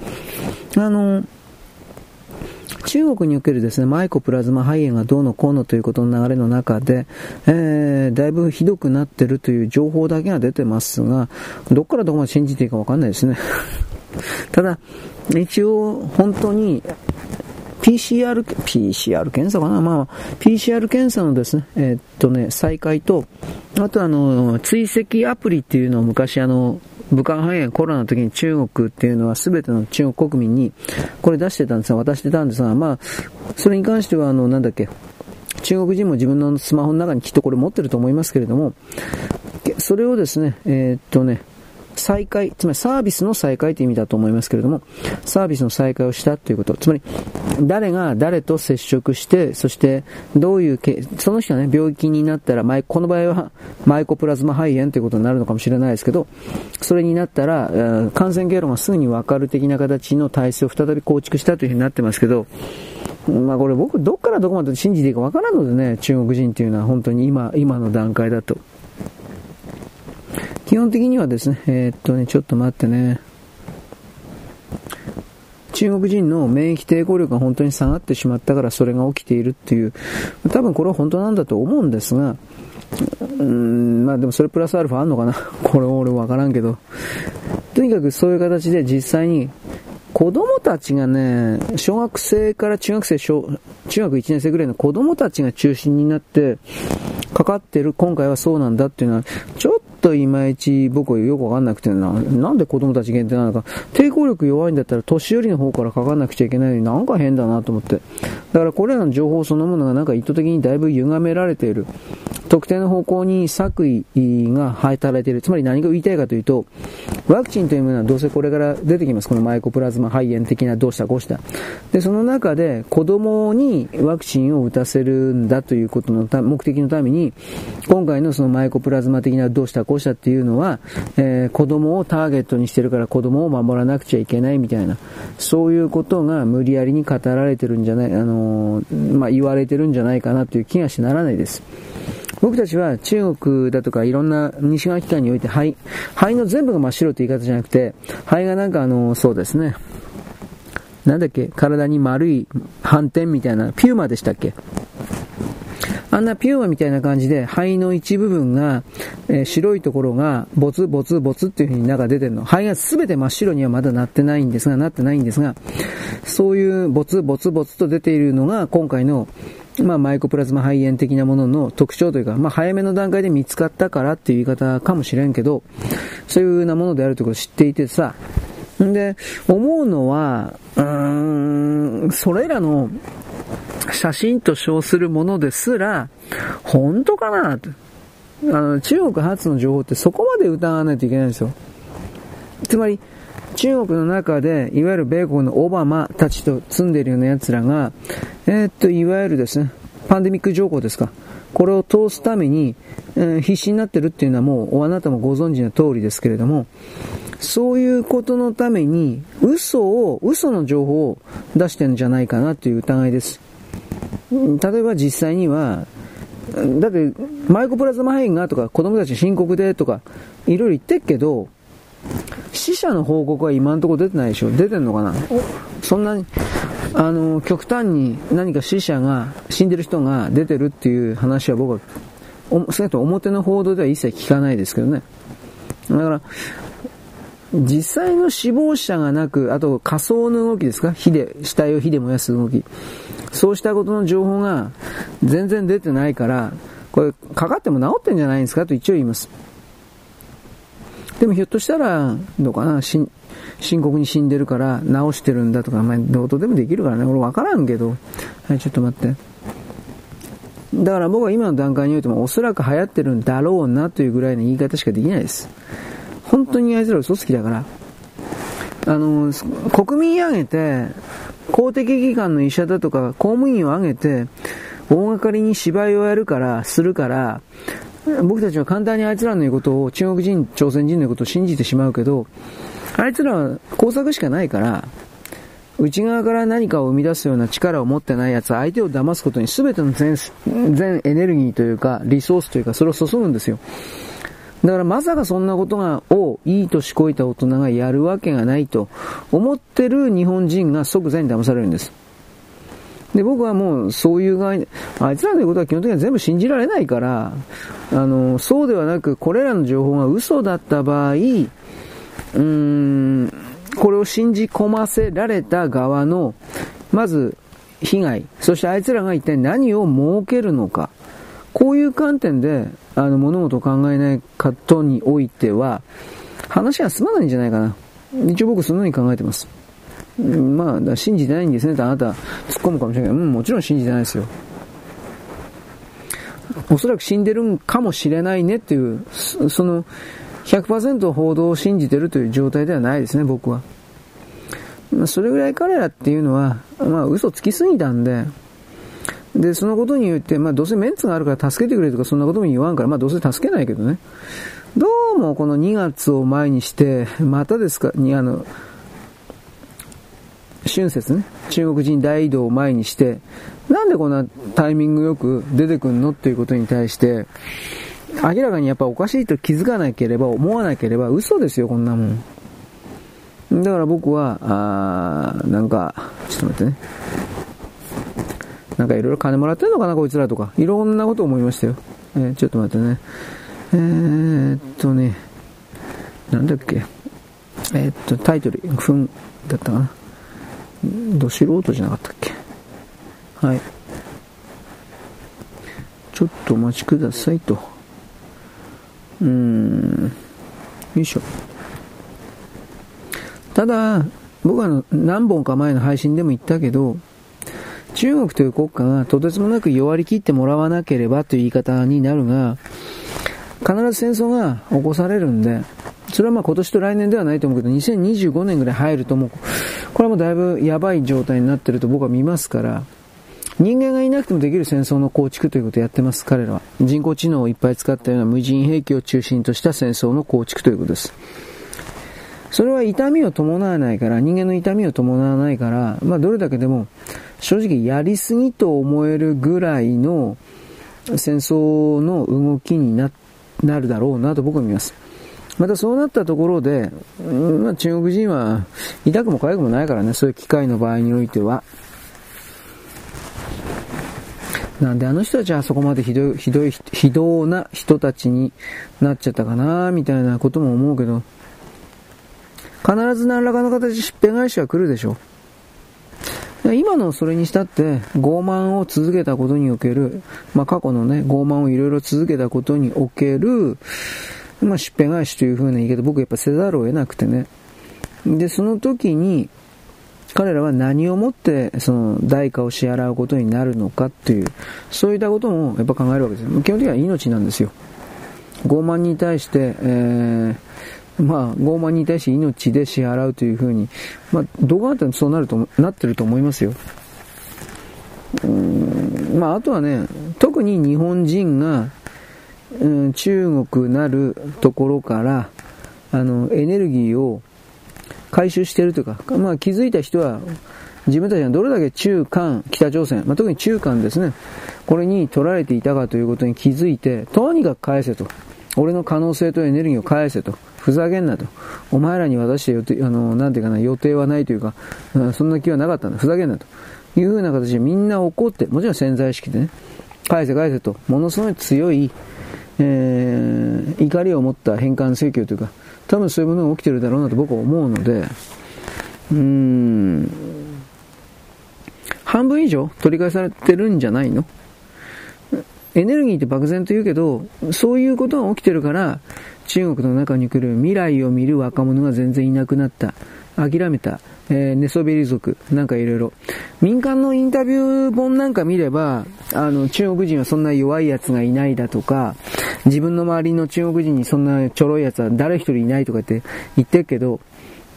あの中国におけるですね、マイコプラズマ肺炎がどうのこうのということの流れの中で、えー、だいぶひどくなってるという情報だけが出てますが、どっからどこまで信じていいかわかんないですね。*laughs* ただ、一応、本当に、PCR、PCR 検査かな？まあ、PCR 検査のですね、えー、っとね、再開と、あとあの、追跡アプリっていうのを昔あの、武漢肺炎、コロナの時に中国っていうのは全ての中国国民にこれ出してたんですが、渡してたんですが、まあ、それに関しては、あの、なんだっけ、中国人も自分のスマホの中にきっとこれ持ってると思いますけれども、それをですね、えー、っとね、再開、つまりサービスの再開という意味だと思いますけれども、サービスの再開をしたということ、つまり、誰が誰と接触して、そしてどういうけ、その人がね、病気になったら、この場合はマイコプラズマ肺炎ということになるのかもしれないですけど、それになったら、感染経路がすぐにわかる的な形の体制を再び構築したというふうになってますけど、まあこれ僕、どっからどこまで信じていいかわからんのでね、中国人っていうのは本当に今、今の段階だと。基本的にはですね、えー、っとね、ちょっと待ってね。中国人の免疫抵抗力が本当に下がってしまったからそれが起きているっていう、多分これは本当なんだと思うんですが、うーん、まあでもそれプラスアルファあんのかな？*laughs* これ俺わからんけど。とにかくそういう形で実際に子供たちがね、小学生から中学生、小中学1年生ぐらいの子供たちが中心になって、かかってる、今回はそうなんだっていうのは、ちょっといまいち僕はよくわかんなくてな、なんで子供たち限定なのか、抵抗力弱いんだったら年寄りの方からかかんなくちゃいけないのになんか変だなと思って。だからこれらの情報そのものがなんか意図的にだいぶ歪められている。特定の方向に作為が働いている。つまり何が言いたいかというと、ワクチンというものはどうせこれから出てきます。このマイコプラズマ肺炎的などうしたこうした。で、その中で子供にワクチンを打たせるんだということの目的のために、今回のそのマイコプラズマ的などうしたこうしたっていうのは、えー、子供をターゲットにしてるから子供を守らなくちゃいけないみたいな、そういうことが無理やりに語られてるんじゃない、あのー、まあ、言われてるんじゃないかなという気がしならないです。僕たちは中国だとかいろんな西側機関において肺、肺の全部が真っ白って言い方じゃなくて、肺がなんかあの、そうですね、なんだっけ、体に丸い斑点みたいな、ピューマでしたっけ？あんなピューマみたいな感じで肺の一部分が、えー、白いところがボツボツボツっていう風に中出てるの。肺が全て真っ白にはまだなってないんですが、なってないんですが、そういうボツボツボツと出ているのが今回のまあ、マイコプラズマ肺炎的なものの特徴というか、まあ、早めの段階で見つかったからっていう言い方かもしれんけど、そういうようなものであるということを知っていてさ、んで、思うのは、うーん、それらの写真と称するものですら、本当かな？と。あの、中国発の情報ってそこまで疑わないといけないんですよ。つまり、中国の中で、いわゆる米国のオバマたちと住んでいるような奴らが、えー、っと、いわゆるですね、パンデミック条項ですか。これを通すために、えー、必死になってるっていうのはもう、あなたもご存知の通りですけれども、そういうことのために、嘘を、嘘の情報を出してるんじゃないかなという疑いです。例えば実際には、だって、マイコプラズマ肺炎がとか、子供たち深刻でとか、いろいろ言ってっけど、死者の報告は今のところ出てないでしょ出てんのかな？そんなに、あの、極端に何か死者が、死んでる人が出てるっていう話は僕は、少なくとも表の報道では一切聞かないですけどね。だから、実際の死亡者がなく、あと仮想の動きですか？火で、死体を火で燃やす動き。そうしたことの情報が全然出てないから、これ、かかっても治ってんじゃないんですか？と一応言います。でもひょっとしたら、どうかな、深刻に死んでるから治してるんだとか、まあ、どうとでもできるからね。俺わからんけど。はい、ちょっと待って。だから僕は今の段階においてもおそらく流行ってるんだろうなというぐらいの言い方しかできないです。本当にあいつら嘘つきだから。あの、国民挙げて、公的機関の医者だとか公務員を挙げて、大掛かりに芝居をやるから、するから、僕たちは簡単にあいつらの言うことを、中国人、朝鮮人の言うことを信じてしまうけど、あいつらは工作しかないから、内側から何かを生み出すような力を持ってない奴は相手を騙すことに全ての全、全エネルギーというか、リソースというか、それを注ぐんですよ。だからまさかそんなことが、をいい年こいた大人がやるわけがないと思ってる日本人が即座に騙されるんです。で、僕はもうそういう側に、あいつらの言うことは基本的には全部信じられないから、あの、そうではなく、これらの情報が嘘だった場合、うーん、これを信じ込ませられた側の、まず、被害、そしてあいつらが一体何を設けるのか、こういう観点で、あの、物事を考えないことにおいては、話が済まないんじゃないかな。一応僕そのように考えてます。まあ、信じてないんですねってあなた突っ込むかもしれないけど、うん、もちろん信じてないですよ。おそらく死んでるんかもしれないねっていう、その100%報道を信じてるという状態ではないですね、僕は。それぐらい彼らっていうのは、まあ嘘つきすぎたんで、で、そのことによって、まあどうせメンツがあるから助けてくれとかそんなことも言わんから、まあどうせ助けないけどね。どうもこの2月を前にして、またですか、にあの、春節ね、中国人大移動を前にして、なんでこんなタイミングよく出てくんのっていうことに対して、明らかにやっぱおかしいと気づかなければ、思わなければ嘘ですよ、こんなもん。だから僕は、あーなんか、ちょっと待ってね。なんかいろいろ金もらってんのかな、こいつらとか。いろんなこと思いましたよ。えー、ちょっと待ってね。えー、っとね、なんだっけ。えー、っと、タイトル、ふんだったかな。ど素人じゃなかったっけ。はい。ちょっとお待ちくださいと。うーん。よいしょ。ただ、僕は何本か前の配信でも言ったけど、中国という国家がとてつもなく弱り切ってもらわなければという言い方になるが、必ず戦争が起こされるんで、それはまあ今年と来年ではないと思うけど、2025年ぐらい入るともう、これはもうだいぶやばい状態になってると僕は見ますから、人間がいなくてもできる戦争の構築ということをやってます、彼らは。人工知能をいっぱい使ったような無人兵器を中心とした戦争の構築ということです。それは痛みを伴わないから、人間の痛みを伴わないから、まあどれだけでも正直やりすぎと思えるぐらいの戦争の動きになるだろうなと僕は見ます。またそうなったところで、まあ、中国人は痛くも痒くもないからね、そういう機会の場合においては。なんであの人たちはそこまでひどい、ひどい、非道な人たちになっちゃったかな、みたいなことも思うけど、必ず何らかの形でしっぺ返しは来るでしょう。今のそれにしたって傲慢を続けたことにおける、まあ、過去のね、傲慢をいろいろ続けたことにおける、まあ、しっぺ返しという風な言い方僕やっぱせざるを得なくてね。で、その時に、彼らは何をもってその代価を支払うことになるのかっていう、そういったこともやっぱ考えるわけですよ基本的には命なんですよ。傲慢に対して、えー、まあ、傲慢に対して命で支払うというふうに、まあ、どこがあってもそうなると、なってると思いますよ。うん、まあ、あとはね、特に日本人が、うん、中国なるところから、あの、エネルギーを回収しているというか、まあ気づいた人は、自分たちがどれだけ中韓、北朝鮮、まあ、特に中韓ですね、これに取られていたかということに気づいて、とにかく返せと。俺の可能性とエネルギーを返せと。ふざけんなと。お前らに渡して予定、あの、なんていうかな、予定はないというか、そんな気はなかったんだ。ふざけんなと。いうふうな形でみんな怒って、もちろん潜在意識でね、返せ返せと、ものすごい強い、えー、怒りを持った返還請求というか、多分そういうものが起きてるだろうなと僕は思うので、うーん、半分以上取り返されてるんじゃないの？エネルギーって漠然と言うけど、そういうことが起きてるから、中国の中に来る未来を見る若者が全然いなくなった。諦めた。えー、寝そべり族。なんかいろいろ。民間のインタビュー本なんか見れば、あの、中国人はそんな弱い奴がいないだとか、自分の周りの中国人にそんなちょろい奴は誰一人いないとかって言ってるけど、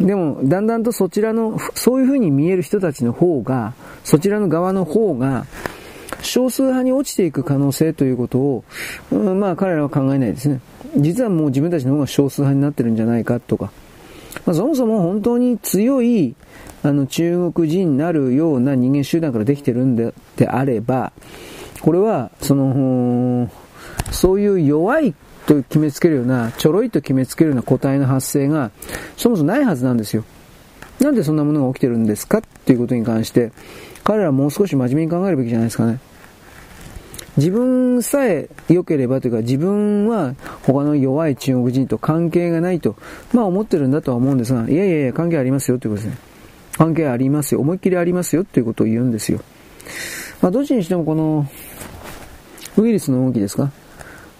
でも、だんだんとそちらの、そういう風に見える人たちの方が、そちらの側の方が、少数派に落ちていく可能性ということを、うん、まあ彼らは考えないですね。実はもう自分たちの方が少数派になってるんじゃないかとか。まあ、そもそも本当に強い、あの、中国人になるような人間集団からできてるんでであれば、これは、その、そういう弱いと決めつけるような、ちょろいと決めつけるような個体の発生が、そもそもないはずなんですよ。なんでそんなものが起きてるんですかっていうことに関して、彼らはもう少し真面目に考えるべきじゃないですかね。自分さえ良ければというか、自分は他の弱い中国人と関係がないと、まあ思ってるんだとは思うんですが、いやいやいや、関係ありますよということですね。関係ありますよ。思いっきりありますよということを言うんですよ。まあどっちにしてもこの、ウイルスの動きですか？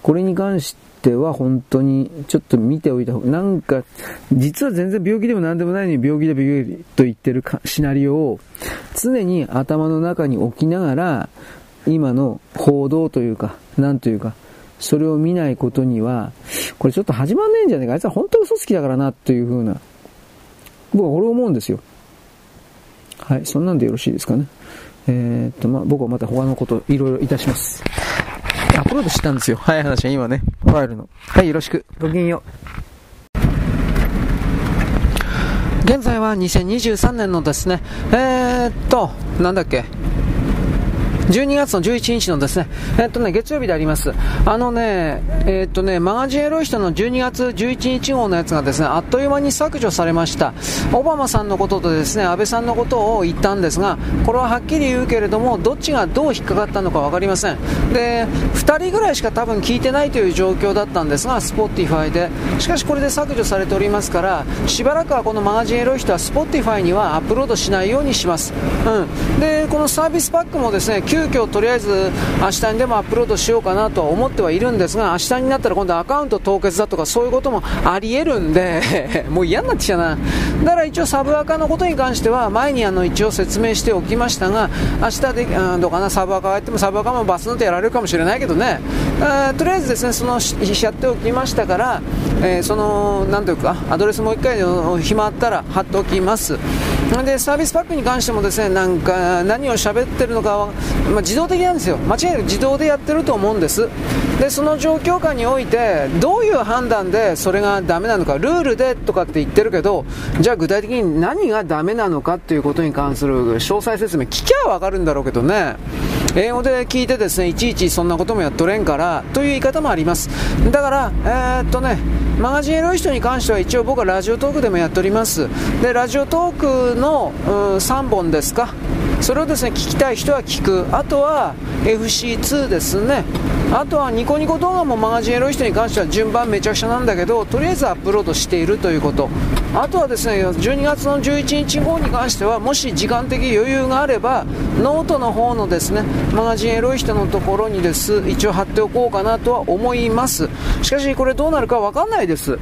これに関しては本当にちょっと見ておいた方が、なんか、実は全然病気でも何でもないのに病気で病気と言ってるシナリオを常に頭の中に置きながら、今の報道というか、なんというか、それを見ないことには、これちょっと始まんねえんじゃねえか。あいつは本当に嘘つきだからな、というふうな、僕はこれ思うんですよ。はい、そんなんでよろしいですかね。えー、っと、まあ、僕はまた他のこといろいろいたします。アップロードしたんですよ。早い話は今ね、ファイルの。はい、よろしく。ごきげんよう。現在は2023年のですね、えー、っと、なんだっけ、12月の11日のですね、えっとね、月曜日であります。あのね、えっとね、マガジンエロイ人の12月11日号のやつがですね、あっという間に削除されました。オバマさんのこととですね、安倍さんのことを言ったんですが、これははっきり言うけれども、どっちがどう引っかかったのか分かりません。で、2人ぐらいしか多分聞いてないという状況だったんですが、スポッティファイで。しかしこれで削除されておりますから、しばらくはこのマガジンエロイ人はスポッティファイにはアップロードしないようにします。うん。で、このサービスパックもですね、急遽とりあえず明日にでもアップロードしようかなとは思ってはいるんですが、明日になったら今度アカウント凍結だとかそういうこともあり得るんで *laughs* もう嫌になってきたな。だから一応サブアカのことに関しては前にあの一応説明しておきましたが、明日で、うん、どうかな、サブアカがやってもサブアカもバスの手やられるかもしれないけどね、とりあえずですね、そのやっておきましたから、えー、その、なんというか、アドレスもう一回暇あったら貼っておきます。でサービスパックに関してもですねなんか何を喋ってるのか、まあ、自動的なんですよ。間違いなく自動でやってると思うんです。でその状況下においてどういう判断でそれがダメなのかルールでとかって言ってるけどじゃあ具体的に何がダメなのかっていうことに関する詳細説明聞きゃわかるんだろうけどね。英語で聞いてですねいちいちそんなこともやっとれんからという言い方もあります。だからえー、っとねマガジンエロい人に関しては一応僕はラジオトークでもやっております。でラジオトークの、うん、3本ですか。それをですね聞きたい人は聞く。あとは FC2 ですね。あとはニコニコ動画もマガジンエロい人に関しては順番めちゃくちゃなんだけどとりあえずアップロードしているということ。あとはですね12月の11日号に関してはもし時間的余裕があればノートの方のですねマガジンエロい人のところにです一応貼っておこうかなとは思います。しかしこれどうなるか分かんないです。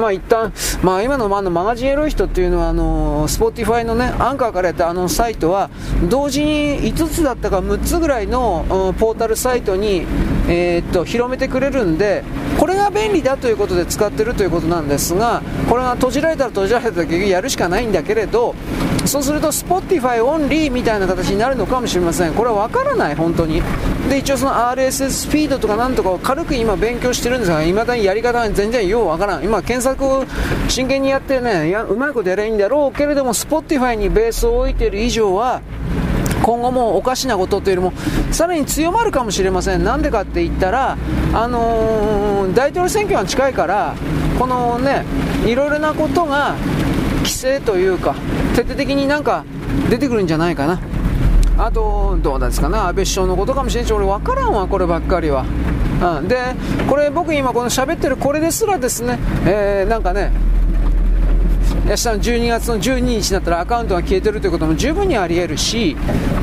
まあ一旦まあ今の,、あ、のマガジンエロい人っていうのはあのスポティファイのねアンカーからやったあのサイトは同時に5つだったか6つぐらいの、ポータルサイトに、えー、っと広めてくれるんでこれが便利だということで使ってるということなんですがこれが閉じられたら閉じられたら結局やるしかないんだけれどそうすると Spotify オンリーみたいな形になるのかもしれません。これは分からない本当に。で一応その RSS フィードとかなんとかを軽く今勉強してるんですがいまだにやり方が全然ようわからん。今検索を真剣にやってねやうまいことやればいいんだろうけれども Spotify にベースを置いてる以上は今後もおかしなことというよりもさらに強まるかもしれません。なんでかって言ったら、あのー、大統領選挙が近いからこのねいろいろなことが規制というか徹底的になんか出てくるんじゃないかな。あとどうなんですかね安倍首相のことかもしれないし俺分からんわこればっかりは、うん、でこれ僕今この喋ってるこれですらですね、えー、なんかね明日の12月の12日になったらアカウントが消えてるということも十分にありえるし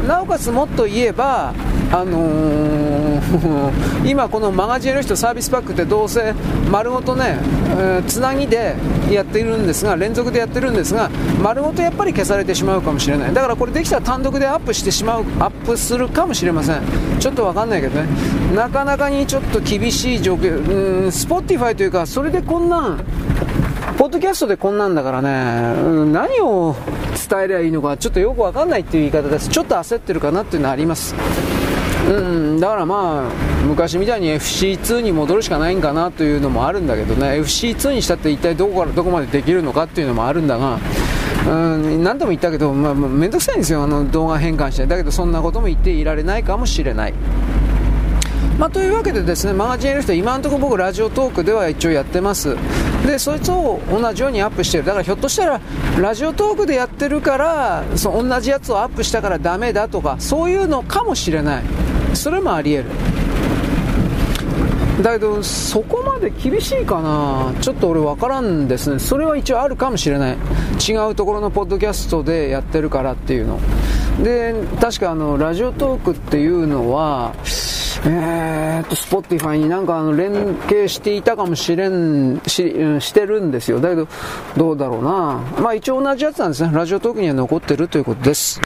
なおかつもっと言えば、あのー、*laughs* 今このマガジンエロい人サービスパックってどうせ丸ごとね、えー、つなぎでやっているんですが連続でやってるんですが丸ごとやっぱり消されてしまうかもしれない。だからこれできたら単独でアップしてしまうアップするかもしれません。ちょっと分かんないけどね。なかなかにちょっと厳しい状況うんスポティファイというかそれでこんなんポッドキャストでこんなんだからね、何を伝えればいいのかちょっとよくわかんないっていう言い方です。ちょっと焦ってるかなっていうのはあります。うん、だからまあ、昔みたいに FC2 に戻るしかないんかなというのもあるんだけどね、FC2 にしたって一体どこからどこまでできるのかっていうのもあるんだが、うん、何度も言ったけど、まあ、めんどくさいんですよ、あの動画変換して。だけどそんなことも言っていられないかもしれない。まあ、というわけでですねマガジンやる人今のところ僕ラジオトークでは一応やってます。でそいつを同じようにアップしてる。だからひょっとしたらラジオトークでやってるからその同じやつをアップしたからダメだとかそういうのかもしれない。それもあり得る。だけどそこまで厳しいかな。ちょっと俺分からんですね。それは一応あるかもしれない。違うところのポッドキャストでやってるからっていうの。で確かあのラジオトークっていうのはえー、っと、Spotify になんかあの連携していたかもしれん、し、してるんですよ。だけど、どうだろうな。まあ一応同じやつなんですね。ラジオトークには残ってるということです。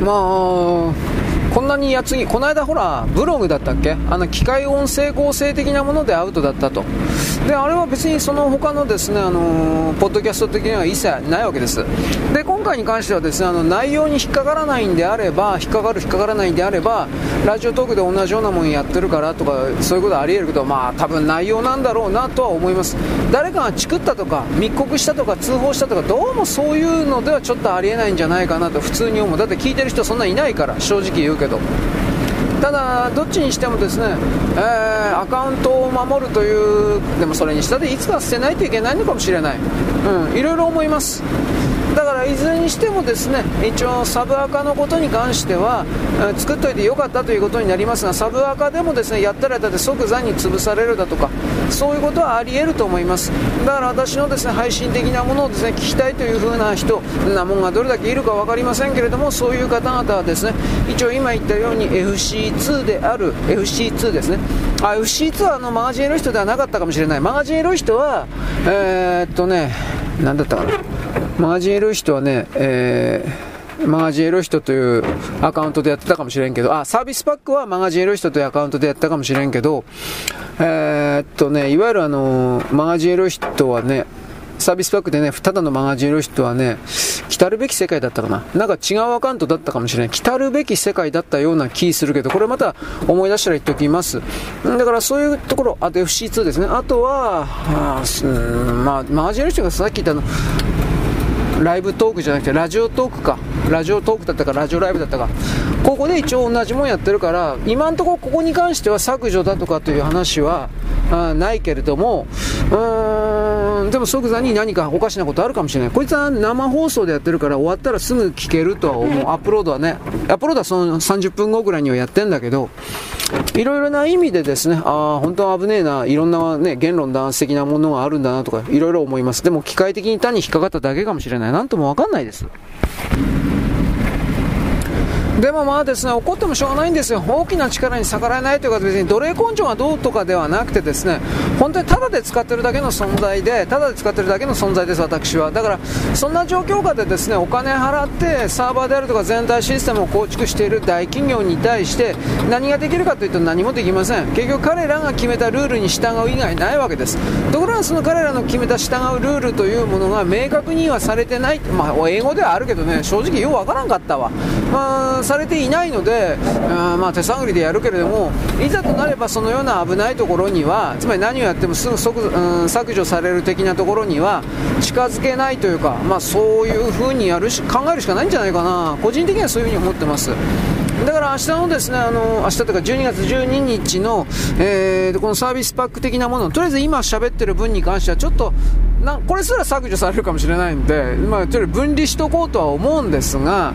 まあ、こんなにやつぎ、この間ほら、ブログだったっけ？あの、機械音声合成的なものでアウトだったと。で、あれは別にその他のですね、あのポッドキャスト的には一切ないわけです。で、今回に関してはですね、あの、内容に引っかからないんであれば、引っかかる引っかからないんであれば、ラジオトークで同じようなもんやってるからとか、そういうことあり得るけど、まあ、多分内容なんだろうなとは思います。誰かがチクったとか、密告したとか、通報したとか、どうもそういうのではちょっとありえないんじゃないかなと普通に思う。だって聞いてる人そんないないから、正直言うけど。ただ、どっちにしてもですね、えー、アカウントを守るという、でもそれにしたっていつか捨てないといけないのかもしれない、うん、いろいろ思います。だからいずれにしてもですね一応サブアカのことに関しては、えー、作っといてよかったということになりますがサブアカでもですねやったらやったで即座に潰されるだとかそういうことはあり得ると思います。だから私のですね配信的なものをですね聞きたいという風な人なもんがどれだけいるか分かりませんけれどもそういう方々はですね一応今言ったように FC2 である FC2 ですね。あ FC2 はあのマガジンエロい人ではなかったかもしれない。マガジンエロい人はえー、っとね何だったかな。マージンエロい人はね、えー、マガジンエロい人というアカウントでやってたかもしれんけど、あ、サービスパックはマガジンエロい人というアカウントでやったかもしれんけど、えー、っとね、いわゆるあの、マガジンエロい人はね、サービスパックでね、ただのマガジンエロい人はね、来たるべき世界だったかな。なんか違うアカウントだったかもしれない。来たるべき世界だったような気するけど、これまた思い出したら言っておきます。だからそういうところ、あと FC2 ですね。あとは、あまあ、マガジンの人がさっき言ったの、ライブトークじゃなくてラジオトークか。ラジオトークだったかラジオライブだったか。ここで一応同じもんやってるから今んところここに関しては削除だとかという話はあないけれどもうーんでも即座に何かおかしなことあるかもしれない。こいつは生放送でやってるから終わったらすぐ聞けるとは思う。アップロードはね。アップロードはその30分後ぐらいにはやってんだけどいろいろな意味でですね、ああ、本当は危ねえな、いろんなね、言論弾圧的なものがあるんだなとか、いろいろ思います。でも機械的に単に引っかかっただけかもしれない。なんともわかんないです。でもまあですね、怒ってもしょうがないんですよ。大きな力に逆らえないというか別に奴隷根性がどうとかではなくてですね、本当にただで使ってるだけの存在で、ただで使ってるだけの存在です、私は。だから、そんな状況下でですね、お金払ってサーバーであるとか全体システムを構築している大企業に対して何ができるかというと何もできません。結局彼らが決めたルールに従う以外ないわけです。ところがその彼らの決めた従うルールというものが明確にはされてない。まあ、英語ではあるけどね、正直ようわからんかったわ。まあされていないので、あまあ、手探りでやるけれども、いざとなればそのような危ないところには、つまり何をやってもすぐ即、うん、削除される的なところには近づけないというか、まあ、そういうふうにやるし考えるしかないんじゃないかな、個人的にはそういうふうに思ってます。だから明日のですね、あの、明日というか12月12日の、えー、このサービスパック的なもの、とりあえず今喋ってる分に関してはちょっと、なこれすら削除されるかもしれないんで、まあ、とりあえず分離しとこうとは思うんですが、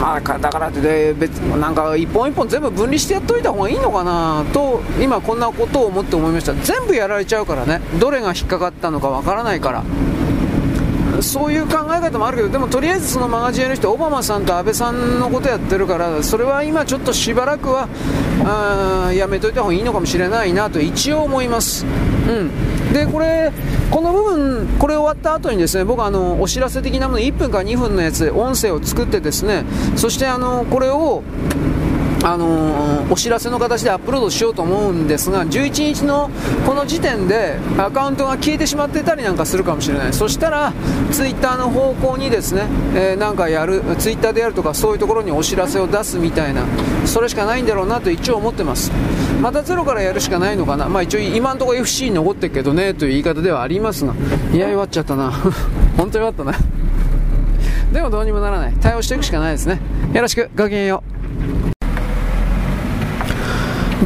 まあ、だからって別なんか一本一本全部分離してやっといた方がいいのかなと今こんなことを思って思いました。全部やられちゃうからね。どれが引っかかったのかわからないから。そういう考え方もあるけどでもとりあえずそのマガジンの人オバマさんと安倍さんのことやってるからそれは今ちょっとしばらくはあやめといた方がいいのかもしれないなと一応思います。うん。でこれこの部分これ終わった後にですね僕あのお知らせ的なもの1分か2分のやつで音声を作ってですねそしてあのこれをあのー、お知らせの形でアップロードしようと思うんですが11日のこの時点でアカウントが消えてしまってたりなんかするかもしれない。そしたらツイッターの方向にですね、えー、なんかやるツイッターでやるとかそういうところにお知らせを出すみたいなそれしかないんだろうなと一応思ってます。またゼロからやるしかないのかなまあ一応今のところ FC に残ってるけどねという言い方ではありますがいや弱っちゃったな *laughs* 本当に弱ったなでもどうにもならない対応していくしかないですねよろしくごきげんよう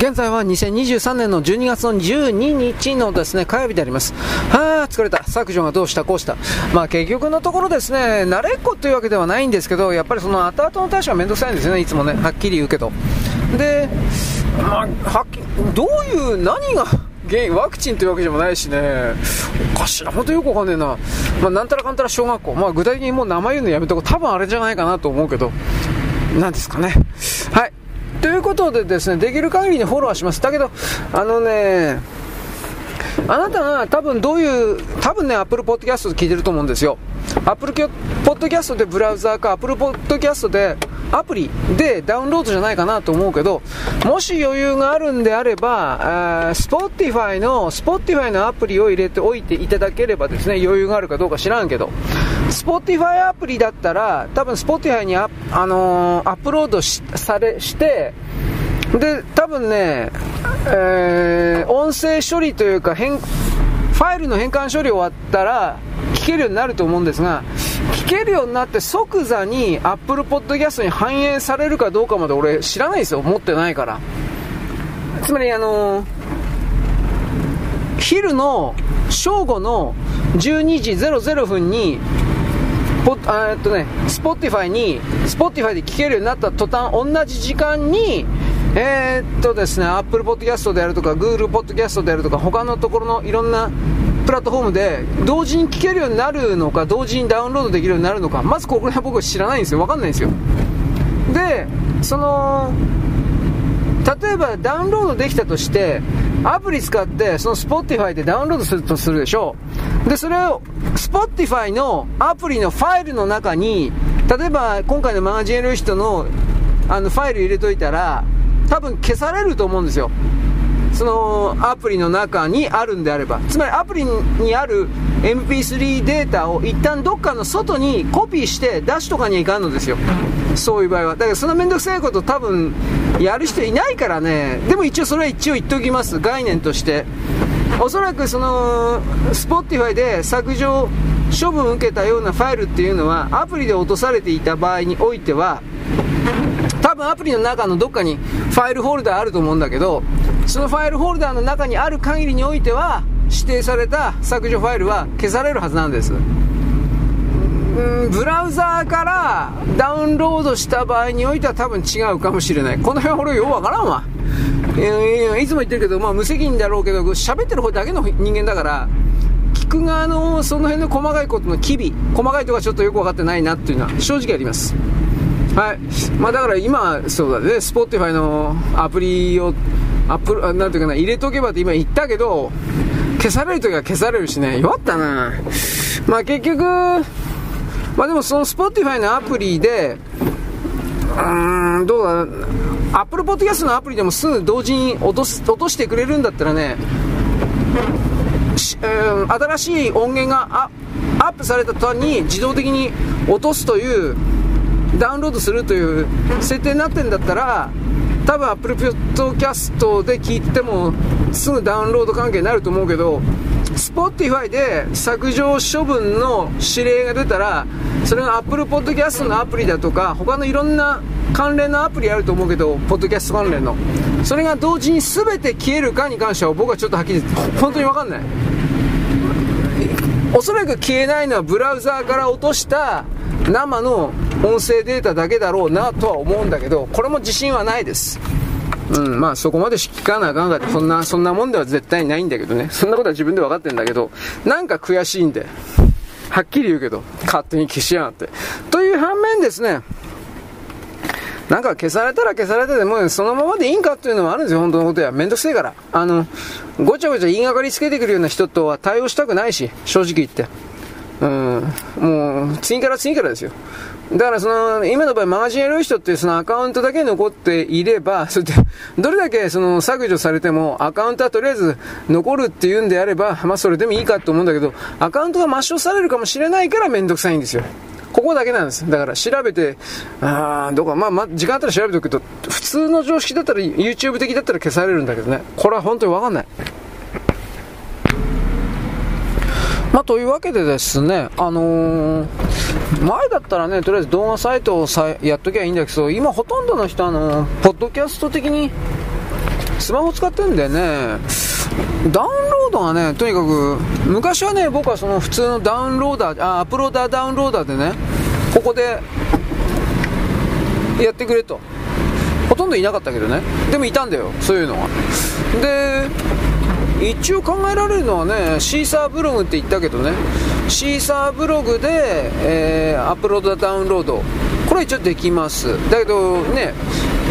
現在は2023年の12月の12日のですね、火曜日であります。はあ、疲れた。削除がどうしたこうした。まあ結局のところですね、慣れっこというわけではないんですけど、やっぱりその後々の対処はめんどくさいんですよね、いつもね。はっきり言うけど。で、まあ、はっきどういう、何が、原因ワクチンというわけでもないしね、おかしいな、本当よくわかんねえな、まあ、なんたらかんたら小学校、まあ、具体的にもう名前言うのやめとこう、多分あれじゃないかなと思うけど、なんですかね。はい。ということでですね、できる限りにフォローはします。だけど、あのね、あなたが多分どういう、多分ね、Apple Podcast で聞いてると思うんですよ。Apple Podcast でブラウザーか、Apple Podcast で、アプリでダウンロードじゃないかなと思うけど、もし余裕があるんであれば、スポーティファイの、スポーティファイのアプリを入れておいていただければですね、余裕があるかどうか知らんけど、スポーティファイアプリだったら、多分スポーティファイにア,、あのー、アップロードしされして、で、多分ね、えー、音声処理というか変、ファイルの変換処理終わったら、聞けるようになると思うんですが、聞けるようになって即座に Apple Podcast に反映されるかどうかまで俺知らないですよ。持ってないから。つまりあのー、昼の正午の12時00分にポえっとね、Spotify に、Spotify で聴けるようになった途端、同じ時間に、えー、っとですね、Apple Podcast であるとか、Google Podcast であるとか、他のところのいろんなプラットフォームで同時に聴けるようになるのか、同時にダウンロードできるようになるのか、まずここら辺は僕知らないんですよ。わかんないんですよ。で、その、例えばダウンロードできたとして、アプリ使って、その Spotify でダウンロードするとするでしょう。で、それを Spotify のアプリのファイルの中に、例えば今回のマガジンエル人のあのファイル入れといたら、多分消されると思うんですよ。そのアプリの中にあるんであれば。つまりアプリにある MP3 データを一旦どっかの外にコピーして出しとかにはいかんのですよ。そういう場合は。だからそのめんどくさいこと多分やる人いないからね。でも一応それは一応言っておきます。概念として。おそらくその Spotify で削除処分受けたようなファイルっていうのはアプリで落とされていた場合においては多分アプリの中のどっかにファイルホルダーあると思うんだけどそのファイルホルダーの中にある限りにおいては指定された削除ファイルは消されるはずなんです。うんブラウザーからダウンロードした場合においては多分違うかもしれない。この辺は俺ようわからんわ。いつも言ってるけど、まあ、無責任だろうけど喋ってる方だけの人間だから聞く側のその辺の細かいことの機微細かいとこはちょっとよく分かってないなっていうのは正直あります。はい。まあ、だから今、そうだね、スポーティファイのアプリをアップなんていうかな入れとけばって今言ったけど消されるときは消されるしね。弱ったな。まあ結局まあでもそのスポーティファイのアプリでうーんどうだアップルポッドキャストのアプリでもすぐ同時に落とす落としてくれるんだったらねうん新しい音源がアップされた途端に自動的に落とすというダウンロードするという設定になってんだったら多分 Apple Podcast で聞いてもすぐダウンロード関係になると思うけど Spotify で削除処分の指令が出たらそれが Apple Podcast のアプリだとか他のいろんな関連のアプリあると思うけどポッドキャスト関連の。それが同時に全て消えるかに関しては僕はちょっとはっきり本当に分かんない。おそらく消えないのはブラウザーから落とした生の音声データだけだろうなとは思うんだけど、これも自信はないです。うん、まあそこまで聞かなあかんかって、そんな、そんなもんでは絶対ないんだけどね。そんなことは自分で分かってんだけど、なんか悔しいんで、はっきり言うけど、勝手に消しやがって。という反面ですね、なんか消されたら消されたでもうそのままでいいんかっていうのもあるんですよ、本当のことや。めんどくせえから。あの、ごちゃごちゃ言いがかりつけてくるような人とは対応したくないし、正直言って。うん、もう、次から次からですよ。だからその、今の場合マガジンやる人ってそのアカウントだけ残っていれば、*laughs* それで、どれだけその削除されてもアカウントはとりあえず残るっていうんであれば、まあそれでもいいかと思うんだけど、アカウントが抹消されるかもしれないからめんどくさいんですよ。ここだけなんです。だから調べて、ああ、どうか、まあ、まあ、時間あったら調べておくけど、普通の常識だったら、YouTube 的だったら消されるんだけどね。これは本当にわかんない。まあ、というわけでですね、あのー、前だったらね、とりあえず動画サイトをさやっときゃいいんだけど、今ほとんどの人、あのー、ポッドキャスト的にスマホ使ってるんでね、ダウンロードがね、とにかく、昔はね、僕はその普通のダウンローダー、あアップローダーダウンローダーでね、ここでやってくれと。ほとんどいなかったけどね。でもいたんだよ、そういうのが。で、一応考えられるのはね、シーサーブログって言ったけどね、シーサーブログで、えー、アップロードダウンロード、これ一応できます。だけどね、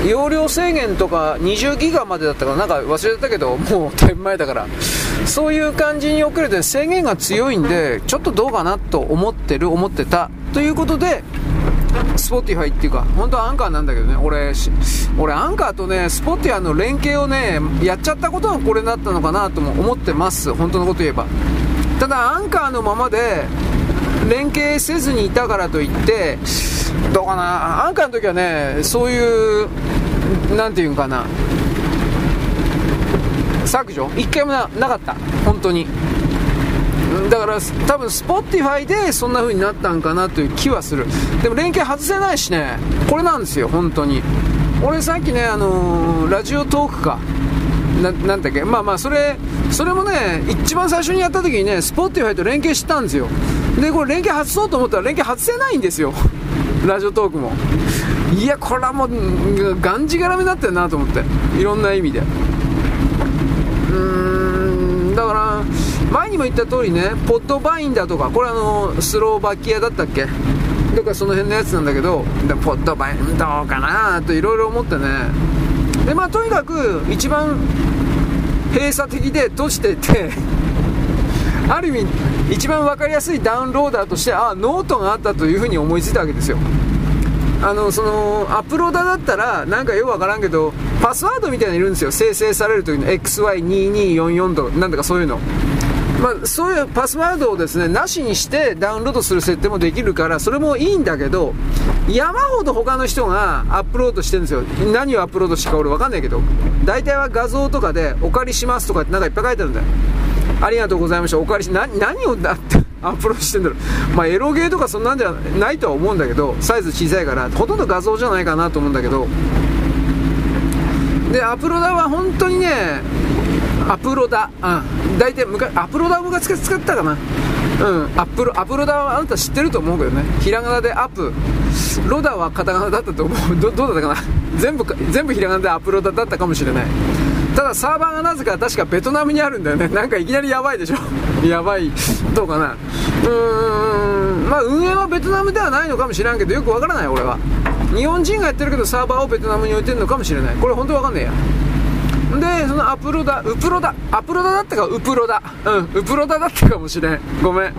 容量制限とか20ギガまでだったからなんか忘れてたけど、もう天前だから、そういう感じに遅れて制限が強いんで、ちょっとどうかなと思ってる、思ってた。ということで、スポティファイっていうか、本当はアンカーなんだけどね、俺、俺アンカーとね、スポティファイの連携をね、やっちゃったことがこれだったのかなとも思ってます、本当のこと言えば。ただ、アンカーのままで、連携せずにいたからといって、どうかな、アンカーの時はね、そういう、なんていうんかな、削除？一回もなかった、本当に。だから多分 Spotify でそんな風になったんかなという気はする。でも連携外せないしね。これなんですよ本当に。俺さっきねあのー、ラジオトークか。ななんだっけ。まあまあそれそれもね一番最初にやった時にね Spotify と連携してたんですよ。でこれ連携外そうと思ったら連携外せないんですよ。*laughs* ラジオトークも。いやこれはもうがんじがらめになってるなと思って。いろんな意味で。前にも言った通りねポッドバインダーとかこれあのスローバキアだったっけ？とかその辺のやつなんだけどでポッドバインどうかなといろいろ思ってね。でまあとにかく一番閉鎖的で閉じてて *laughs* ある意味一番分かりやすいダウンローダーとしてああノートがあったというふうに思いついたわけですよ。あのそのアップローダーだったらなんかよくわからんけどパスワードみたいなのいるんですよ。生成される時の。XY2244 とかなんだかそういうの。まあ、そういうパスワードをですねなしにしてダウンロードする設定もできるからそれもいいんだけど山ほど他の人がアップロードしてるんですよ。何をアップロードしたか俺分かんないけど。大体は画像とかでお借りしますとかってなんかいっぱい書いてあるんだよ。ありがとうございました。お借りしな何をだってアップロードしてんだろまあエロゲーとかそんなんじゃないとは思うんだけどサイズ小さいからほとんど画像じゃないかなと思うんだけどでアプローダーは本当にねアプロダ、うん、大体昔、アプロダー僕が使ったかな。うん、アップロ、アプロダはあなた知ってると思うけどね。ひらがなでアップ。ロダはカタカナだったと思う。ど、どうだったかな全部、全部ひらがなでアップロダだったかもしれない。ただサーバーがなぜか確かベトナムにあるんだよね。*laughs* なんかいきなりやばいでしょ。*laughs* やばい。どうかな。うーん、まあ運営はベトナムではないのかもしれんけど、よくわからない俺は。日本人がやってるけどサーバーをベトナムに置いてるのかもしれない。これ本当わかんねえや。でそのアプロダウプロダ？アプロダだったかウプロダ？うんウプロダだったかもしれんごめん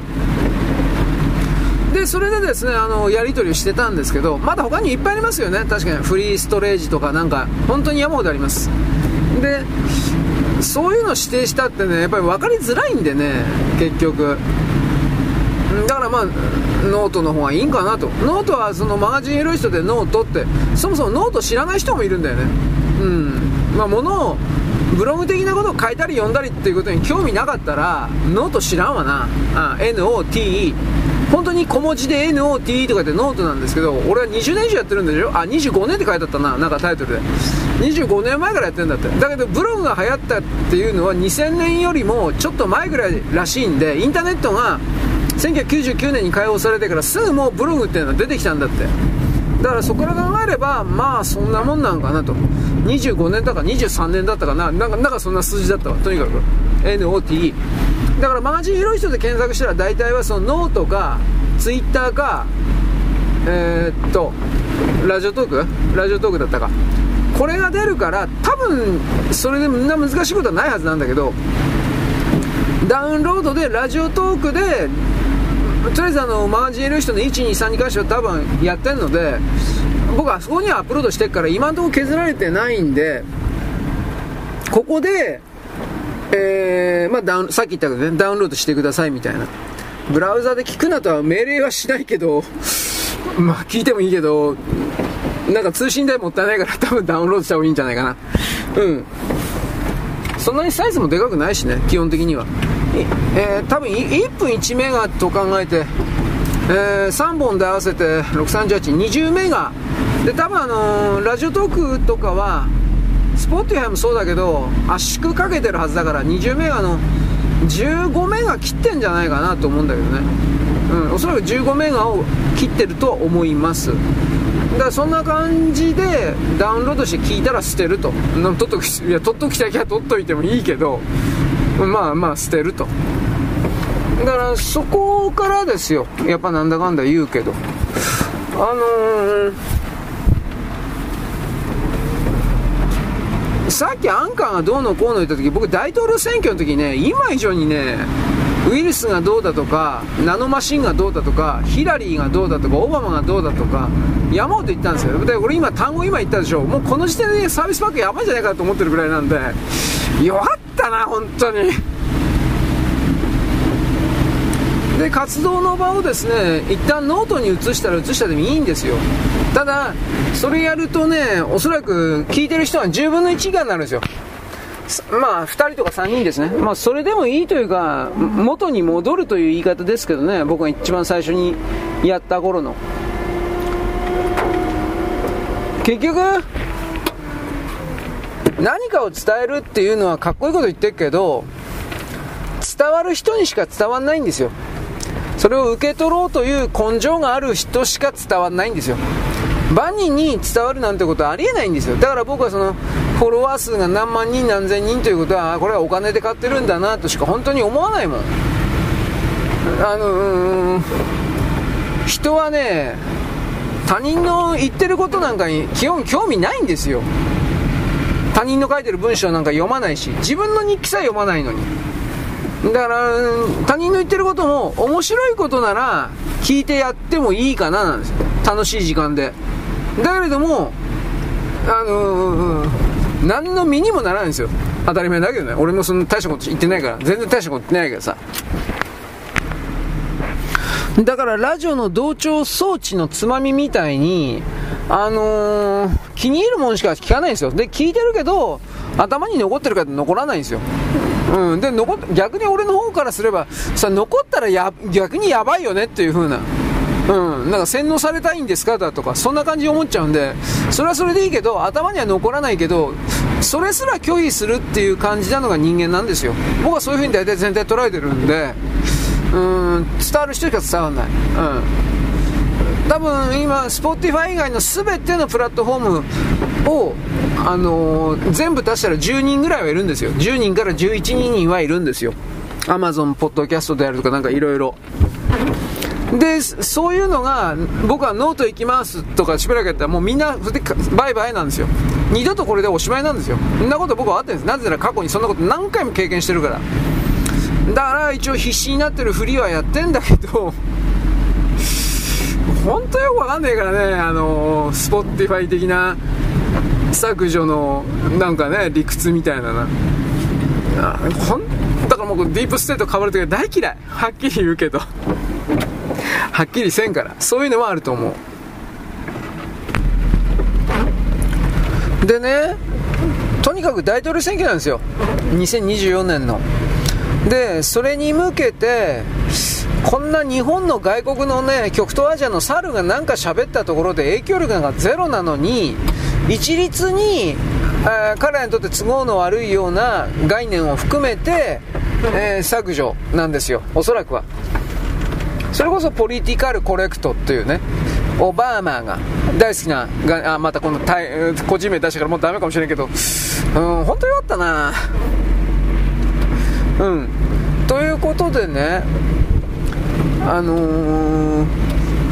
でそれでですねあのやり取りをしてたんですけどまだ他にいっぱいありますよね確かにフリーストレージとかなんか本当に山ほどありますでそういうの指定したってねやっぱり分かりづらいんでね結局。だからまあノートの方がいいんかなと。ノートはそのマガジンエロい人でノートってそもそもノート知らない人もいるんだよね。うん。まあ、ものをブログ的なことを書いたり読んだりっていうことに興味なかったらノート知らんわな。あ NOTE 本当に小文字で NOT とかってノートなんですけど俺は20年以上やってるんでしょあ25年って書いてあったな。なんかタイトルで。25年前からやってるんだって。だけどブログが流行ったっていうのは2000年よりもちょっと前ぐらいらしいんでインターネットが1999年に開放されてからすぐもうブログっていうのは出てきたんだって。だからそこから考えればまあそんなもんなんかなと。25年だか23年だったかな。なんかなんかそんな数字だったわ。とにかく。NOT だからマガジンエロい人で検索したら大体はそのノートかツイッターかえー、っとラジオトーク？ラジオトークだったか。これが出るから多分それでみんな難しいことはないはずなんだけどダウンロードでラジオトークでとりあえずあのマガジン L 人の123に関しては多分やってるので僕はそこにはアップロードしてるから今のところ削られてないんでここで、えーまあ、ダウンさっき言ったけどねダウンロードしてくださいみたいな。ブラウザで聞くなとは命令はしないけど *laughs* まあ聞いてもいいけどなんか通信代もったいないから多分ダウンロードした方がいいんじゃないかな。うん。そんなにサイズもでかくないしね基本的には。えー、多分1分1メガと考えて、えー、3本で合わせて63820メガ。で多分あのー、ラジオトークとかはスポッティファイもそうだけど圧縮かけてるはずだから20メガの15メガ切ってんじゃないかなと思うんだけどね。うんおそらく15メガを切ってるとは思います。だからそんな感じでダウンロードして聞いたら捨てると。取っとくいや取っときたきゃ取っといてもいいけどまあまあ捨てると。だからそこからですよ。やっぱなんだかんだ言うけど。あのー、さっきアンカーがどうのこうの言った時僕大統領選挙の時ね今以上にねウイルスがどうだとかナノマシンがどうだとかヒラリーがどうだとかオバマがどうだとか山ほど言ったんですよ。で俺今単語今言ったでしょ。もうこの時点でねサービスパックやばいんじゃないかと思ってるぐらいなんで弱ったな本当に。で活動の場をですね一旦ノートに移したら移したでもいいんですよただそれやるとねおそらく聞いてる人は10分の1以下になるんですよまあ、2人とか3人ですね、まあ、それでもいいというか、元に戻るという言い方ですけどね、僕が一番最初にやった頃の。結局、何かを伝えるっていうのはかっこいいこと言ってるけど、伝わる人にしか伝わんないんですよ。それを受け取ろうという根性がある人しか伝わんないんですよ。万人に伝わるなんてことはありえないんですよ。だから僕はその、フォロワー数が何万人何千人ということは、これはお金で買ってるんだなとしか本当に思わないもん。あの人はね、他人の言ってることなんかに基本興味ないんですよ。他人の書いてる文章なんか読まないし、自分の日記さえ読まないのに。だから、他人の言ってることも面白いことなら聞いてやってもいいかななんですよ。楽しい時間で。だけれども、あのー何の身にもならないんですよ。当たり前だけどね。俺もそんな大したこと言ってないから。全然大したこと言ってないけどさ。だからラジオの同調装置のつまみみたいにあのー、気に入るもんしか聞かないんですよ。で聞いてるけど頭に残ってるかって残らないんですよ。うん、で残逆に俺の方からすればさ残ったらや逆にやばいよねっていう風なうん、なんか洗脳されたいんですかだとか、そんな感じに思っちゃうんで、それはそれでいいけど、頭には残らないけど、それすら拒否するっていう感じなのが人間なんですよ。僕はそういう風に大体全体捉えてるんで、うん、伝わる人しか伝わらない。うん。多分今、Spotify 以外の全てのプラットフォームを、あのー、全部足したら10人ぐらいはいるんですよ。10人から11人はいるんですよ。Amazon ポッドキャストであるとかなんかいろいろ。で、そういうのが、僕はノート行きますとかしばらくやったら、もうみんな、バイバイなんですよ。二度とこれでおしまいなんですよ。そんなこと僕はわかってんです。なぜなら過去にそんなこと何回も経験してるから。だから一応必死になってるふりはやってんだけど、本当よくわかんないからね、あの、スポッティファイ的な削除のなんかね、理屈みたいなな。あほんだからもうディープステート変わるときは大嫌い。はっきり言うけど。はっきりせんからそういうのはあると思うでねとにかく大統領選挙なんですよ2024年のでそれに向けてこんな日本の外国のね極東アジアの猿が何か喋ったところで影響力がゼロなのに一律に、えー、彼らにとって都合の悪いような概念を含めて、えー、削除なんですよ。おそらくは。それこそポリティカルコレクトっていうね、オバーマーが大好きな、があまたこの個人名出したからもうダメかもしれんけど、うん、本当よかったな。うん。ということでね、あのー、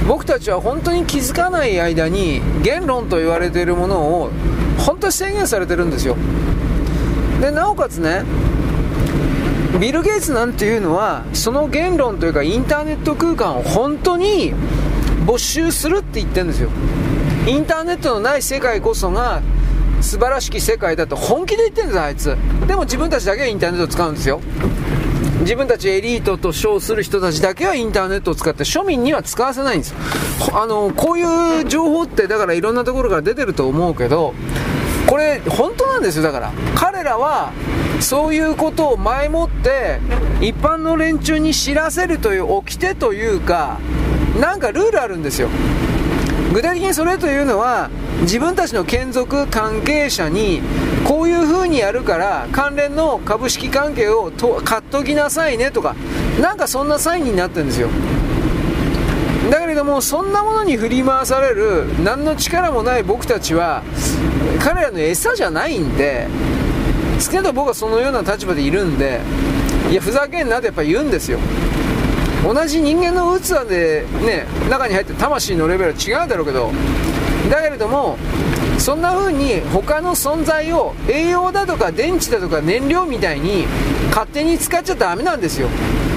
僕たちは本当に気づかない間に言論と言われているものを本当に制限されてるんですよ。で、なおかつね、ビル・ゲイツなんていうのはその言論というかインターネット空間を本当に没収するって言ってるんですよ。インターネットのない世界こそが素晴らしき世界だと本気で言ってるんですあいつ。でも自分たちだけはインターネットを使うんですよ。自分たちエリートと称する人たちだけはインターネットを使って庶民には使わせないんです。あのこういう情報ってだからいろんなところから出てると思うけどこれ本当なんですよ。だから彼らはそういうことを前もって一般の連中に知らせるという掟というかなんかルールあるんですよ。具体的にそれというのは自分たちの眷属関係者にこういう風にやるから関連の株式関係をと買っときなさいねとかなんかそんなサインになってるんですよ。だけれどもそんなものに振り回される何の力もない僕たちは彼らの餌じゃないんで少なくとも僕はそのような立場でいるんでいやふざけんなってやっぱ言うんですよ。同じ人間の器でね中に入って魂のレベルは違うだろうけどだけれどもそんな風に他の存在を栄養だとか電池だとか燃料みたいに勝手に使っちゃダメなんですよ。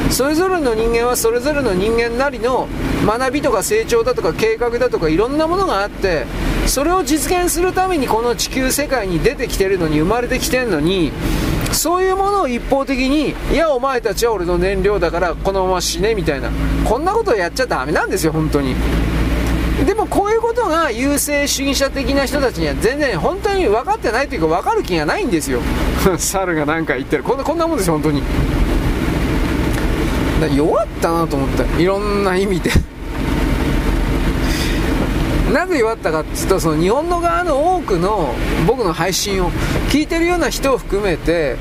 それぞれの人間はそれぞれの人間なりの学びとか成長だとか計画だとかいろんなものがあってそれを実現するためにこの地球世界に出てきてるのに生まれてきてるのにそういうものを一方的にいやお前たちは俺の燃料だからこのまま死ねみたいなこんなことをやっちゃダメなんですよ本当に。でもこういうことが優勢主義者的な人たちには全然本当に分かってないというか分かる気がないんですよ。*laughs* 猿が何か言ってる。こんなこんなもんですよ本当に。弱ったなと思って。いろんな意味で。*laughs* なぜ弱ったかっていうとその日本の側の多くの僕の配信を聞いてるような人を含めて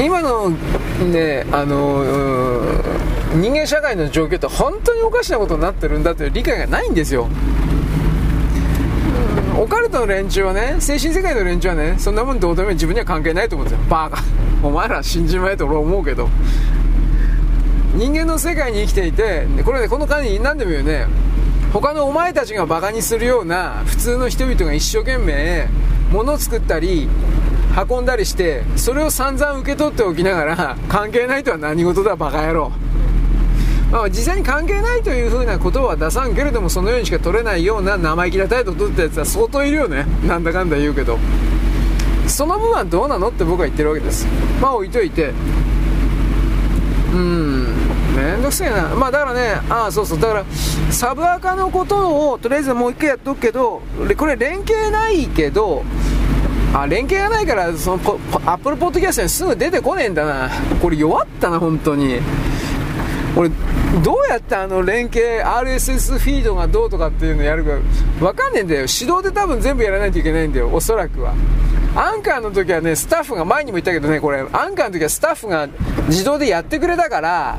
今のねあの人間社会の状況って本当におかしなことになってるんだという理解がないんですよ。オカルトの連中はね精神世界の連中はねそんなもんどうでも自分には関係ないと思うんですよ。バカ。お前ら信じまえと俺は思うけど。人間の世界に生きていてこれねこの間に何でも言うね。他のお前たちがバカにするような普通の人々が一生懸命物を作ったり運んだりしてそれを散々受け取っておきながら関係ないとは何事だバカ野郎。まあ、実際に関係ないというふうなことは出さんけれどもそのようにしか取れないような生意気な態度を取ったやつは相当いるよね。なんだかんだ言うけど。その分はどうなのって僕は言ってるわけです。まあ置いといて。うん。めんどくせえな。まあだからねああそうそう。だからサブアカのことをとりあえずもう一回やっとくけどこれ連携ないけどあ連携がないからそのポアップルポッドキャストにすぐ出てこねえんだな。これ弱ったな本当に。俺 *laughs* どうやってあの連携 RSS フィードがどうとかっていうのやるか分かんねえんだよ。指導で多分全部やらないといけないんだよおそらくは。アンカーの時はねスタッフが前にも言ったけどねこれ。アンカーの時はスタッフが自動でやってくれたから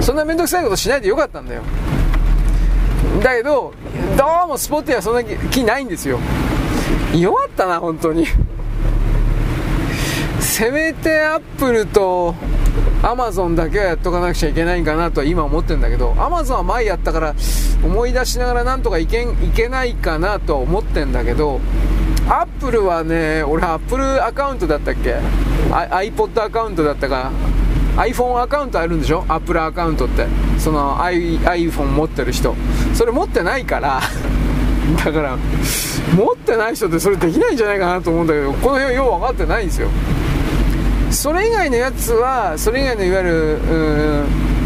そんな面倒くさいことしないでよかったんだよ。だけどどうもスポットはそんな気ないんですよ。弱ったな本当に。せめてアップルとアマゾンだけはやっとかなくちゃいけないんかなとは今思ってるんだけどアマゾンは前やったから思い出しながらなんとかいけんいけないかなとは思ってんだけどアップルはね俺アップルアカウントだったっけ？iPod アカウントだったか？iPhone アカウントあるんでしょ？アップルアカウントって。その iPhone 持ってる人。それ持ってないから。*laughs* だから持ってない人ってそれできないんじゃないかなと思うんだけどこの辺はよう分かってないんですよ。それ以外のやつはそれ以外のいわゆる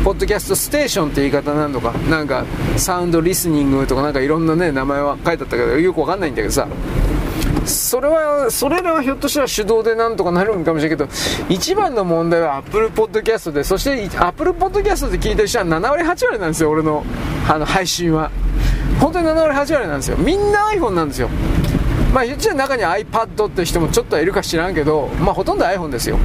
ポッドキャストステーションって言い方なのか。なんかサウンドリスニングとかなんかいろんなね名前は書いてあったけどよくわかんないんだけどさ。それはそれらはひょっとしたら手動でなんとかなるんかもしれないけど一番の問題は Apple Podcast でそして Apple Podcast で聞いてる人は7割8割なんですよ俺のあの配信は。本当に7割8割なんですよ。みんな iPhone なんですよ。まあ言っちゃ中に iPad って人もちょっとはいるか知らんけどまあほとんど iPhone ですよ。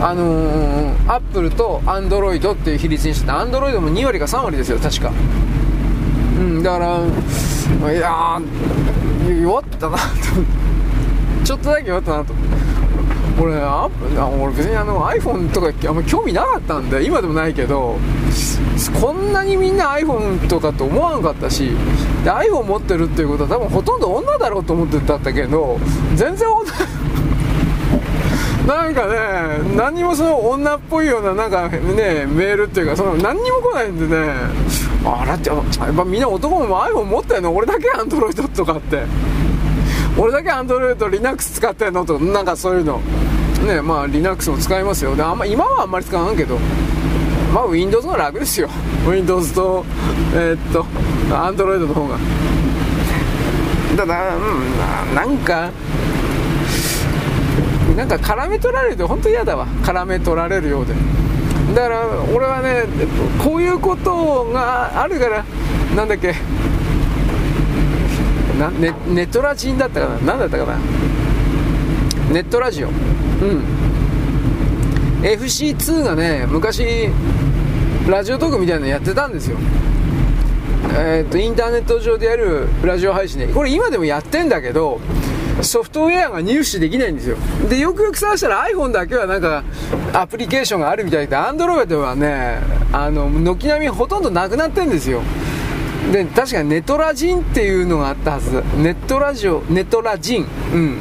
あのー、アップルとアンドロイドっていう比率にしててアンドロイドも2割か3割ですよ確か。うんだからいや弱ったなと。*laughs* ちょっとだけ弱ったなと。俺俺別にあの iPhone とかあんま興味なかったんで今でもないけどこんなにみんな iPhone とかって思わなかったしで iPhone 持ってるっていうことは多分ほとんど女だろうと思ってたんだけど全然女 *laughs* なんかね何にもその女っぽいようななんかねメールっていうかその何にも来ないんでね。あらってやっぱみんな男も iPhone 持ってんの？俺だけ Android とかって。俺だけ Android Linux 使ってんの？とかなんかそういうの。ねまあ Linux も使いますよ。であんま今はあんまり使わんけど。まあ Windows の楽ですよ。Windows とえー、っと Android の方が。ただうんなんかなんか絡め取られると本当嫌だわ。絡め取られるようで。だから俺はねこういうことがあるからなんだっけなネネットラジンだったかな。何だったかな。ネットラジオ。うん。FC2 がね昔ラジオトークみたいなのやってたんですよ。えー、っとインターネット上でやるラジオ配信でこれ今でもやってんだけどソフトウェアが入手できないんですよ。でよくよく探したら iPhone だけはなんかアプリケーションがあるみたいで Android はねあの軒並みほとんどなくなってんですよ。で確かにネトラジンっていうのがあったはず。ネットラジオネトラジン。うん。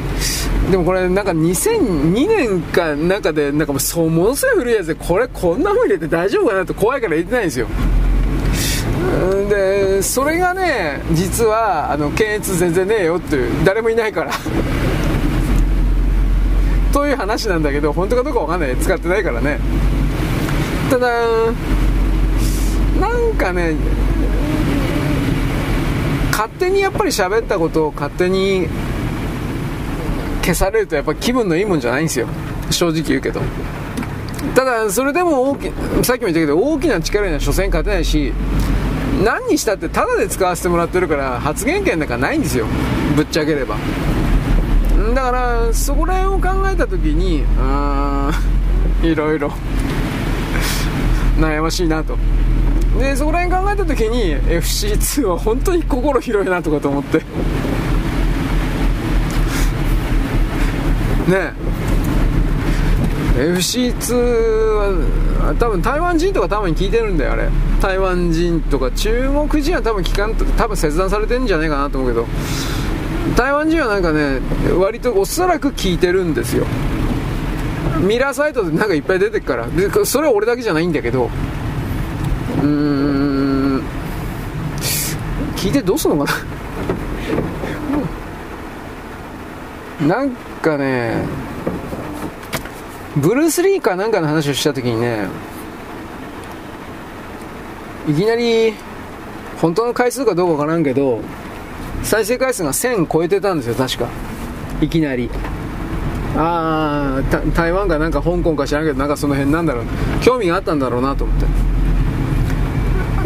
でもこれなんか2002年かなんかでなんかもうそうものすごい古いやつでこれこんなもん入れて大丈夫かなって怖いから入れてないんですよ。でそれがね実はあの検閲全然ねえよっていう誰もいないから。*laughs* という話なんだけど本当かどうかわかんない。使ってないからね。ただなんかね勝手にやっぱり喋ったことを勝手に消されるとやっぱ気分のいいもんじゃないんですよ。正直言うけど。ただそれでも大きさっきも言ったけど大きな力には所詮勝てないし何にしたってタダで使わせてもらってるから発言権なんかないんですよ。ぶっちゃければ。だからそこら辺を考えた時にうーん *laughs* いろいろ。悩ましいなと。でそこら辺考えた時に FC2 は本当に心広いなとかと思って。ね。FC2 は多分台湾人とか多分聞いてるんだよあれ。台湾人とか中国人は多分聞かんと多分切断されてるんじゃないかなと思うけど。台湾人はなんかね割とおそらく聞いてるんですよ。ミラーサイトでなんかいっぱい出てくから。でそれは俺だけじゃないんだけど。うーん。聞いてどうすんのかな。なんかねブルース・リーかなんかの話をした時にねいきなり本当の回数かどうかわからんけど再生回数が1000超えてたんですよ確か。いきなり。ああ台湾かなんか香港か知らんけどなんかその辺なんだろう。興味があったんだろうなと思って。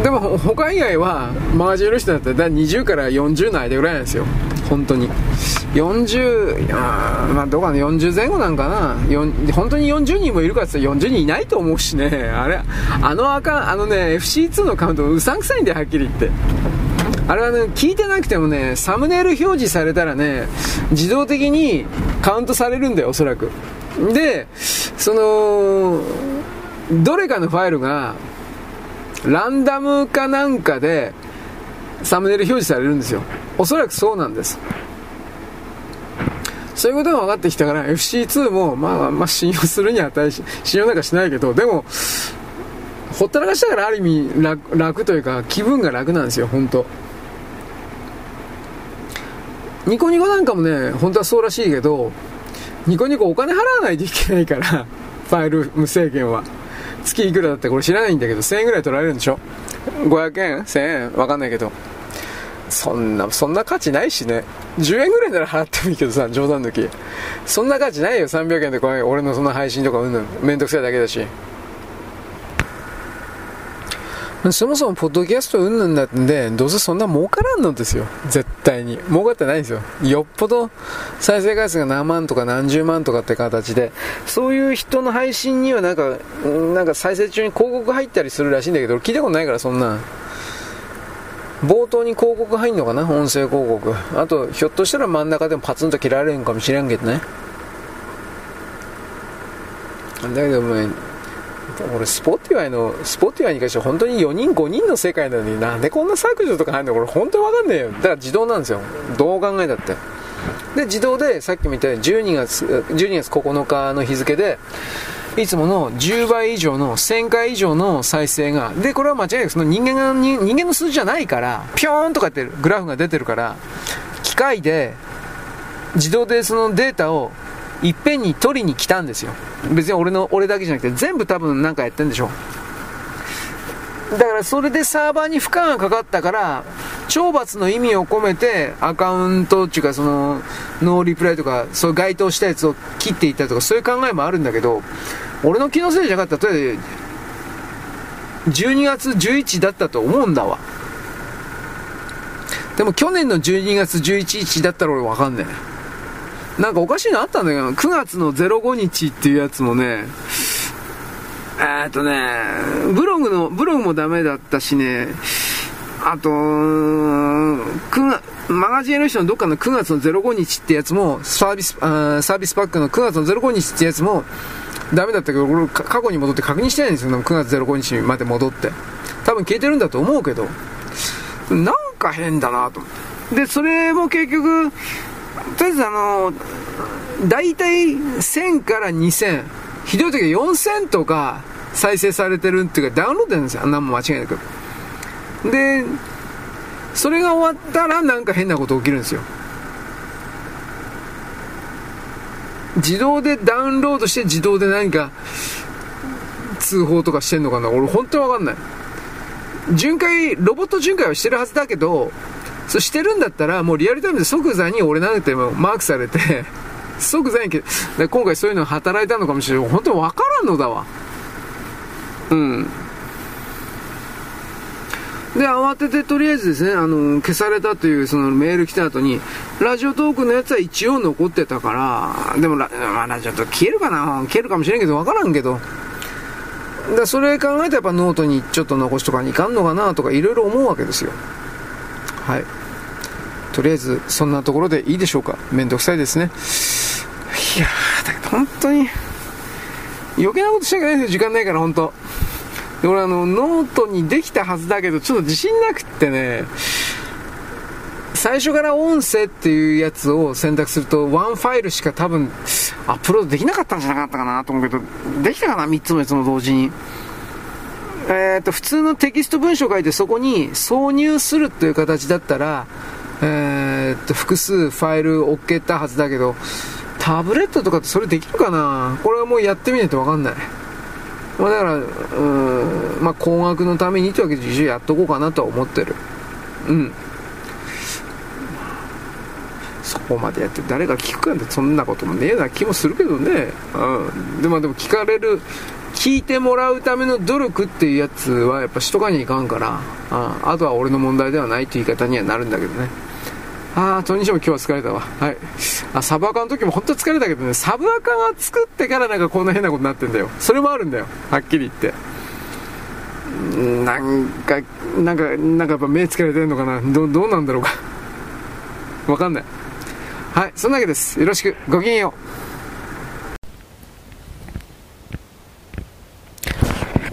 でも他以外はマガジンの人だったら20から40の間ぐらいなんですよ。本当に。40いやまあどうかな40前後なんかな。本当に40人もいるかって言ったら40人いないと思うしね。あれあのアカあのね FC2 のカウントうさんくさいんだよはっきり言って。あれはね聞いてなくてもねサムネイル表示されたらね自動的にカウントされるんだよおそらく。でそのどれかのファイルがランダムかなんかでサムネイル表示されるんですよ。おそらくそうなんです。そういうことが分かってきたから FC2 もまあまあ信用するに値し信用なんかしないけどでもほったらかしたからある意味楽楽というか気分が楽なんですよ本当。ニコニコなんかもね本当はそうらしいけどニコニコお金払わないといけないからファイル無制限は。月いくらだってこれ知らないんだけど1000円ぐらい取られるんでしょ。500円？1000円？わかんないけど。そんなそんな価値ないしね。10円ぐらいなら払ってもいいけどさ冗談抜き。そんな価値ないよ。300円でこれ俺のその配信とかうんぬん。めんどくさいだけだし。そもそもポッドキャストうんぬんだってんでどうせそんな儲からんのですよ。絶対に。儲かってないんですよ。よっぽど再生回数が何万とか何十万とかって形でそういう人の配信にはなんかなんか再生中に広告入ったりするらしいんだけど聞いたことないからそんな冒頭に広告入んのかな？音声広告。あとひょっとしたら真ん中でもパツンと切られるんかもしれんけどね。だけども俺スポティファイのスポティファイに関しては本当に4人5人の世界なのになんでこんな削除とか入るの？これ本当に分かんねえよ。だから自動なんですよ。どう考えたって。で自動でさっきも言ったように12月 ,12 月9日の日付でいつもの10倍以上の1000回以上の再生がでこれは間違いなくその人間が人間の数字じゃないからピョーンとかってグラフが出てるから機械で自動でそのデータをいっぺんに取りに来たんですよ。別に俺の俺だけじゃなくて全部多分なんかやってんでしょ。だからそれでサーバーに負荷がかかったから懲罰の意味を込めてアカウントっていうかそのノーリプライとかそういう該当したやつを切っていったとかそういう考えもあるんだけど俺の気のせいじゃなかったら例えば12月11だったと思うんだわ。でも去年の12月11日だったら俺わかんねえ。なんかおかしいのあったんだけど9月の05日っていうやつもねえ、っとねブログのブログもダメだったしねあと、マガジンの人のどっかの9月の05日ってやつも、サービス、あーサービスパックの9月の05日ってやつも、ダメだったけど、俺過去に戻って確認してないんですよ、9月05日まで戻って。多分消えてるんだと思うけど、なんか変だなと思って。で、それも結局、とりあえずあの、大体1000から2000、ひどい時は4000とか再生されてるっていうかダウンロードなんですよ。何も間違いなく。で、それが終わったらなんか変なこと起きるんですよ。自動でダウンロードして自動で何か通報とかしてんのかな？俺本当にわかんない。巡回、ロボット巡回はしてるはずだけど、そしてるんだったらもうリアルタイムで即座に俺なんてマークされて即座に今回そういうの働いたのかもしれない。本当にわからんのだわ。うん。で、慌ててとりあえずですね、あの、消されたというそのメール来た後に、ラジオトークのやつは一応残ってたから、でもラ、まあ、ラジオトーク消えるかな？消えるかもしれんけど、わからんけど。で、それ考えたらやっぱノートにちょっと残しとかにいかんのかなとかいろいろ思うわけですよ。はい。とりあえず、そんなところでいいでしょうか？めんどくさいですね。いやー、だけど本当に、余計なことしちゃいけないですよ、時間ないから、本当。で、俺あの、ノートにできたはずだけど、ちょっと自信なくってね、最初から音声っていうやつを選択すると、ワンファイルしか多分、アップロードできなかったんじゃなかったかなと思うけど、できたかな ?3 つもやつも同時に。えっ、と、普通のテキスト文章書いてそこに挿入するという形だったら、えっ、と、複数ファイル置けたはずだけど、タブレットとかってそれできるかな？これはもうやってみないとわかんない。まあ、だから、うん、まあ、高額のためにというわけで一応やっとこうかなとは思ってる。うん。そこまでやって誰が聞くかってそんなこともねえな気もするけどね。うん。でもでも聞かれる、聞いてもらうための努力っていうやつはやっぱしとかにいかんから、ああとは俺の問題ではないという言い方にはなるんだけどね。ああ、とにしも今日は疲れたわ。はい。あ、サブアカの時も本当疲れたけどね、サブアカが作ってからなんかこんな変なことになってんだよ。それもあるんだよ。はっきり言って。なんか、なんか、なんかやっぱ目疲れてんのかなどどうなんだろうか。わかんない。はい、そんなわけです。よろしく。ごきげんよう。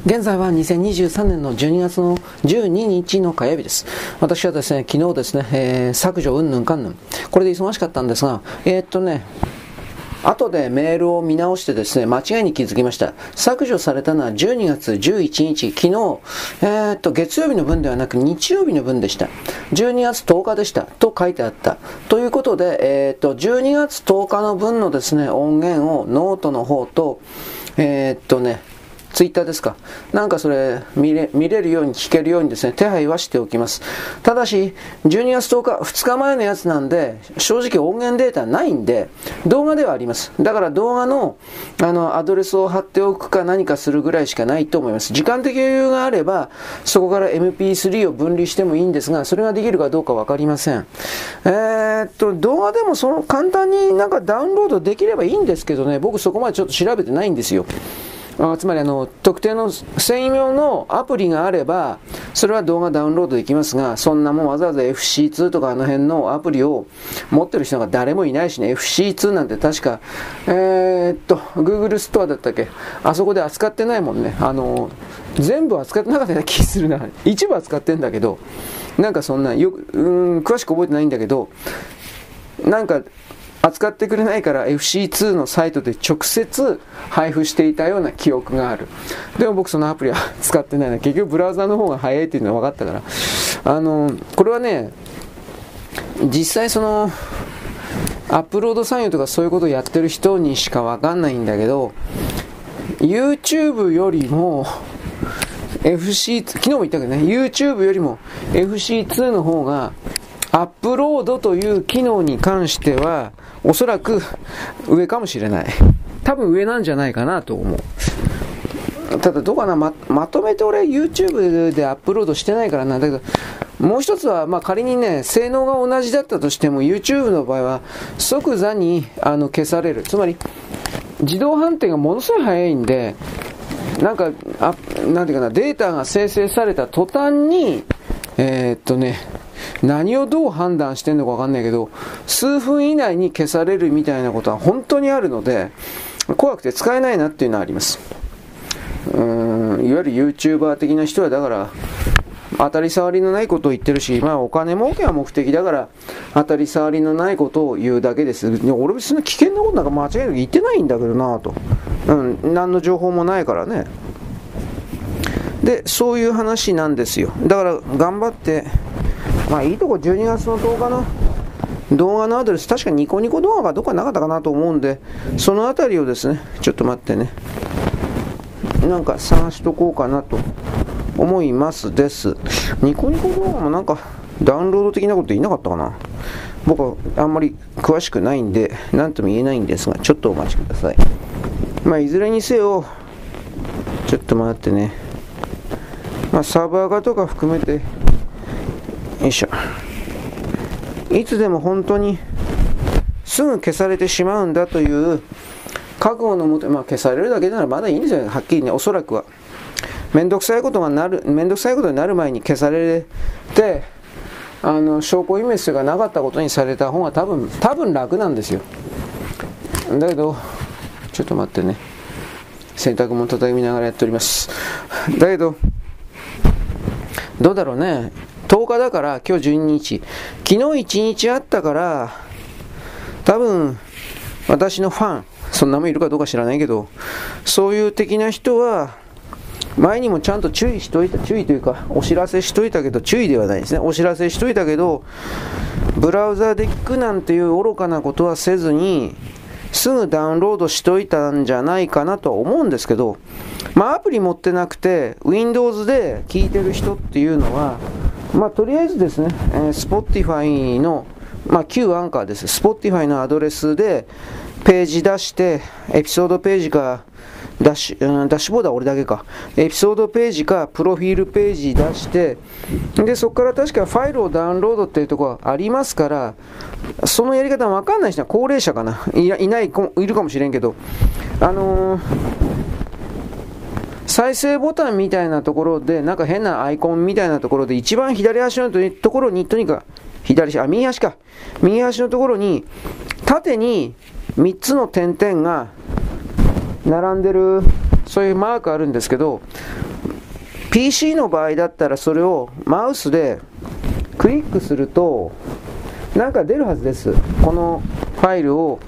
現在は2023年の12月の12日の火曜日です。私はですね、昨日ですね、えー、削除うんぬんかんぬん。これで忙しかったんですが、えー、っとね、後でメールを見直してですね、間違いに気づきました。削除されたのは12月11日、昨日、えー、っと、月曜日の分ではなく日曜日の分でした。12月10日でした。と書いてあった。ということで、えー、っと、12月10日の分のですね、音源をノートの方と、えー、っとね、ツイッターですか。なんかそれ見れ見れるように聞けるようにですね、手配はしておきます。ただし、12月10日、2日前のやつなんで、正直音源データないんで、動画ではあります。だから動画のあのアドレスを貼っておくか何かするぐらいしかないと思います。時間的余裕があれば、そこから MP3 を分離してもいいんですが、それができるかどうかわかりません。えー、っと、動画でもその簡単になんかダウンロードできればいいんですけどね、僕そこまでちょっと調べてないんですよ。あつまりあの特定の専用のアプリがあればそれは動画ダウンロードできますがそんなもんわざわざ FC2 とかあの辺のアプリを持ってる人が誰もいないしね。FC2 なんて確かえー、っと Google ストアだったっけ？あそこで扱ってないもんね。あの全部扱ってなかったような気するな。*laughs* 一部扱ってんだけどなんかそんなよくうん詳しく覚えてないんだけどなんか扱ってくれないから FC2 のサイトで直接配布していたような記憶がある。でも僕そのアプリは使ってないな。結局ブラウザの方が早いっていうのは分かったから。あの、これはね、実際その、アップロード作業とかそういうことをやってる人にしか分かんないんだけど、YouTube よりも、FC2、昨日も言ったけどね、YouTube よりも FC2 の方がアップロードという機能に関しては、おそらく上かもしれない。多分上なんじゃないかなと思う。ただどうかなま、まとめて俺 YouTube でアップロードしてないからな。だけど、もう一つは、まあ、仮にね、性能が同じだったとしても YouTube の場合は即座にあの消される。つまり、自動判定がものすごい早いんで、なんか、あなんていうかな、データが生成された途端に、えー、っとね、何をどう判断してんのかわかんないけど、数分以内に消されるみたいなことは本当にあるので、怖くて使えないなっていうのはあります。うん、いわゆる YouTuber 的な人はだから、当たり障りのないことを言ってるし、まあお金儲けは目的だから、当たり障りのないことを言うだけです。俺別に危険なことなんか間違いなく言ってないんだけどなと。うん、何の情報もないからね。で、そういう話なんですよ。だから頑張って、まあいいとこ12月の10日の動画のアドレス、確かニコニコ動画がどっかなかったかなと思うんで、そのあたりをですね、ちょっと待ってね。なんか探しとこうかなと思いますです。ニコニコ動画もなんかダウンロード的なこと言いなかったかな。僕はあんまり詳しくないんで、何とも言えないんですが、ちょっとお待ちください。まあ、いずれにせよ、ちょっと待ってね。まあ、サーバー側とか含めて、よいしょ。いつでも本当にすぐ消されてしまうんだという覚悟のもと、まあ、消されるだけならまだいいんですよ、はっきりね、おそらくは。めんどくさいことがなる、めんどくさいことになる前に消されて、あの証拠隠滅がなかったことにされた方が多分、多分楽なんですよ。だけど、ちょっと待ってね。洗濯物畳みながらやっております。だけど、どうだろうね。10日だから今日12日。昨日1日あったから、多分、私のファン、そんなもんいるかどうか知らないけど、そういう的な人は、前にもちゃんと注意しといた、注意というか、お知らせしといたけど、注意ではないですね。お知らせしといたけど、ブラウザで聞くなんていう愚かなことはせずに、すぐダウンロードしといたんじゃないかなとは思うんですけど、まあアプリ持ってなくて、Windows で聞いてる人っていうのは、まあとりあえずですね、えー、Spotify の、まあ旧アンカーです。Spotify のアドレスでページ出して、エピソードページか、ダッシュ、うん、ダッシュボードは俺だけか。エピソードページか、プロフィールページ出して、で、そこから確かファイルをダウンロードっていうところありますから、そのやり方わかんない人は高齢者かな。いいない、いるかもしれんけど、あのー、再生ボタンみたいなところで、なんか変なアイコンみたいなところで、一番左足のところに、とにかく、左足、あ、右足か。右足のところに、縦に3つの点々が並んでる、そういうマークあるんですけど、PC の場合だったらそれをマウスでクリックすると、なんか出るはずです。このファイルを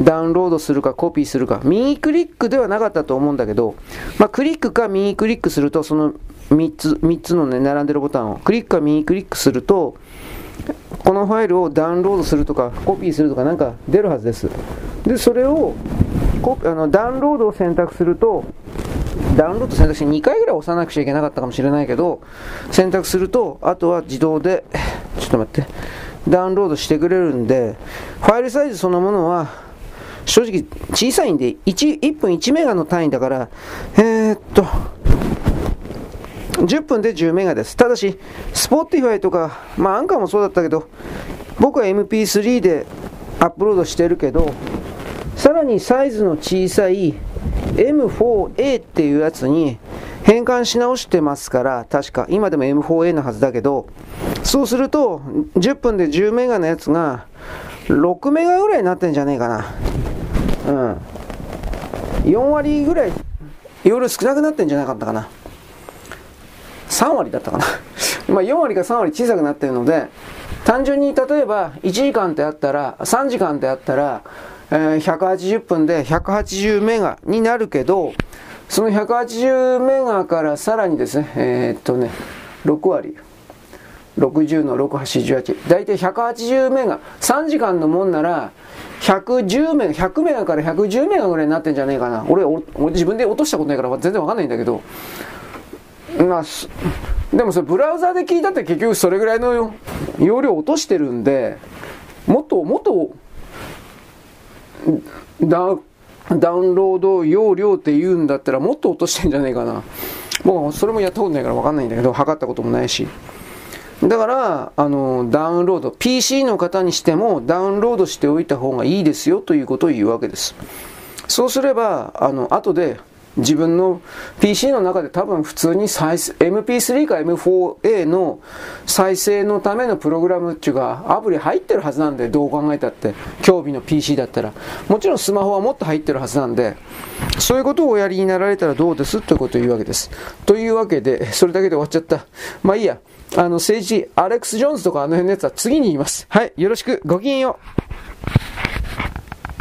ダウンロードするかコピーするか。右クリックではなかったと思うんだけど、まあ、クリックか右クリックすると、その3つ、3つのね、並んでるボタンを、クリックか右クリックすると、このファイルをダウンロードするとか、コピーするとかなんか出るはずです。で、それを、コあのダウンロードを選択すると、ダウンロード選択して2回ぐらい押さなくちゃいけなかったかもしれないけど、選択すると、あとは自動で、ちょっと待って、ダウンロードしてくれるんで、ファイルサイズそのものは、正直小さいんで 1, 1分1メガの単位だから、えー、っと、10分で10メガです。ただし、Spotify とか、まあアンカーもそうだったけど、僕は MP3 でアップロードしてるけど、さらにサイズの小さい M4A っていうやつに変換し直してますから、確か、今でも M4A のはずだけど、そうすると、10分で10メガのやつが、6メガぐらいになってんじゃねえかな。うん。4割ぐらい、容量少なくなってんじゃなかったかな。3割だったかな。*laughs* まあ4割か3割小さくなってるので、単純に例えば1時間ってあったら、3時間ってあったら、えー、180分で180メガになるけど、その180メガからさらにですね、えー、っとね、6割。60の688。だいたい180メガ。3時間のもんなら、110メガ、100メガから110メガぐらいになってんじゃねえかな。俺、俺自分で落としたことないから全然わかんないんだけど。まあ、でもそれブラウザで聞いたって結局それぐらいの容量落としてるんで、もっと、もっと、ダダウンロード容量って言うんだったらもっと落としてんじゃねえかな。僕はそれもやったことないからわかんないんだけど、測ったこともないし。だから、あの、ダウンロード、PC の方にしてもダウンロードしておいた方がいいですよということを言うわけです。そうすれば、あの、後で自分の PC の中で多分普通に再生 MP3 か M4A の再生のためのプログラムっていうかアプリ入ってるはずなんで、どう考えたって。興味の PC だったら。もちろんスマホはもっと入ってるはずなんで、そういうことをおやりになられたらどうですということを言うわけです。というわけで、それだけで終わっちゃった。まあいいや。あの、政治、アレックス・ジョーンズとかあの辺のやつは次に言います。はい、よろしく、ごきげんよう。